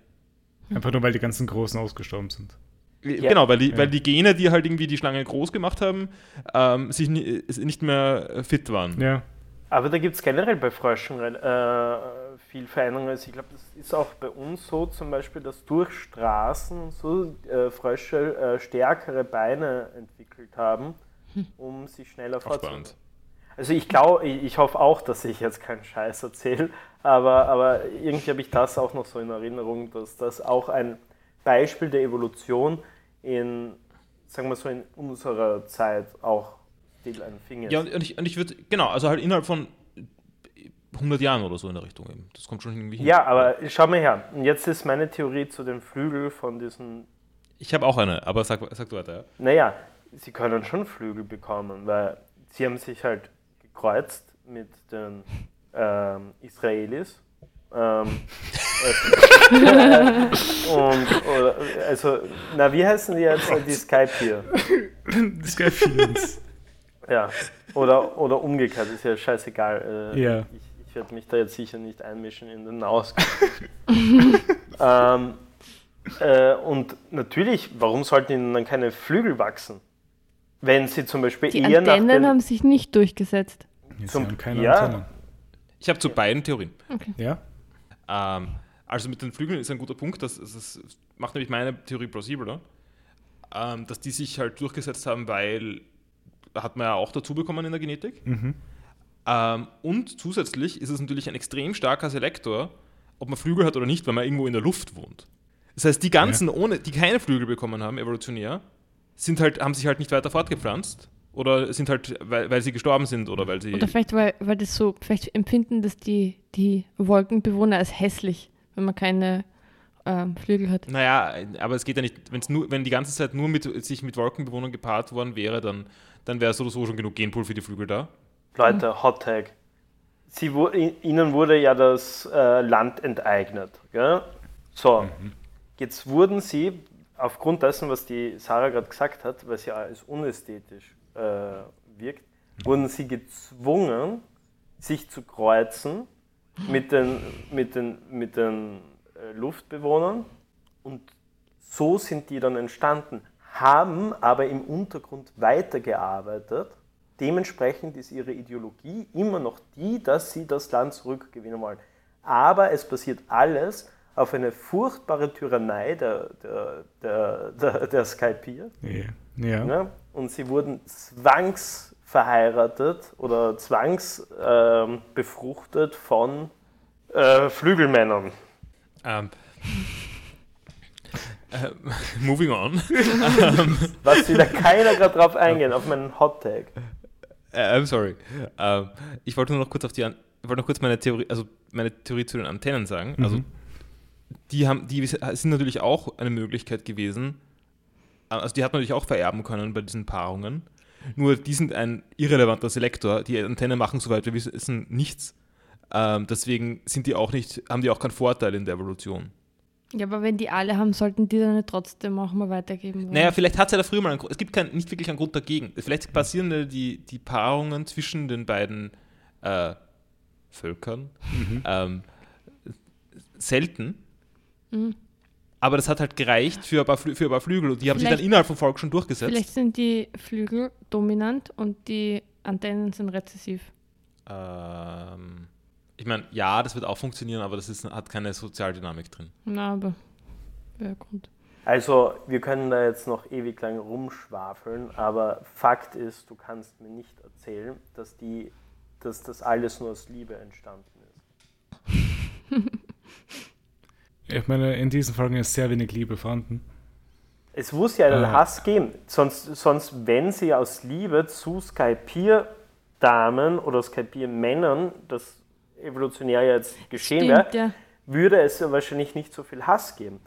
Einfach nur, weil die ganzen Großen ausgestorben sind. Genau, weil die, Ja. weil die Gene, die halt irgendwie die Schlange groß gemacht haben, ähm, sich ni nicht mehr fit waren. Ja. Aber da gibt es generell bei Fröschen äh, viel Veränderungen. Also ich glaube, das ist auch bei uns so zum Beispiel, dass durch Straßen und so äh, Frösche äh, stärkere Beine entwickelt haben, um sich schneller fortzubewegen. Also ich glaube, ich, ich hoffe auch, dass ich jetzt keinen Scheiß erzähle, aber, aber irgendwie habe ich das auch noch so in Erinnerung, dass das auch ein Beispiel der Evolution in, sagen wir so, in unserer Zeit auch still ein Finger ist. Ja, und ich, und ich würde, genau, also halt innerhalb von 100 Jahren oder so in der Richtung eben. Das kommt schon irgendwie hin. Ja, aber schau mal her. Und jetzt ist meine Theorie zu den Flügeln von diesen. Ich habe auch eine, aber sag, sag du weiter. Ja. Naja, sie können schon Flügel bekommen, weil sie haben sich halt gekreuzt mit den ähm, Israelis. Ähm, äh, und, oder, also, na, wie heißen die jetzt? Die Skype hier. Skyfians. Ja. Oder, oder umgekehrt, ist ja scheißegal. Äh, Ja. Ich, ich werde mich da jetzt sicher nicht einmischen in den Ausgang. ähm, äh, und natürlich, warum sollten ihnen dann keine Flügel wachsen? Wenn sie zum Beispiel Die eher nach Antennen den, haben sich nicht durchgesetzt. Sie Zum- haben keine ja. Ich habe zu beiden Theorien. Ja? Ähm, also mit den Flügeln ist ein guter Punkt, das, das, macht nämlich meine Theorie plausibler, ähm, dass die sich halt durchgesetzt haben, weil hat man ja auch dazu bekommen in der Genetik. Mhm. Ähm, und zusätzlich ist es natürlich ein extrem starker Selektor, ob man Flügel hat oder nicht, wenn man irgendwo in der Luft wohnt. Das heißt, die ganzen, ohne, die keine Flügel bekommen haben, evolutionär, sind halt, haben sich halt nicht weiter fortgepflanzt oder sind halt, weil, weil sie gestorben sind oder weil sie. Oder vielleicht, weil, weil das so, vielleicht empfinden das die, die Wolkenbewohner als hässlich, wenn man keine ähm, Flügel hat. Naja, aber es geht ja nicht, wenn's nur, wenn die ganze Zeit nur mit, sich mit Wolkenbewohnern gepaart worden wäre, dann, dann wäre so oder so schon genug Genpool für die Flügel da. Leute, Hot Tag. Sie, ihnen wurde ja das äh, Land enteignet. Gell? So, jetzt wurden sie, aufgrund dessen, was die Sarah gerade gesagt hat, was ja als unästhetisch äh, wirkt, wurden sie gezwungen, sich zu kreuzen mit den, mit den, mit den äh, Luftbewohnern und so sind die dann entstanden, haben aber im Untergrund weitergearbeitet. Dementsprechend ist ihre Ideologie immer noch die, dass sie das Land zurückgewinnen wollen. Aber es basiert alles auf eine furchtbare Tyrannei der, der, der, der, der Skypier. Ja. ja. Ne? Und sie wurden zwangsverheiratet oder zwangsbefruchtet ähm, befruchtet von äh, Flügelmännern. Ähm, äh, moving on. Was will da keiner gerade drauf eingehen, auf meinen Hot Tag. Äh, I'm sorry. Ähm, ich wollte nur noch kurz auf die, An ich wollte noch kurz meine Theorie, also meine Theorie zu den Antennen sagen. Mhm. Also die haben, die sind natürlich auch eine Möglichkeit gewesen. Also die hat man natürlich auch vererben können bei diesen Paarungen. Nur die sind ein irrelevanter Selektor. Die Antenne machen, soweit wir wissen, nichts. Ähm, deswegen sind die auch nicht, haben die auch keinen Vorteil in der Evolution. Ja, aber wenn die alle haben, sollten die dann nicht trotzdem auch mal weitergeben wollen. Naja, vielleicht hat es ja da früher mal einen Grund. Es gibt kein, nicht wirklich einen Grund dagegen. Vielleicht passieren ja die, die Paarungen zwischen den beiden äh, Völkern ähm, selten. Mhm. Aber das hat halt gereicht für ein paar, Flü für ein paar Flügel und die haben sich dann Vielleicht- innerhalb vom Volk schon durchgesetzt. Vielleicht sind die Flügel dominant und die Antennen sind rezessiv. Ähm, ich meine, ja, das wird auch funktionieren, aber das ist, hat keine Sozialdynamik drin. Na, aber wäre Grund. Also, wir können da jetzt noch ewig lang rumschwafeln, aber Fakt ist, du kannst mir nicht erzählen, dass, die, dass das alles nur aus Liebe entstanden ist. Ich meine, in diesen Folgen ist sehr wenig Liebe vorhanden. Es muss ja einen Ah. Hass geben. Sonst, sonst, wenn sie aus Liebe zu Skypier-Damen oder Skypier-Männern, das evolutionär jetzt geschehen wäre, ja. würde es ja wahrscheinlich nicht so viel Hass geben.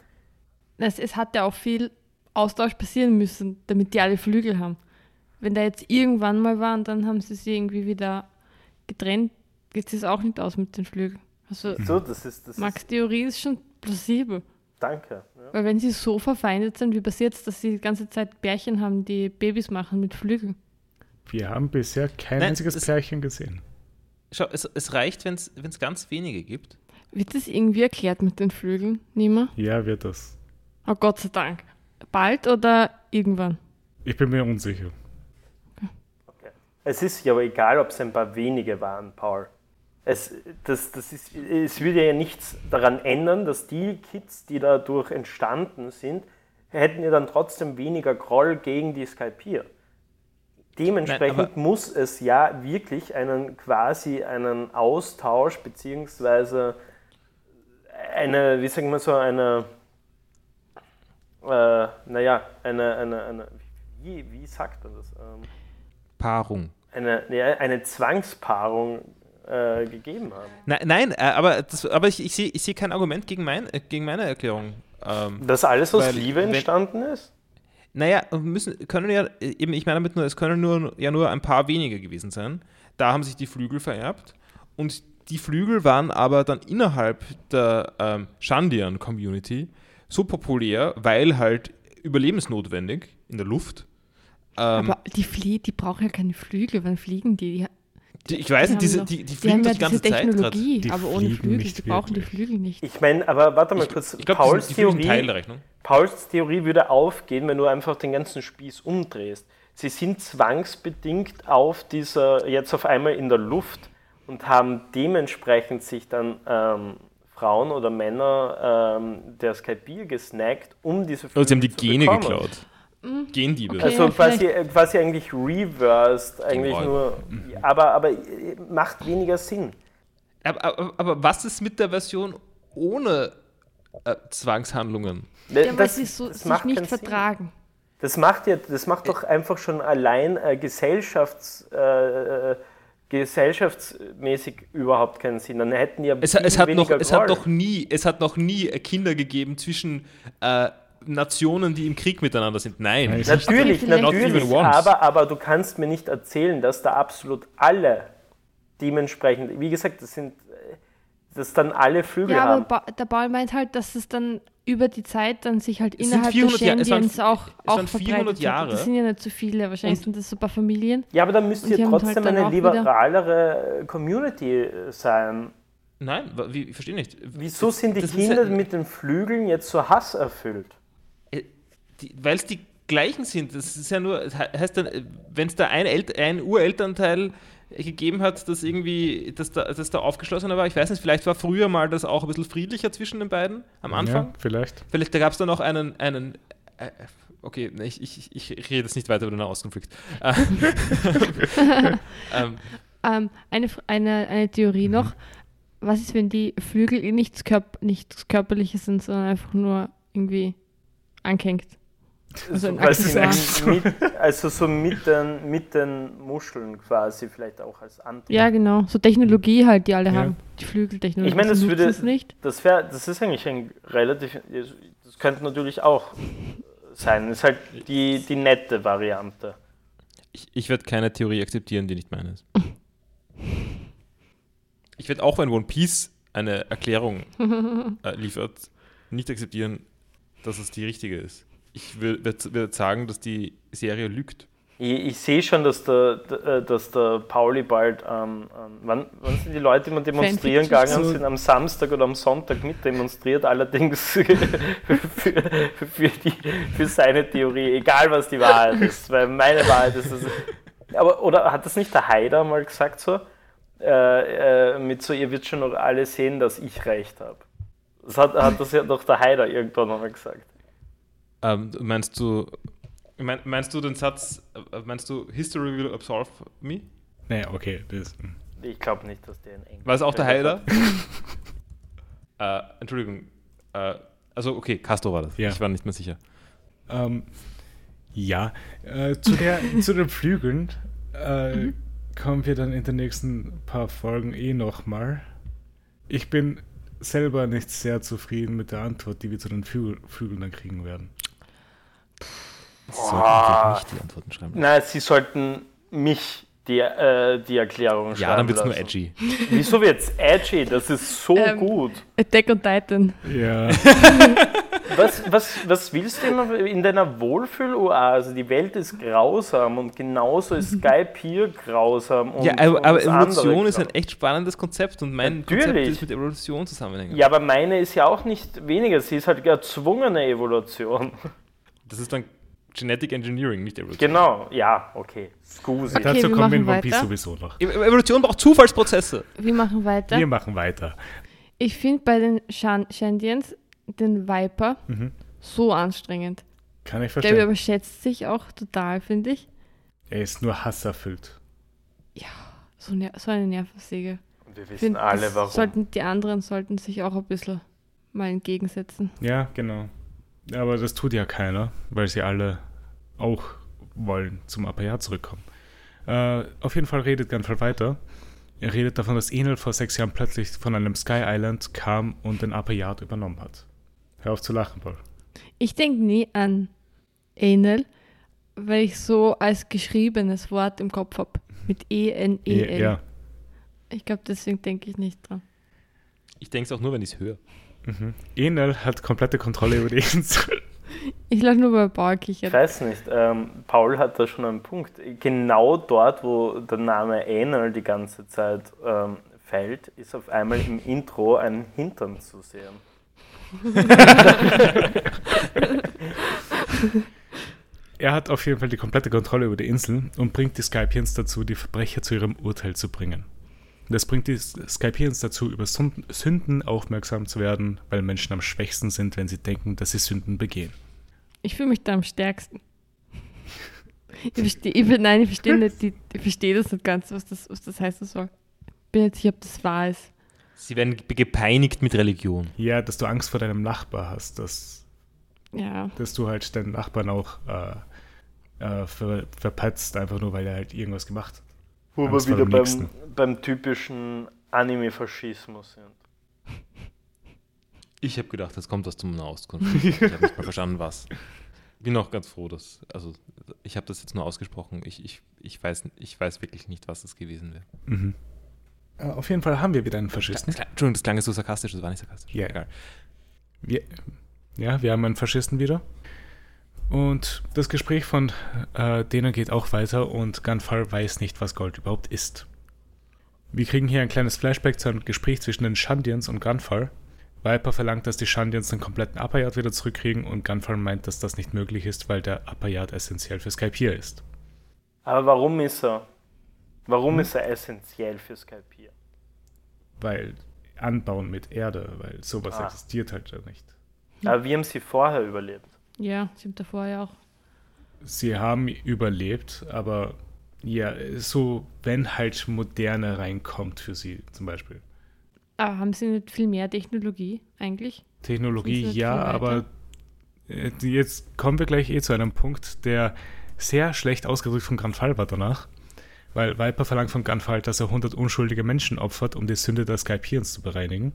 Es, es hat ja auch viel Austausch passieren müssen, damit die alle Flügel haben. Wenn da jetzt irgendwann mal waren, dann haben sie sie irgendwie wieder getrennt. Geht es auch nicht aus mit den Flügeln. Also So, das ist, das Max ist, Theorie ist schon plausibel. danke. Ja. Weil wenn sie so verfeindet sind wie bis jetzt, dass sie die ganze Zeit Bärchen haben, die Babys machen mit Flügeln. Wir haben bisher kein Nein, einziges das- Pärchen gesehen. Schau, es, es reicht, wenn es ganz wenige gibt. Wird das irgendwie erklärt mit den Flügeln? Nimmer? Ja, wird das. Oh Gott sei Dank. Bald oder irgendwann? Ich bin mir unsicher. Es ist ja aber egal, ob es ein paar wenige waren, Paul. Es, das, das ist, es würde ja nichts daran ändern, dass die Kids, die dadurch entstanden sind, hätten ja dann trotzdem weniger Groll gegen die Skypier. Dementsprechend Nein, muss es ja wirklich einen quasi einen Austausch beziehungsweise eine, wie sagen wir so, eine, äh, naja, eine, eine, eine wie, wie sagt man das? Ähm, Paarung. eine, ja, eine Zwangspaarung äh, gegeben haben. Nein, nein äh, aber, das, aber ich, ich sehe ich seh kein Argument gegen, mein, äh, gegen meine Erklärung. Ähm, Dass alles aus Weil, Liebe wenn- entstanden ist? Naja, müssen, können ja, eben, ich meine damit nur, es können nur, ja nur ein paar wenige gewesen sein. Da haben sich die Flügel vererbt und die Flügel waren aber dann innerhalb der ähm, Shandian-Community so populär, weil halt überlebensnotwendig in der Luft. Ähm, Aber die Flie die brauchen ja keine Flügel. Wann fliegen die? Die, die, ich weiß die nicht, diese, haben die, die die fliegen ja die ganze diese Zeit gerade. Technologie, Die aber ohne Flügel. nicht Die brauchen die. Flügel nicht. Ich meine, aber warte mal kurz. ich glaube, Pauls, die, die Theorie, Rechnung. Pauls Theorie würde aufgehen, wenn du einfach den ganzen Spieß umdrehst. Sie sind zwangsbedingt auf dieser, jetzt auf einmal in der Luft und haben dementsprechend sich dann ähm, Frauen oder Männer ähm, der Skypier gesnackt, um diese Oh, sie haben die zu Gene bekommen. geklaut. Gendiebe. Okay. Also Ja, quasi, äh, quasi eigentlich reversed, eigentlich nur, aber, aber äh, macht weniger Sinn. Aber, aber, aber was ist mit der Version ohne äh, Zwangshandlungen? Ja, weil das, sie so, das sich macht nicht keinen Sinn. vertragen. Das macht ja, das macht doch einfach schon allein äh, gesellschafts, äh, gesellschaftsmäßig überhaupt keinen Sinn. Dann hätten die ja Es, es, hat noch, es, hat noch nie, es hat noch nie Kinder gegeben zwischen äh, Nationen, die im Krieg miteinander sind. Nein. Nein, Natürlich, natürlich, aber, aber du kannst mir nicht erzählen, dass da absolut alle dementsprechend, wie gesagt, das sind, dass dann alle Flügel Ja, aber haben. ba der Paul meint halt, dass es dann über die Zeit dann sich halt Es innerhalb der 400 Jahre- es waren- Shandians auch, es auch waren 400 verbreitet hat. Jahre. Das sind ja nicht so viele, wahrscheinlich Und- sind das so ein paar Familien. Ja, aber dann müsste halt trotzdem dann eine liberalere Community äh, sein. Nein, ich verstehe nicht. Wieso sind die das Kinder ja- mit den Flügeln jetzt so hasserfüllt? Weil es die gleichen sind. Das ist ja nur, heißt dann, wenn es da ein, El ein Urelternteil gegeben hat, das irgendwie, das da, das da aufgeschlossener war, ich weiß nicht, vielleicht war früher mal das auch ein bisschen friedlicher zwischen den beiden am Anfang. Ja, vielleicht. Vielleicht da gab es da noch einen, einen äh, okay, ne, ich, ich, ich rede jetzt nicht weiter über den Nahostkonflikt. Äh, ähm, Ähm, eine, eine, eine Theorie Mhm. noch. Was ist, wenn die Flügel nichts, Körp nichts Körperliches sind, sondern einfach nur irgendwie angehängt? Also ein Quasi Accessoire. mit, also so mit den, mit den Muscheln quasi vielleicht auch als Antrieb. Ja, genau. So Technologie halt, die alle Ja. haben. Die Flügeltechnologie. Ich meine, das würde- nutzen's nicht. Das wäre, das ist eigentlich ein relativ, das könnte natürlich auch sein. Das ist halt die, die nette Variante. ich ich werde keine Theorie akzeptieren, die nicht meine ist. Ich werde auch, wenn One Piece eine Erklärung äh, liefert, nicht akzeptieren, dass es die richtige ist. Ich würde würd sagen, dass die Serie lügt. Ich, ich sehe schon, dass der, dass der Pauli bald ähm, ähm, wann, wann sind die Leute immer demonstrieren Fanfiction. gegangen, sind am Samstag oder am Sonntag mit demonstriert, allerdings für, für, für, die, für seine Theorie, egal was die Wahrheit ist, weil meine Wahrheit ist es. Aber, oder hat das nicht der Haider mal gesagt so? Äh, äh, mit so, ihr wird schon noch alle sehen, dass ich recht habe. Das hat, hat das ja doch der Haider irgendwann mal gesagt. Ähm, meinst du, mein, meinst du den Satz, äh, meinst du History will absolve me? Naja, okay. Das, hm. Ich glaube nicht, dass der in Englisch. War es auch der Heiler? äh, Entschuldigung. Äh, also, okay, Castro war das. Ja. Ich war nicht mehr sicher. Ähm, ja, äh, zu, der, zu den Flügeln äh, kommen wir dann in den nächsten paar Folgen eh nochmal. Ich bin selber nicht sehr zufrieden mit der Antwort, die wir zu den Flügel, Flügeln dann kriegen werden. Sollten wir nicht die Antworten schreiben. Nein, sie sollten mich die, äh, die Erklärung schreiben. Ja, dann wird es nur edgy. Wieso wird's edgy? Das ist so Ähm, gut. Attack on Titan. Ja, Was, was, was willst du immer in deiner Wohlfühl-Oase? Die Welt ist grausam und genauso ist Skype hier grausam. Und, ja, aber, aber Evolution ist ein echt spannendes Konzept und mein Natürlich. Konzept ist mit Evolution zusammenhängen. Ja, aber meine ist ja auch nicht weniger. Sie ist halt erzwungene Evolution. Das ist dann Genetic Engineering, nicht Evolution. Genau, ja, okay. Scusi. Okay, dazu wir kommen wir in machen One Piece sowieso noch. E- Evolution braucht Zufallsprozesse. Wir machen weiter. Wir machen weiter. Ich finde bei den Shan Shandians den Viper Mhm. so anstrengend. Kann ich Der verstehen. überschätzt sich auch total, finde ich. Er ist nur hasserfüllt. So, ner so eine Nervensäge. Wir Ich wissen find, alle, warum. Sollten, die anderen sollten sich auch ein bisschen mal entgegensetzen. Ja, genau. Aber das tut ja keiner, weil sie alle auch wollen zum Apparat zurückkommen. Äh, auf jeden Fall redet Gunfall weiter. Er redet davon, dass Enel vor sechs Jahren plötzlich von einem Sky Island kam und den Apparat übernommen hat. Hör auf zu lachen, Paul. Ich denke nie an Enel, weil ich so als geschriebenes Wort im Kopf habe. Mit E-N-E-L. Ja. Ich glaube, deswegen denke ich nicht dran. Ich denke es auch nur, wenn ich es höre. Mhm. Enel hat komplette Kontrolle über die Insel. Ich lasse nur bei Bauer Ich weiß nicht, ähm, Paul hat da schon einen Punkt. Genau dort, wo der Name Anal die ganze Zeit ähm, fällt, ist auf einmal im Intro ein Hintern zu sehen. Er hat auf jeden Fall die komplette Kontrolle über die Insel und bringt die Skypians dazu, die Verbrecher zu ihrem Urteil zu bringen. Das bringt die Skypians dazu, über Sünden- aufmerksam zu werden, weil Menschen am schwächsten sind, wenn sie denken, dass sie Sünden begehen. Ich fühle mich da am stärksten. Ich verstehe, ich, nein, ich verstehe nicht, die, ich verstehe das nicht ganz, was das, was das heißen soll. Bin nicht sicher, ob das wahr ist. Sie werden ge- gepeinigt mit Religion. Ja, dass du Angst vor deinem Nachbar hast, dass, Ja. dass du halt deinen Nachbarn auch äh, äh, ver, verpetzt, einfach nur weil er halt irgendwas gemacht hat. Wo wir wieder beim, beim typischen Anime-Faschismus sind. Ich habe gedacht, es kommt was zum Auskunft. Ich habe nicht mal verstanden, was. Bin auch ganz froh, dass. Also, ich habe das jetzt nur ausgesprochen. Ich, ich, ich, weiß, ich weiß wirklich nicht, was das gewesen wäre. Mhm. Äh, auf jeden Fall haben wir wieder einen Das Faschisten. klang- Entschuldigung, das klang jetzt so sarkastisch, das war nicht sarkastisch. Ja. Egal. Wir, ja, wir haben einen Faschisten wieder. Und das Gespräch von äh, denen geht auch weiter und Gunfall weiß nicht, was Gold überhaupt ist. Wir kriegen hier ein kleines Flashback zu einem Gespräch zwischen den Shandians und Gunfall. Viper verlangt, dass die Shandians den kompletten Apayat wieder zurückkriegen und Gunfall meint, dass das nicht möglich ist, weil der Apayat essentiell für Skypiea ist. Aber warum ist er? Warum Hm? ist er essentiell für Skype hier? Weil Anbauen mit Erde, weil sowas Ah. existiert halt ja nicht. Aber wie haben sie vorher überlebt? Ja, sie haben davor ja auch. Sie haben überlebt, aber ja, so, wenn halt Moderne reinkommt für sie zum Beispiel. Aber haben sie nicht viel mehr Technologie eigentlich? Technologie, ja, aber äh, jetzt kommen wir gleich eh zu einem Punkt, der sehr schlecht ausgedrückt von Granfall war danach. Weil Viper verlangt von Gunfall, dass er 100 unschuldige Menschen opfert, um die Sünde des Skypierens zu bereinigen.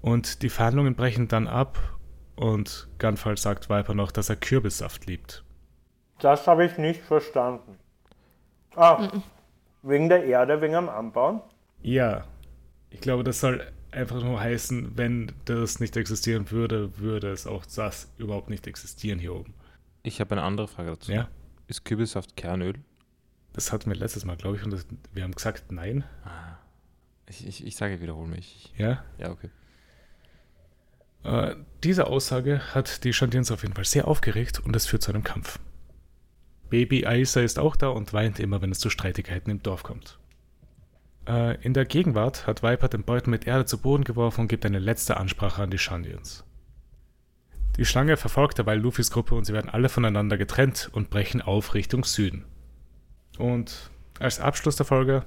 Und die Verhandlungen brechen dann ab und Gunfall sagt Viper noch, dass er Kürbissaft liebt. Das habe ich nicht verstanden. Ah, wegen der Erde, wegen am Anbauen? Ja, ich glaube, das soll einfach nur heißen, wenn das nicht existieren würde, würde es auch das überhaupt nicht existieren hier oben. Ich habe eine andere Frage dazu. Ja, Ist Kürbissaft Kernöl? das hatten wir letztes Mal, glaube ich, und das, wir haben gesagt, nein. Ah. Ich, ich, ich sage, wiederhole mich. Ja, Ja, okay. Äh, diese Aussage hat die Shandians auf jeden Fall sehr aufgeregt und es führt zu einem Kampf. Baby Aisa ist auch da und weint immer, wenn es zu Streitigkeiten im Dorf kommt. Äh, in der Gegenwart hat Viper den Beuten mit Erde zu Boden geworfen und gibt eine letzte Ansprache an die Shandians. Die Schlange verfolgt dabei Luffys Gruppe und sie werden alle voneinander getrennt und brechen auf Richtung Süden. Und als Abschluss der Folge,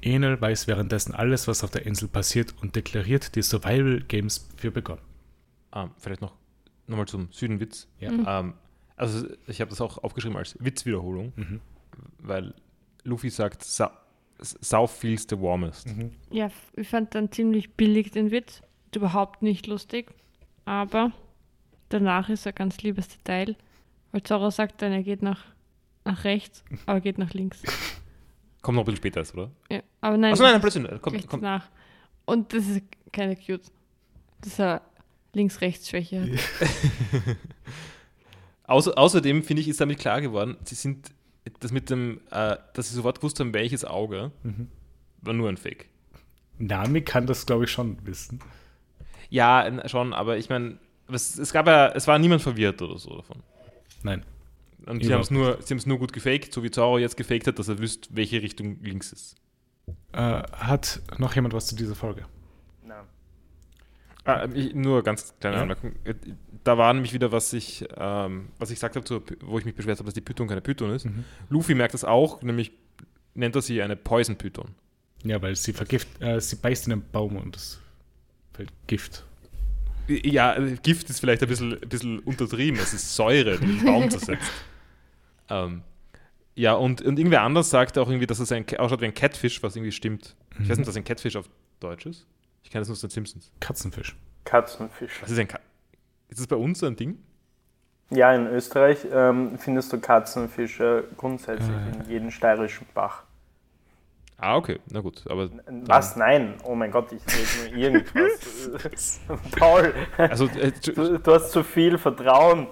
Enel weiß währenddessen alles, was auf der Insel passiert und deklariert die Survival Games für begonnen. Ähm, vielleicht noch nochmal zum Südenwitz. Ja. Mhm. Ähm, also ich habe das auch aufgeschrieben als Witzwiederholung, Mhm. weil Luffy sagt, Sa South feels the warmest. Mhm. Ja, ich fand dann ziemlich billig den Witz. Überhaupt nicht lustig. Aber danach ist ein ganz liebes Detail. Weil Zora sagt dann, er geht nach, nach rechts, aber er geht nach links. Kommt noch ein bisschen später, oder? Ja, aber nein, Achso, nein, plötzlich. Kommt, kommt. danach. Und das ist keine cute. Das ist eine Links-Rechts-Schwäche. hat. Außer, außerdem, finde ich, ist damit klar geworden, sie sind, das mit dem, äh, dass sie sofort gewusst haben, welches Auge, Mhm. war nur ein Fake. Nami kann das, glaube ich, schon wissen. Ja, schon, aber ich meine, es, es gab ja, es war niemand verwirrt oder so davon. Nein. Und sie haben es nur, sie nur gut gefaked, so wie Zoro jetzt gefaked hat, dass er wüsst, welche Richtung links ist. Äh, hat noch jemand was zu dieser Folge? Ah, ich, nur ganz kleine Ja. Anmerkung. Äh, Da war nämlich wieder, was ich, ähm, was ich gesagt habe, wo ich mich beschwert habe, dass die Python keine Python ist. Mhm. Luffy merkt das auch, nämlich nennt er sie eine Poison-Python. Ja, weil sie vergift, äh, sie beißt in einen Baum und es fällt Gift. Ja, äh, Gift ist vielleicht ein bisschen, ein bisschen untertrieben. Es ist Säure, die den Baum zersetzt. ähm, ja, und, und irgendwer anders sagt auch irgendwie, dass es ein, ausschaut wie ein Catfish, was irgendwie stimmt. Ich weiß nicht, was ein Catfish auf Deutsch ist. Ich kenne das nur aus den Simpsons. Katzenfisch. Katzenfisch. Was ist ein Ka Ist das bei uns so ein Ding? Ja, in Österreich ähm, findest du Katzenfische grundsätzlich Ah. in jedem steirischen Bach. Ah, okay, na gut. Aber Was? Nein. Oh mein Gott, ich rede nur irgendwas. Paul, also, äh, du, du hast zu viel Vertrauen.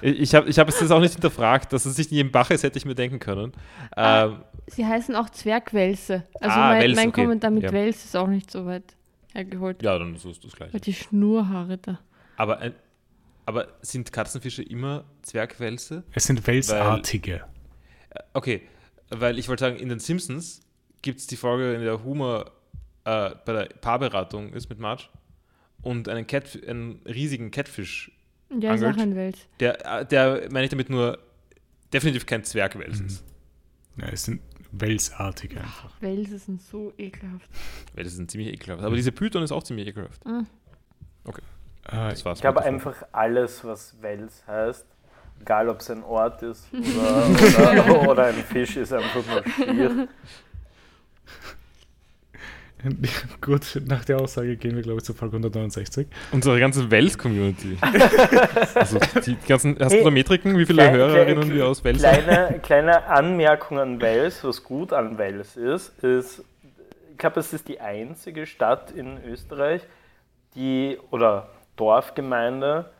ich habe ich hab es jetzt auch nicht hinterfragt, dass es nicht in jedem Bach ist, hätte ich mir denken können. Ah. Ähm, Sie heißen auch Zwergwälse. Also Ah, mein, Wels, mein okay. Kommentar mit Ja. Wels ist auch nicht so weit hergeholt. ja, dann ist es das Gleiche. Weil die Schnurhaare da. Aber, ein, aber sind Katzenfische immer Zwergwälse? Es sind Welsartige. Äh, Okay, weil ich wollte sagen, in den Simpsons gibt es die Folge, in der Humor äh, bei der Paarberatung ist mit Marge und einen, Cat, einen riesigen Catfish, Ja, ist auch Angelt. ein Wels. der, äh, der meine ich damit nur definitiv kein Zwergwels Mhm. ist. Ja, es sind Welsartige einfach. Welse sind so ekelhaft. Ist ein ziemlich ekelhaft. Aber diese Python ist auch ziemlich ekelhaft. Äh, Das war's. Ich glaube einfach alles, was Wels heißt, egal ob es ein Ort ist oder, oder, oder ein Fisch, ist einfach nur schier. Gut, nach der Aussage gehen wir, glaube ich, zu Folge 169. Unsere ganze Wels-Community. also die ganzen, hast Hey, du da Metriken, wie viele Kleine- Hörerinnen wir aus Wels haben? Kleine, kleine Anmerkung an Wels, was gut an Wels ist, ist, ich glaube, es ist die einzige Stadt in Österreich, die, oder Dorfgemeinde,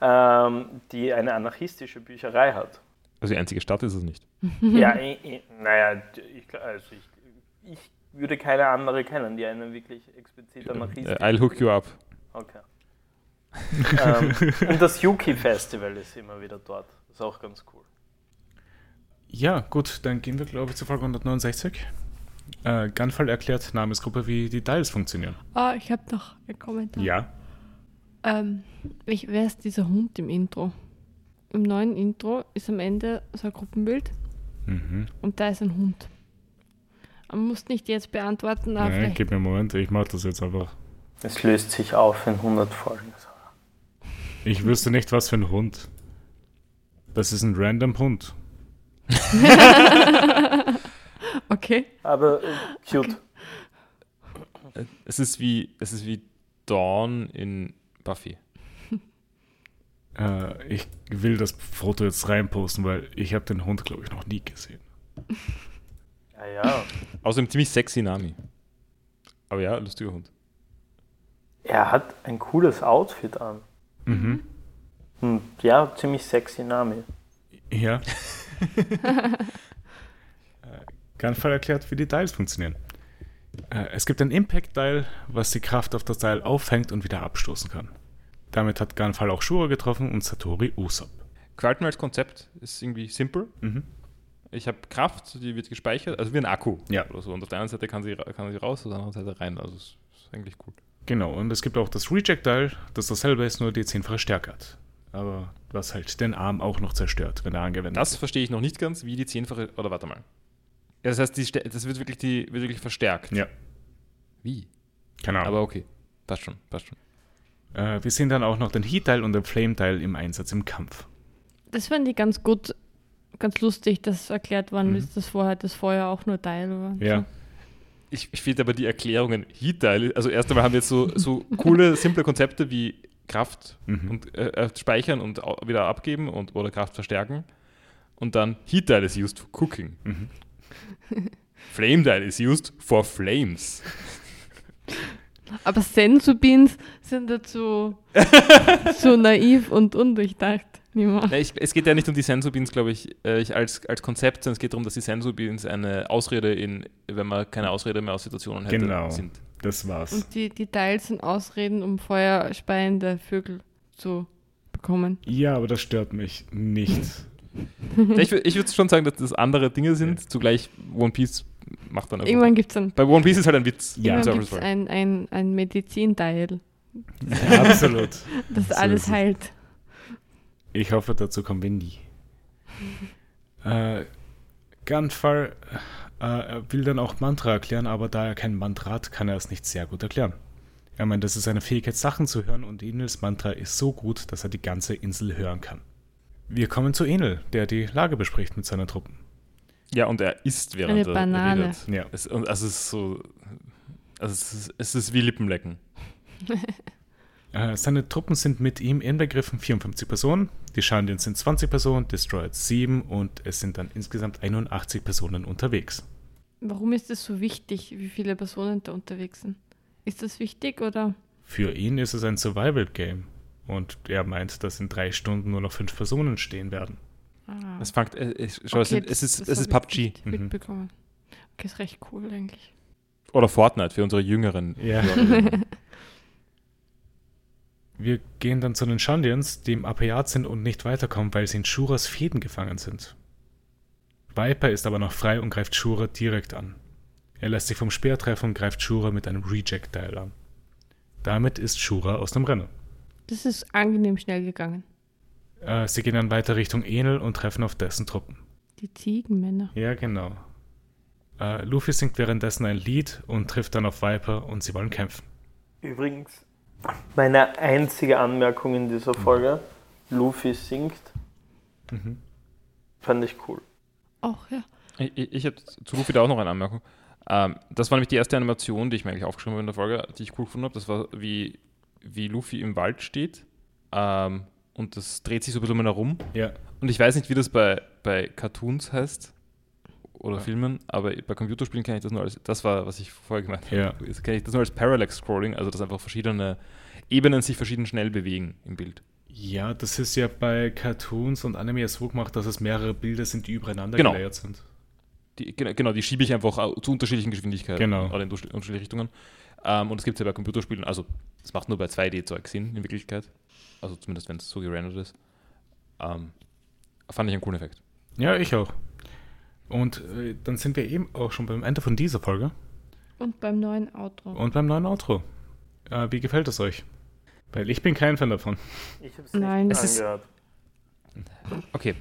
ähm, die eine anarchistische Bücherei hat. Also die einzige Stadt ist es nicht. Ja, ich, ich, naja, ich, also ich, ich würde keine andere kennen, die eine wirklich explizit Äh, anarchistische. I'll hook you up. Okay. ähm, und das Yuki Festival ist immer wieder dort. ist auch ganz cool. Ja, gut, dann gehen wir, glaube ich, zu Folge 169. Äh, Gunfall erklärt Namensgruppe, wie die Dials funktionieren. Ah, ich habe noch einen Kommentar. Ja. Ähm, ich, wer ist dieser Hund im Intro? Im neuen Intro ist am Ende so ein Gruppenbild Mhm. und da ist ein Hund. Man muss nicht jetzt beantworten, aber Nein, vielleicht gib mir einen Moment, ich mache das jetzt einfach. Es löst sich auf in 100 Folgen. Ich wüsste nicht, was für ein Hund. Das ist ein random Hund. Okay. Aber äh, cute. Äh, Es ist wie, es ist wie Dawn in Buffy. Äh, ich will das Foto jetzt reinposten, weil ich habe den Hund, glaube ich, noch nie gesehen. Ja, ja. Außerdem ziemlich sexy Nami. Aber ja, lustiger Hund. Er hat ein cooles Outfit an. Mhm. Und ja, ziemlich sexy Name. Ja. Äh, Gunfire erklärt, wie die Dials funktionieren. Äh, Es gibt ein Impact-Dial, was die Kraft auf das Dial auffängt und wieder abstoßen kann. Damit hat Gunfire auch Shura getroffen und Satori Usopp. Gefällt mir als Konzept, ist irgendwie simpel. Mhm. Ich habe Kraft, die wird gespeichert, also wie ein Akku. Ja. Oder so. Und auf der einen Seite kann sie, kann sie raus, auf der anderen Seite rein. Also es ist eigentlich gut. Genau, und es gibt auch das Reject-Dial, das dasselbe ist, nur die zehnfache Stärke hat. Aber was halt den Arm auch noch zerstört, wenn er angewendet Das wird. verstehe ich noch nicht ganz, wie die zehnfache. Oder warte mal. Ja, das heißt, die, das wird wirklich, die, wird wirklich verstärkt. Ja, Wie? keine Ahnung. Aber okay. Passt schon, passt schon. Äh, wir sehen dann auch noch den Heat-Dial und den Flame-Dial im Einsatz im Kampf. Das fand ich ganz gut, ganz lustig, dass erklärt worden Mhm. ist, dass vorher das Feuer auch nur Teil war. Ja. Ich, ich finde aber die Erklärungen Heat-Teil, also erst einmal haben wir jetzt so, so coole, simple Konzepte wie Kraft Mhm. und äh, äh, speichern und wieder abgeben und oder Kraft verstärken. Und dann Heat-Teil is used for cooking. Mhm. Flame-Teil is used for flames. Aber Sensubins sind dazu so naiv und undurchdacht. Niemand. Ja, ich, es geht ja nicht um die Sensubins, glaube ich, äh, ich als, als Konzept, sondern es geht darum, dass die Sensubins eine Ausrede in, wenn man keine Ausrede mehr aus Situationen hätte, Genau. sind. Das war's. Und die, die Teils sind Ausreden, um feuerspeiende Vögel zu bekommen. Ja, aber das stört mich nicht. Ja, ich ich würde schon sagen, dass das andere Dinge sind. Zugleich One Piece macht dann. Irgendwann gibt es dann Bei One Piece ist halt ein Witz. Ja. irgendwann gibt's ein, ein, ein Medizinteil, Ja, absolut. das So alles heilt. Ich hoffe, dazu kommen wir nie. äh, Gunfire äh, er will dann auch Mantra erklären, aber da er kein Mantra hat, kann er es nicht sehr gut erklären. Er meint, das ist eine Fähigkeit, Sachen zu hören und Enels Mantra ist so gut, dass er die ganze Insel hören kann. Wir kommen zu Enel, der die Lage bespricht mit seinen Truppen. Ja, und er isst während Eine er Banane. redet. Ja. Es, und also es ist so. Also es ist, es ist wie Lippenlecken. Äh, seine Truppen sind mit ihm inbegriffen 54 Personen, die Shandians sind 20 Personen, Destroyers 7 und es sind dann insgesamt 81 Personen unterwegs. Warum ist es so wichtig, wie viele Personen da unterwegs sind? Ist das wichtig oder? Für ihn ist es ein Survival-Game und er meint, dass in drei Stunden nur noch fünf Personen stehen werden. Ah. Es fängt. äh, schau, es, Okay, es ist, das es ist ich PUBG. nicht Mhm. Mitbekommen. Okay, ist recht cool eigentlich. Oder Fortnite für unsere Jüngeren. Ja. Wir gehen dann zu den Shandians, die im Apayat sind und nicht weiterkommen, weil sie in Shuras Fäden gefangen sind. Viper ist aber noch frei und greift Shura direkt an. Er lässt sich vom Speer treffen und greift Shura mit einem Reject-Dial an. Damit ist Shura aus dem Rennen. Das ist angenehm schnell gegangen. Äh, sie gehen dann weiter Richtung Enel und treffen auf dessen Truppen. Die Ziegenmänner. Ja, genau. Äh, Luffy singt währenddessen ein Lied und trifft dann auf Viper und sie wollen kämpfen. Übrigens, meine einzige Anmerkung in dieser Folge, Luffy singt, Mhm. fand ich cool. Auch ja. Ich, ich, ich habe zu Luffy da auch noch eine Anmerkung. Ähm, das war nämlich die erste Animation, die ich mir eigentlich aufgeschrieben habe in der Folge, die ich cool gefunden habe. Das war, wie, wie Luffy im Wald steht. Ähm, und das dreht sich so ein bisschen um ihn herum. Ja, Und ich weiß nicht, wie das bei, bei Cartoons heißt oder Ja. Filmen, aber bei Computerspielen kenne ich das nur als, das war, was ich vorher gemeint habe, Ja. kenne ich das nur als Parallax Scrolling, also dass einfach verschiedene Ebenen sich verschieden schnell bewegen im Bild. Ja, das ist ja bei Cartoons und Anime so gemacht, dass es mehrere Bilder sind, die übereinander Genau. gelayert sind. Die, gen- genau, die schiebe ich einfach zu unterschiedlichen Geschwindigkeiten Genau. oder in unterschied- unterschiedliche Richtungen. Ähm, und das gibt es ja bei Computerspielen, also das macht nur bei 2D-Zeug Sinn in Wirklichkeit. Also zumindest, wenn es so gerendert ist. Ähm, fand ich einen coolen Effekt. Ja, ich auch. Und äh, dann sind wir eben auch schon beim Ende von dieser Folge Und beim neuen Outro. und beim neuen Outro. Äh, wie gefällt es euch? Weil ich bin kein Fan davon. Ich habe es Nein. nicht Es ist- angehört. Okay.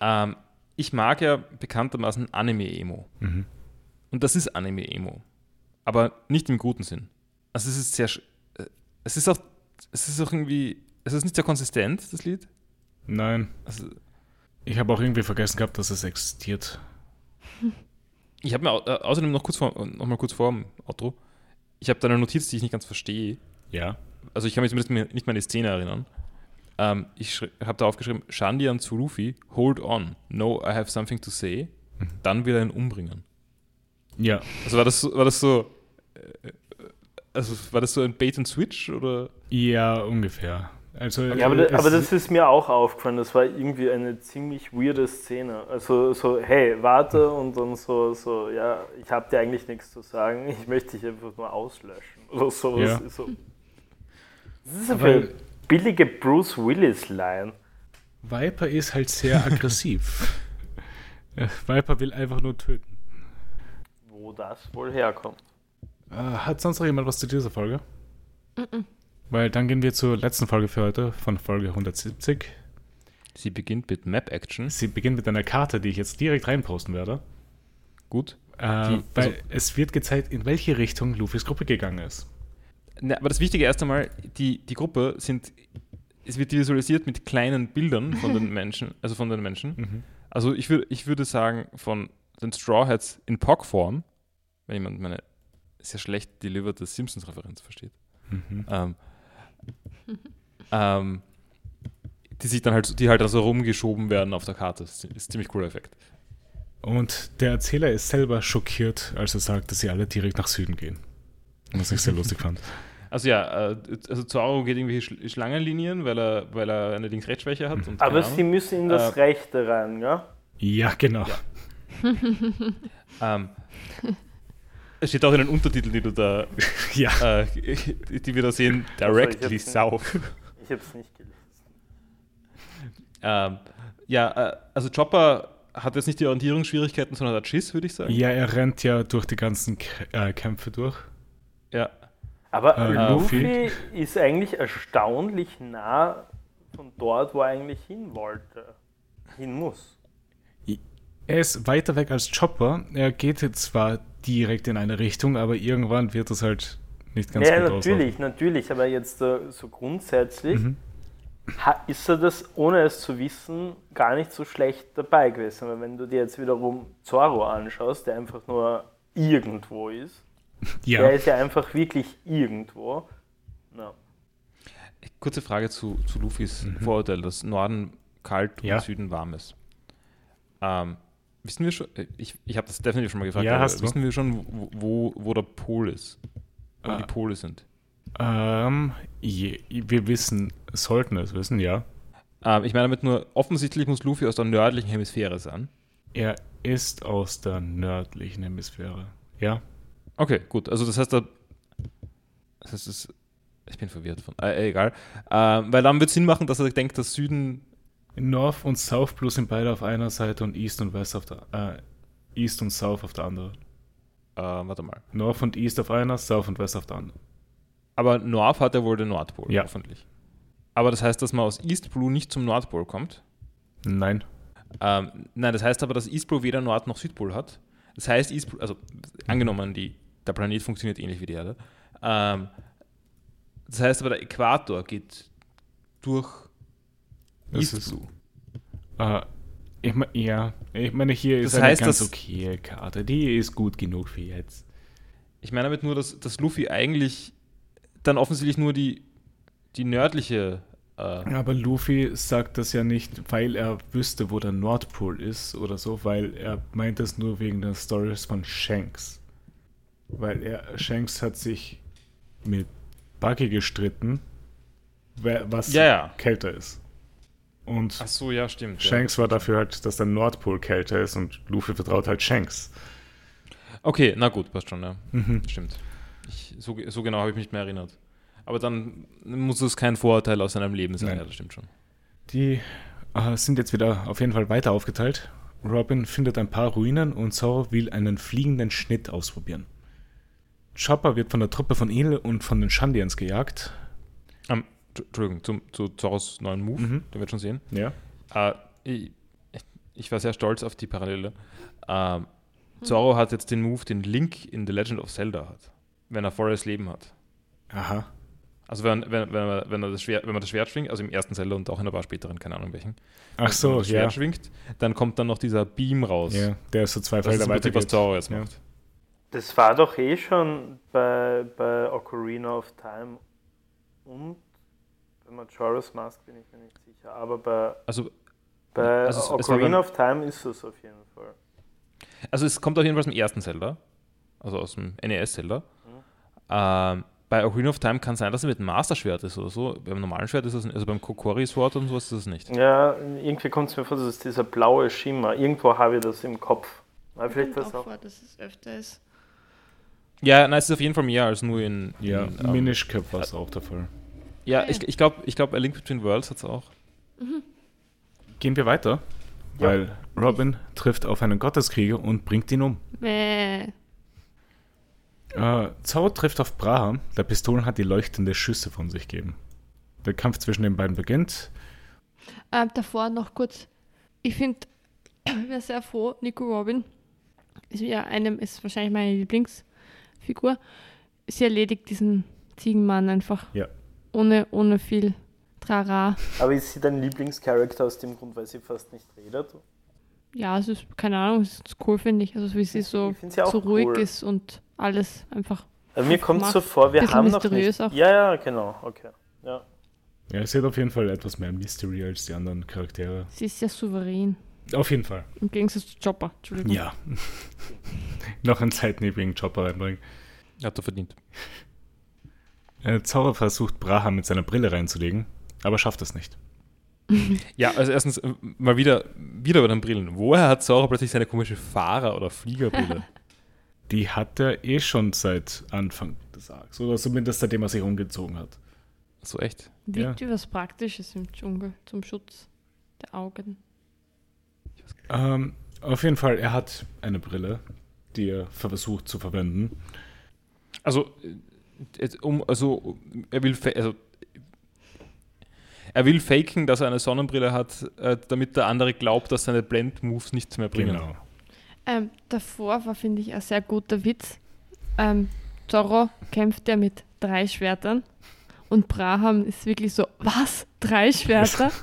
Ähm, ich mag ja bekanntermaßen Anime-Emo. Mhm. Und das ist Anime-Emo. Aber nicht im guten Sinn. Also es ist sehr. sch- äh, Es ist auch. Es ist auch irgendwie. Es ist nicht sehr konsistent, das Lied. Nein, Also, ich habe auch irgendwie vergessen gehabt, dass es existiert. Ich habe mir au- äh, außerdem noch kurz vor, noch mal kurz vor dem Outro. Ich habe da eine Notiz, die ich nicht ganz verstehe. Ja. Also ich kann mich zumindest nicht mehr an die Szene erinnern. Ähm, ich habe da aufgeschrieben, Shandian zu Luffy, hold on, no, I have something to say. Dann will er ihn umbringen. Ja. Also war das so, war das so äh, äh, also war das so ein Bait and Switch oder? Ja, ungefähr. Also, Ja, aber, äh, aber es- das ist mir auch aufgefallen. Das war irgendwie eine ziemlich weirde Szene. Also so, hey, warte und dann so, so ja, ich habe dir eigentlich nichts zu sagen. Ich möchte dich einfach nur auslöschen oder sowas. Ja. So. Das ist eine Weil- billige Bruce Willis-Line. Viper ist halt sehr aggressiv. Äh, Viper will einfach nur töten. Wo das wohl herkommt. Äh, hat sonst noch jemand was zu dieser Folge? Weil dann gehen wir zur letzten Folge für heute, von Folge 170. Sie beginnt mit Map Action. Sie beginnt mit einer Karte, die ich jetzt direkt reinposten werde. Gut. Äh, Die- weil also- es wird gezeigt, in welche Richtung Luffys Gruppe gegangen ist. Ne, aber das Wichtige erst einmal, die, die Gruppe sind, es wird visualisiert mit kleinen Bildern von den Menschen, also von den Menschen. Mhm. Also ich, würd, ich würde sagen, von den Straw Hats in POC-Form, wenn jemand meine sehr schlecht deliverte Simpsons-Referenz versteht, Mhm. ähm, ähm, die sich dann halt, die halt also rumgeschoben werden auf der Karte. Das ist ein ziemlich cooler Effekt. Und der Erzähler ist selber schockiert, als er sagt, dass sie alle direkt nach Süden gehen. Was ich sehr lustig fand. Also ja, äh, also Zoro geht irgendwie Sch Schlangenlinien, weil er, weil er eine Links-Rechts-Schwäche hat. Und Aber sie müssen in das Äh, Rechte rein, ja? Ja, genau. Ähm, es steht auch in den Untertiteln, die du da, Ja. äh, die wir da sehen, ich directly nicht. south. Ich habe es nicht gelesen. ähm, ja, äh, also Chopper hat jetzt nicht die Orientierungsschwierigkeiten, sondern hat Schiss, würde ich sagen. ja, er rennt ja durch die ganzen K äh, Kämpfe durch. Ja. Aber Äh, Luffy ist eigentlich erstaunlich nah von dort, wo er eigentlich hin wollte. Hin muss. Er ist weiter weg als Chopper. Er geht jetzt zwar direkt in eine Richtung, aber irgendwann wird es halt nicht ganz ja, gut natürlich, natürlich, aber jetzt äh, so grundsätzlich Mhm. ist er das, ohne es zu wissen, gar nicht so schlecht dabei gewesen. Weil wenn du dir jetzt wiederum Zoro anschaust, der einfach nur irgendwo ist, aussehen. der Ja. ist ja einfach wirklich irgendwo. Na. Kurze Frage zu, zu Luffys Mhm. Vorurteil, dass Norden kalt Ja. und Süden warm ist. Ähm, wissen wir schon, äh, ich, ich habe das definitiv schon mal gefragt, Ja, hast du. wissen wir schon, wo, wo, wo der Pol ist? Wo Ah. die Pole sind? Ähm, je, wir wissen, sollten es wissen, ja. Ähm, ich meine damit nur, offensichtlich muss Luffy aus der nördlichen Hemisphäre sein. Er ist aus der nördlichen Hemisphäre. Ja. Okay, gut. Also das heißt, da, das heißt, es, ich bin verwirrt von, äh, egal. Ähm, weil dann wird Sinn machen, dass er denkt, dass Süden, North und South Blue sind beide auf einer Seite und East und West auf der äh, East und South auf der anderen. äh, warte mal. North und East auf einer, South und West auf der anderen. Aber North hat ja wohl den Nordpol, Ja. hoffentlich. Aber das heißt, dass man aus East Blue nicht zum Nordpol kommt. Nein. Ähm, nein, das heißt aber, dass East Blue weder Nord- noch Südpol hat. Das heißt, East Blue, also angenommen, die, der Planet funktioniert ähnlich wie die Erde. Ähm, das heißt aber, der Äquator geht durch Das ist- Blue. Äh, ich mein, ja, ich meine, hier ist Das eine heißt, ganz dass- okay Karte. Die ist gut genug für jetzt. Ich meine damit nur, dass, dass Luffy eigentlich dann offensichtlich nur die, die nördliche. Äh, Aber Luffy sagt das ja nicht, weil er wüsste, wo der Nordpol ist oder so, weil er meint es nur wegen der Stories von Shanks. Weil er, Shanks hat sich mit Buggy gestritten, was Ja, ja. kälter ist. Und ach so, ja, stimmt. Shanks war dafür halt, dass der Nordpol kälter ist und Luffy vertraut halt Shanks. Ja. Okay, na gut, passt schon, ja. Mhm. Stimmt. Ich, so, so genau habe ich mich nicht mehr erinnert. Aber dann muss es kein Vorurteil aus seinem Leben sein, Nein. ja, das stimmt schon. Die äh, sind jetzt wieder auf jeden Fall weiter aufgeteilt. Robin findet ein paar Ruinen und Zoro will einen fliegenden Schnitt ausprobieren. Chopper wird von der Truppe von Enel und von den Shandians gejagt. Entschuldigung, zum, zu Zoros neuen Move, Mhm. den wir schon sehen. Ja. Äh, ich, ich war sehr stolz auf die Parallele. Ähm, Zoro hat jetzt den Move, den Link in The Legend of Zelda hat, wenn er volles Leben hat. Aha. Also wenn, wenn, wenn, man, wenn, er das Schwert, wenn man das Schwert schwingt, also im ersten Zelda und auch in ein paar späteren, keine Ahnung welchen, Ach wenn so, man das ja. Schwert schwingt, dann kommt dann noch dieser Beam raus. Ja, der ist so zwei Das ist Felder im Prinzip, was. Zoro jetzt Ja. macht. Das war doch eh schon bei, bei Ocarina of Time und bei Majora's Mask bin ich mir nicht sicher, aber bei, Also, bei Also es- es Ocarina beim- of Time ist es auf jeden Fall. also es kommt auf jeden Fall aus dem ersten Zelda, also aus dem NES-Zelda. Mhm. Ähm, bei Ocarina of Time kann sein, dass er mit dem Master-Schwert ist oder so. Beim normalen Schwert ist das, also beim Kokori-Sword und so ist das nicht. Ja, irgendwie kommt es mir vor, das ist dieser blaue Schimmer. Irgendwo habe ich das im Kopf. Aber vielleicht das auch vor, dass es öfter ist. Ja, nein, es ist auf jeden Fall mehr als nur in. Ja, in, ähm, Minish Cap war es auch der Fall. Ja, ich, ich glaube, ich glaub, A Link Between Worlds hat es auch. Gehen wir weiter, Ja. weil Robin trifft auf einen Gotteskrieger und bringt ihn um. Mäh. Äh, Zauber trifft auf Braham, der Pistolen hat, die leuchtende Schüsse von sich geben. Der Kampf zwischen den beiden beginnt. Ähm, davor noch kurz. Ich finde, ich wäre sehr froh, Nico Robin ist ja einem, ist wahrscheinlich meine Lieblingsfigur. Sie erledigt diesen Ziegenmann einfach. Ja. Ohne, ohne viel Trara. Aber ist sie dein Lieblingscharakter aus dem Grund, weil sie fast nicht redet? Ja, es ist, keine Ahnung, es ist cool, finde ich. Also wie sie so, sie so ruhig cool. ist und alles einfach. Also mir kommt so vor, wir haben noch mysteriös nicht... auch. Ja, ja, genau, okay. Ja. Ja, sie hat auf jeden Fall etwas mehr Mystery als die anderen Charaktere. Sie ist sehr souverän. Auf jeden Fall. Im Gegensatz zu Chopper. Entschuldigung. Ja. Noch einen zeitnebigen Chopper reinbringen. Hat er verdient. Äh, Zauber versucht Braham mit seiner Brille reinzulegen, aber schafft es nicht. Ja, also erstens äh, mal wieder, wieder bei den Brillen. Woher hat Zora plötzlich seine komische Fahrer- oder Fliegerbrille? Die hat er eh schon seit Anfang des Arcs, oder zumindest seitdem er sich umgezogen hat. so echt? Liegt wie was Praktisches im Dschungel zum Schutz der Augen. Ähm, auf jeden Fall, er hat eine Brille, die er versucht zu verwenden. Also, um, also er will, also, er will faken, dass er eine Sonnenbrille hat, äh, damit der andere glaubt, dass seine Blend-Moves nichts mehr bringen. Genau. Ähm, davor war, finde ich, ein sehr guter Witz. Ähm, Zorro kämpft ja mit drei Schwertern und Braham ist wirklich so, was? Drei Schwerter?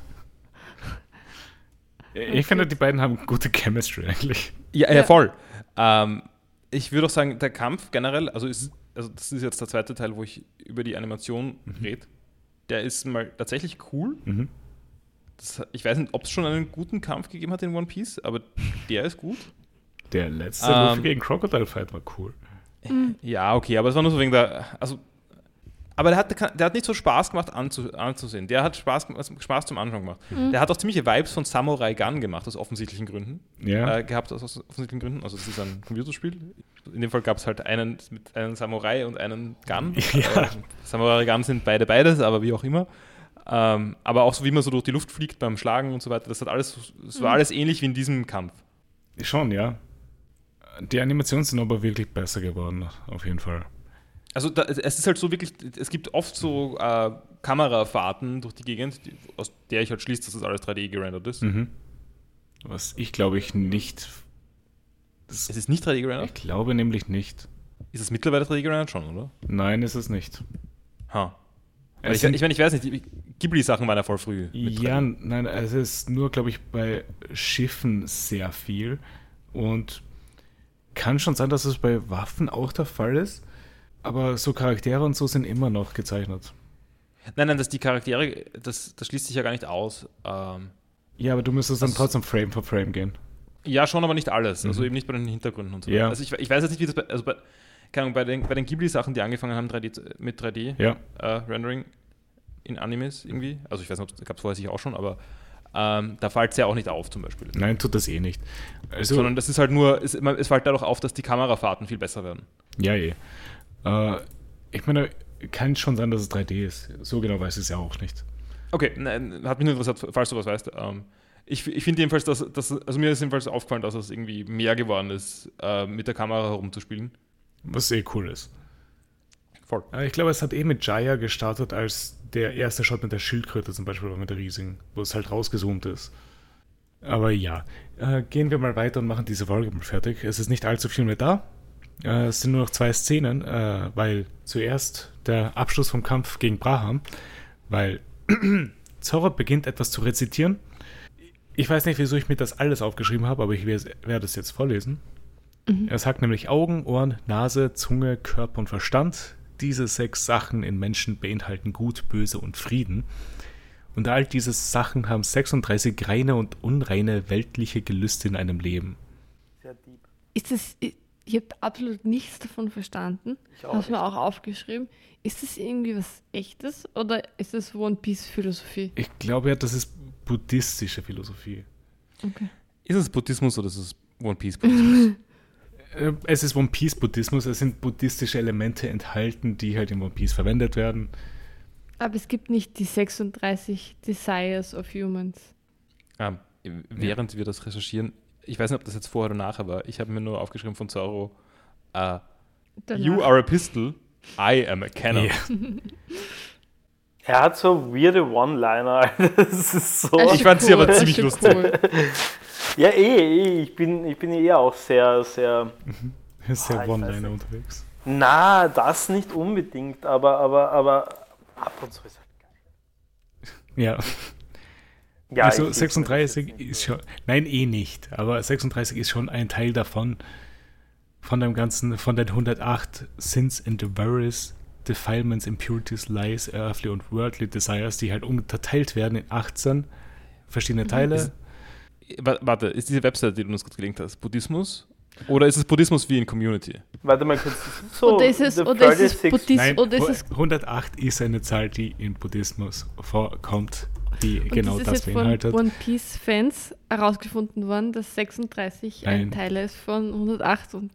Ich finde, die beiden haben gute Chemistry eigentlich. Ja, ja, Ja. voll. Ähm, ich würde auch sagen, der Kampf generell, also, ist, also das ist jetzt der zweite Teil, wo ich über die Animation rede, der ist mal tatsächlich cool. Mhm. Das, ich weiß nicht, ob es schon einen guten Kampf gegeben hat in One Piece, aber der ist gut. Der letzte Ähm, Luffy gegen Crocodile Fight war cool. Ja, okay, aber es war nur so wegen der. Also, aber der hat, der hat nicht so Spaß gemacht anzu, anzusehen. Der hat Spaß, Spaß zum Anschauen gemacht. Der hat auch ziemliche Vibes von Samurai Gun gemacht, aus offensichtlichen Gründen. Ja. Äh, gehabt, aus, offensichtlichen Gründen. Also, das ist ein Computerspiel. In dem Fall gab es halt einen mit einem Samurai und einen Gun. Ja. Äh, Samurai Gun sind beide beides, aber wie auch immer. Ähm, aber auch so, wie man so durch die Luft fliegt beim Schlagen und so weiter. Das hat alles, es war alles ähnlich wie in diesem Kampf. Schon, ja. Die Animationen sind aber wirklich besser geworden, auf jeden Fall. Also da, es ist halt so wirklich, es gibt oft so äh, Kamerafahrten durch die Gegend, die, aus der ich halt schließe, dass das alles 3D gerendert ist. Mhm. Was ich glaube ich nicht. Es ist nicht 3D ich gerendert? glaube nämlich nicht. Ist es mittlerweile 3D gerendert schon, oder? Nein, ist es nicht. Ha. Es ich, ich meine, ich weiß nicht, Ghibli-Sachen waren ja voll früh. Ja, 3D. nein, es ist nur, glaube ich, bei Schiffen sehr viel. Und kann schon sein, dass es bei Waffen auch der Fall ist. Aber so Charaktere und so sind immer noch gezeichnet. Nein, nein, dass die Charaktere, das, das schließt sich ja gar nicht aus. Ähm, Ja, aber du müsstest dann trotzdem Frame for Frame gehen. ja, schon, aber nicht alles. Also Mhm. eben nicht bei den Hintergründen und so. Ja. Also ich, ich weiß jetzt nicht, wie das bei, also bei, keine Ahnung, bei den, bei den Ghibli-Sachen, die angefangen haben 3D, zu- mit 3D, Ja. äh, Rendering in Animes irgendwie. Also ich weiß nicht, gab es vorher sicher auch schon, aber ähm, da fällt es ja auch nicht auf zum Beispiel. Nein, tut das eh nicht. Also, Sondern das ist halt nur, es, es fällt dadurch auf, dass die Kamerafahrten viel besser werden. ja, eh. Äh, ich meine, kann schon sein, dass es 3D ist. So genau weiß ich es ja auch nicht. Okay, nein, hat mich nur interessiert, falls du was weißt. Ähm, ich ich finde jedenfalls, dass, dass, also mir ist jedenfalls aufgefallen, dass es irgendwie mehr geworden ist, äh, mit der Kamera herumzuspielen. Was eh cool ist. Voll. Ich glaube, es hat eh mit Jaya gestartet, als der erste Shot mit der Schildkröte zum Beispiel, oder mit der riesigen, wo es halt rausgezoomt ist. Aber ja, äh, gehen wir mal weiter und machen diese Folge mal fertig. Es ist nicht allzu viel mehr da. Äh, es sind nur noch zwei Szenen, äh, weil zuerst der Abschluss vom Kampf gegen Braham, weil Zorro beginnt etwas zu rezitieren. Ich weiß nicht, wieso ich mir das alles aufgeschrieben habe, aber ich werde werde es jetzt vorlesen. Er sagt nämlich Augen, Ohren, Nase, Zunge, Körper und Verstand. Diese sechs Sachen in Menschen beinhalten Gut, Böse und Frieden. Und all diese Sachen haben 36 reine und unreine weltliche Gelüste in einem Leben. Sehr deep. Ist das, ich, habe absolut nichts davon verstanden. Ich auch Habe es mir auch aufgeschrieben. Ist das irgendwie was Echtes oder ist das One Piece Philosophie? Ich glaube ja, das ist buddhistische Philosophie. Okay. Ist es Buddhismus oder ist es One Piece Buddhismus? Äh, Es ist One Piece Buddhismus, es sind buddhistische Elemente enthalten, die halt in One Piece verwendet werden. Aber es gibt nicht die 36 Desires of Humans. ähm, während wir das recherchieren, ich weiß nicht, ob das jetzt vorher oder nachher war, ich habe mir nur aufgeschrieben von Zoro, äh, Danach- You are a pistol, I am a cannon. Ja. Er hat so weirde One-Liner. Das ist so. Ich fand sie aber ziemlich lustig. Cool. Ja, eh, eh. Ich bin, ich bin eher auch sehr, sehr. Ja ich weiß One-Liner unterwegs. Na, das nicht unbedingt, aber, aber, aber ab und zu ist er. Ja, Ja, also ich- ich- 36 ist schon, nein, eh nicht, aber 36 ist schon ein Teil davon, von dem ganzen, von den 108 Sins and Various Defilements, Impurities, Lies, Earthly und Worldly Desires, die halt unterteilt werden in 18 verschiedene Teile. Ist- Wa- Warte, ist diese Website, die du uns gerade gelinkt hast, Buddhismus? Oder ist es Buddhismus wie in Community? Warte mal kurz. So, oder ist es, oder ist es 36 Buddhismus? Nein, Oder ist es 108 ist eine Zahl, die in Buddhismus vorkommt, die Und genau ist es das jetzt von beinhaltet. One Piece Fans herausgefunden worden, dass 36 ein. Teil ist von 108 und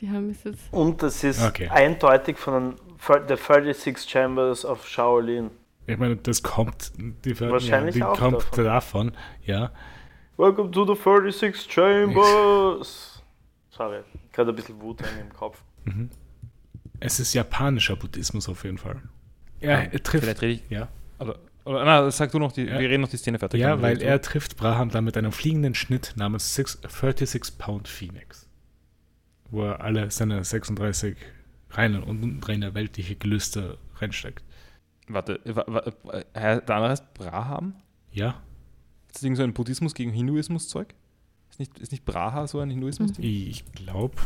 die haben es jetzt. Und das ist Okay. eindeutig von The 36 Chambers of Shaolin. Ich meine, das kommt, die, Wahrscheinlich ja, die auch kommt davon. davon, ja. Welcome to the 36 Chambers. Sorry, gerade ein bisschen Wut in im Kopf. Es ist japanischer Buddhismus auf jeden Fall. Ja, er trifft. Vielleicht rede ich. Ja, Oder, oder na, sag du noch, die, Ja. wir reden noch die Szene fertig. ja weil er trifft Braham dann mit einem fliegenden Schnitt namens six, 36 Pound Phoenix. Wo er alle seine 36 reine und unreine weltliche Gelüste reinsteckt. Warte, wa, wa, der andere heißt Braham? Ja, Ist das irgend so ein Buddhismus gegen Hinduismus-Zeug? Ist nicht, ist nicht Braha so ein Hinduismus-Ding? ich glaube.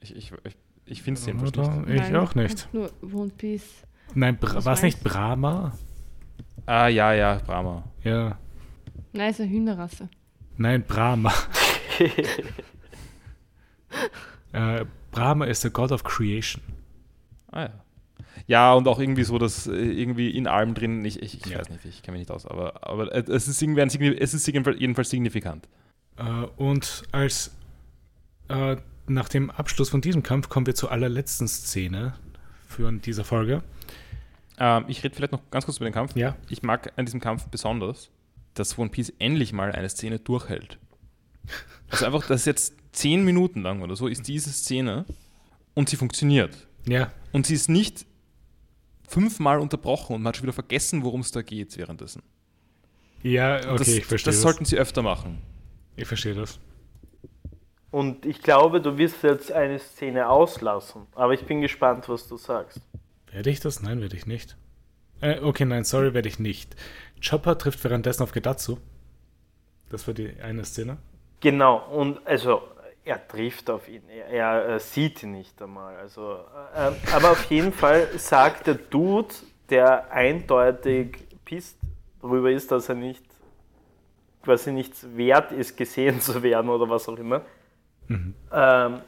Ich, ich, ich, ich finde es jedenfalls Oder? nicht. Ich auch nicht. Nur One Piece. Nein, war es nicht Brahma? Ah, ja, ja, Brahma. Ja. Nein, ist eine Hühnerrasse. Nein, Brahma. äh, Brahma ist der God of Creation. Ah, ja. Ja, und auch irgendwie so, dass äh, irgendwie in allem drin, ich, ich, ich Ja. weiß nicht, ich kenne mich nicht aus, aber, aber es ist irgendwie ein, es ist jedenfalls jedenfalls signifikant. Äh, und als äh, nach dem Abschluss von diesem Kampf kommen wir zur allerletzten Szene für dieser Folge. Ähm, ich rede vielleicht noch ganz kurz über den Kampf. Ja. Ich mag an diesem Kampf besonders, dass One Piece endlich mal eine Szene durchhält. Also einfach, dass jetzt zehn Minuten lang oder so ist diese Szene und sie funktioniert. Ja, Und sie ist nicht fünfmal unterbrochen und man hat schon wieder vergessen, worum es da geht währenddessen. ja, okay, das, ich verstehe das das. sollten sie öfter machen. ich verstehe das. Und ich glaube, du wirst jetzt eine Szene auslassen. Aber ich bin gespannt, was du sagst. Werde ich das? Nein, werde ich nicht. Äh, okay, nein, sorry, werde ich nicht. Chopper trifft währenddessen auf Gedatsu. Das war die eine Szene. Genau, und also er trifft auf ihn. Er, er äh, sieht ihn nicht einmal. Also, äh, äh, aber auf jeden Fall sagt der Dude, der eindeutig pisst darüber ist, dass er nicht quasi nichts wert ist, gesehen zu werden oder was auch immer, ähm,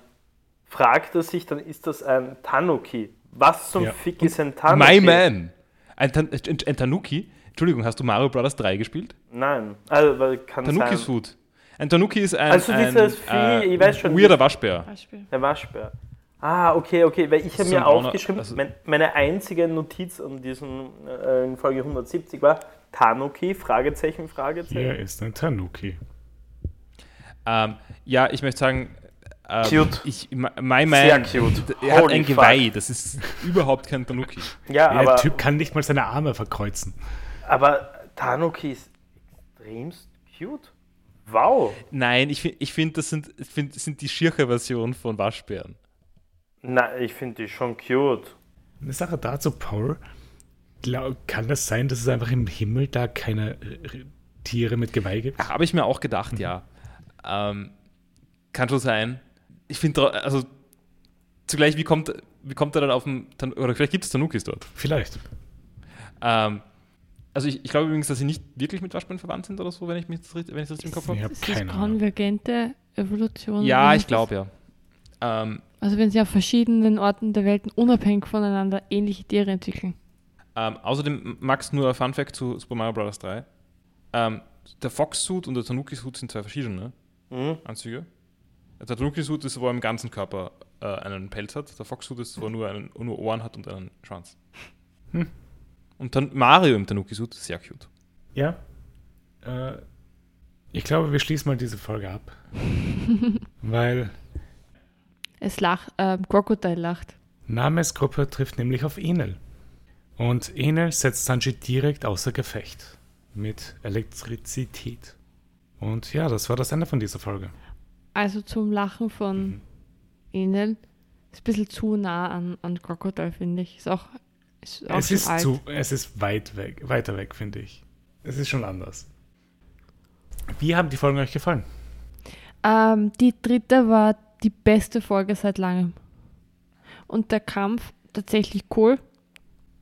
fragt er sich dann, ist das ein Tanuki? Was zum Ja. Fick ist ein Tanuki? My Man! Ein, Tan ein, ein Tanuki? Entschuldigung, hast du Mario Bros. 3 gespielt? Nein, also kann Tanuki ist sein. Hut. Ein Tanuki ist ein, Also ein dieses Vieh, ich weiß schon, weirder Waschbär. Beispiel. Der Waschbär. Ah, okay, okay, weil ich habe mir ein aufgeschrieben, also- mein, meine einzige Notiz an diesem, äh, in Folge 170 war Tanuki, Fragezeichen, Fragezeichen. Hier ist ein Tanuki. Ähm, ja, ich möchte sagen, Cute. Ich, my my Man, Sehr cute. er hat Holy ein fuck. Geweih, das ist überhaupt kein Tanuki. Ja, Der aber, Typ kann nicht mal seine Arme verkreuzen. aber Tanuki ist extremst cute. Wow. Nein, ich, ich finde, das sind, find, das sind die Schirche-Version von Waschbären. Na, ich finde die schon cute. Eine Sache dazu, Paul. Glaub, kann das sein, dass es einfach im Himmel da keine äh, Tiere mit Geweih gibt? Habe ich mir auch gedacht, ja. Ähm, kann schon sein. Ich finde, also zugleich, wie kommt, wie kommt er dann auf den, oder vielleicht gibt es Tanukis dort. Vielleicht. Ähm, also ich, ich glaube übrigens, dass sie nicht wirklich mit Waschbären verwandt sind oder so, wenn ich, mich das, richtig- wenn ich das im Kopf habe. Ich habe Ist das keine Ahnung. konvergente Evolution? Ja, ich glaube ja. Ähm, Also wenn sie auf verschiedenen Orten der Welt unabhängig voneinander ähnliche Tiere entwickeln. ähm, außerdem, Max, nur ein Fun Fact zu Super Mario Bros. 3. Ähm, der Fox-Suit und der Tanuki-Suit sind zwei verschiedene Mhm. Anzüge. Der Tanuki-Suit ist, wo er im ganzen Körper äh, einen Pelz hat. Der Fox-Suit ist, wo er nur, einen, nur Ohren hat und einen Schwanz. Hm. Und dann Mario im Tanuki-Suit, sehr cute. Ja. Äh, ich glaube, wir schließen mal diese Folge ab. weil Es lacht, äh, Crocodile lacht. Names Gruppe trifft nämlich auf Enel. Und Enel setzt Sanji direkt außer Gefecht. Mit Elektrizität. Und ja, das war das Ende von dieser Folge. Also zum Lachen von Mhm. Enel ist ein bisschen zu nah an, an Crocodile, finde ich. Ist auch, ist auch Es ist, alt. zu, es ist weit weg, weiter weg, finde ich. Es ist schon anders. Wie haben die Folgen euch gefallen? Ähm, die dritte war die beste Folge seit langem. Und der Kampf tatsächlich cool.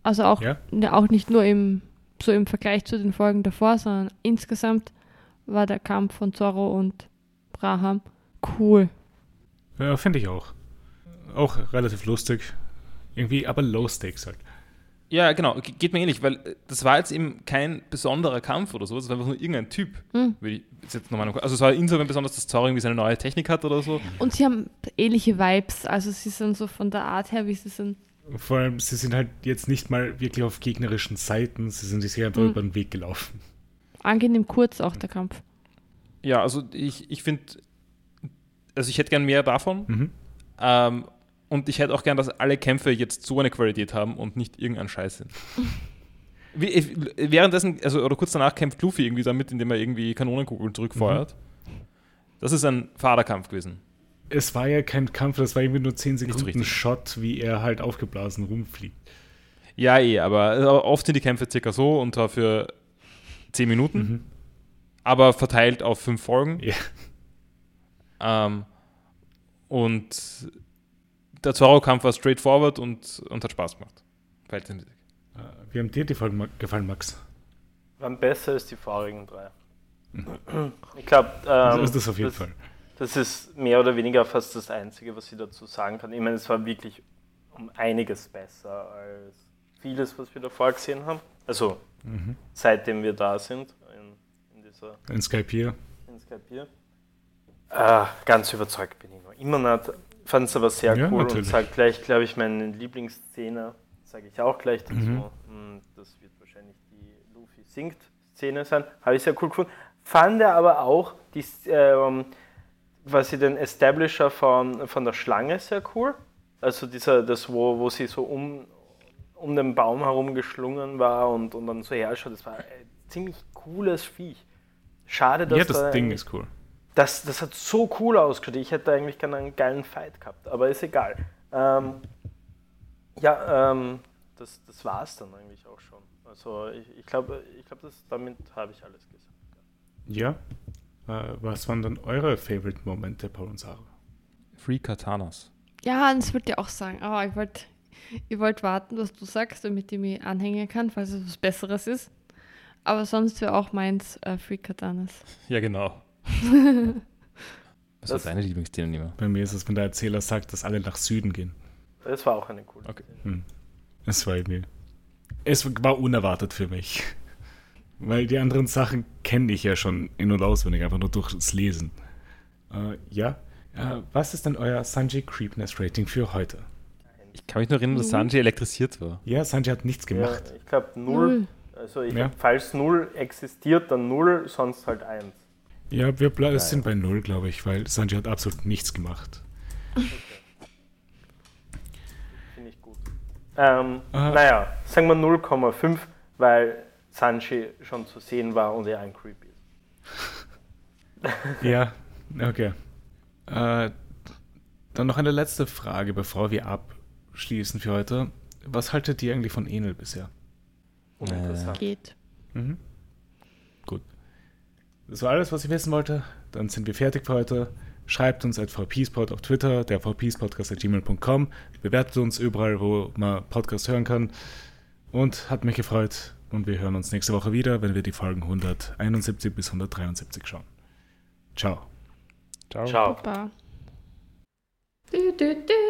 Also auch, Ja? ne, auch nicht nur im, so im Vergleich zu den Folgen davor, sondern insgesamt war der Kampf von Zorro und Braham cool. Ja, finde ich auch. Auch relativ lustig. Irgendwie, aber low stakes halt. Ja, genau, ge- geht mir ähnlich, weil äh, das war jetzt eben kein besonderer Kampf oder so, das war einfach nur irgendein Typ. Hm. Würde ich jetzt nochmal also es war insofern besonders, dass Zorro irgendwie seine neue Technik hat oder so. Und sie haben ähnliche Vibes. Also sie sind so von der Art her, wie sie sind. Vor allem, sie sind halt jetzt nicht mal wirklich auf gegnerischen Seiten, sie sind sich einfach Mhm. über den Weg gelaufen. Angenehm kurz auch der Kampf. Ja, also ich, ich finde, also ich hätte gern mehr davon. Mhm. Ähm, und ich hätte auch gern, dass alle Kämpfe jetzt so eine Qualität haben und nicht irgendein Scheiß sind. Wie, währenddessen, also oder kurz danach kämpft Luffy irgendwie damit, indem er irgendwie Kanonenkugeln zurückfeuert. Das ist ein Vaterkampf gewesen. Es war ja kein Kampf, das war irgendwie nur 10 so Sekunden richtig. Shot, wie er halt aufgeblasen rumfliegt. Ja, eh, aber aber oft sind die Kämpfe circa so und dafür 10 Minuten, Mhm. aber verteilt auf fünf Folgen. Ja. Ähm, und der Zorro-Kampf war straightforward und, und hat Spaß gemacht. Verhältnismäßig. Äh, Wie haben dir die Folgen gefallen, Max? Waren besser als die vorigen drei. Ich glaube, So ähm, ist das auf jeden das, Fall. das ist mehr oder weniger fast das Einzige, was ich dazu sagen kann. Ich meine, es war wirklich um einiges besser als vieles, was wir davor gesehen haben. Also Mhm. seitdem wir da sind in, in dieser In Skype hier. in Skype hier. Ah, ganz überzeugt bin ich noch immer nicht. Fand es aber sehr Ja, cool natürlich. und sage gleich, glaube ich, meine Lieblingsszene, sage ich auch gleich dazu. Mhm. Mm, Das wird wahrscheinlich die Luffy singt Szene sein. Habe ich sehr cool gefunden. Fand er aber auch die, ähm, quasi den Establisher von, von der Schlange sehr cool. Also dieser, das, wo, wo sie so um, um den Baum herum geschlungen war und, und dann so herschaut, das war ein ziemlich cooles Viech. Schade, dass Ja, das da Ding ist cool. Das, das hat so cool ausgeschaut. Ich hätte eigentlich gerne einen geilen Fight gehabt, aber ist egal. Ähm, ja, ähm, das, das war es dann eigentlich auch schon. Also ich, ich glaube, ich glaub, das- damit habe ich alles gesagt. Ja. Äh, was waren dann eure Favorite Momente, Paul und Sarah? Free Katanas. Ja, das wollte ich auch sagen. Aber ich wollte ich wollt warten, was du sagst, damit ich mich anhängen kann, falls es was Besseres ist. Aber sonst wäre auch meins äh, Free Katanas. Ja, genau. Was Das- war deine Lieblingsthema, Nima? Bei mir ist es, wenn der Erzähler sagt, dass alle nach Süden gehen. Das war auch eine coole Okay. Szene. Es war irgendwie. Es war unerwartet für mich. Weil die anderen Sachen kenne ich ja schon in- und auswendig, einfach nur durchs Lesen. Äh, ja. Äh, was ist denn euer Sanji Creepness Rating für heute? Ich kann mich nur erinnern, dass Mhm. Sanji elektrisiert war. Ja, Sanji hat nichts gemacht. Ja, ich glaube null. Also ich, Ja. falls null existiert, dann null, sonst halt eins. Ja, wir ble- sind bei null, glaube ich, weil Sanji hat absolut nichts gemacht. Finde ich gut. Ähm, naja, sagen wir 0,5, weil Sanji schon zu sehen war und er ein Creep ist. Ja, okay. Äh, dann noch eine letzte Frage, bevor wir abschließen für heute. Was haltet ihr eigentlich von Enel bisher? Uninteressant. Geht. Mhm. Das war alles, was ich wissen wollte. Dann sind wir fertig für heute. Schreibt uns at vpspot auf Twitter, der vpspodcast.gmail.com. Bewertet uns überall, wo man Podcasts hören kann. Und hat mich gefreut. Und wir hören uns nächste Woche wieder, wenn wir die Folgen 171 bis 173 schauen. Ciao. Ciao. Ciao. Papa. Du, du, du,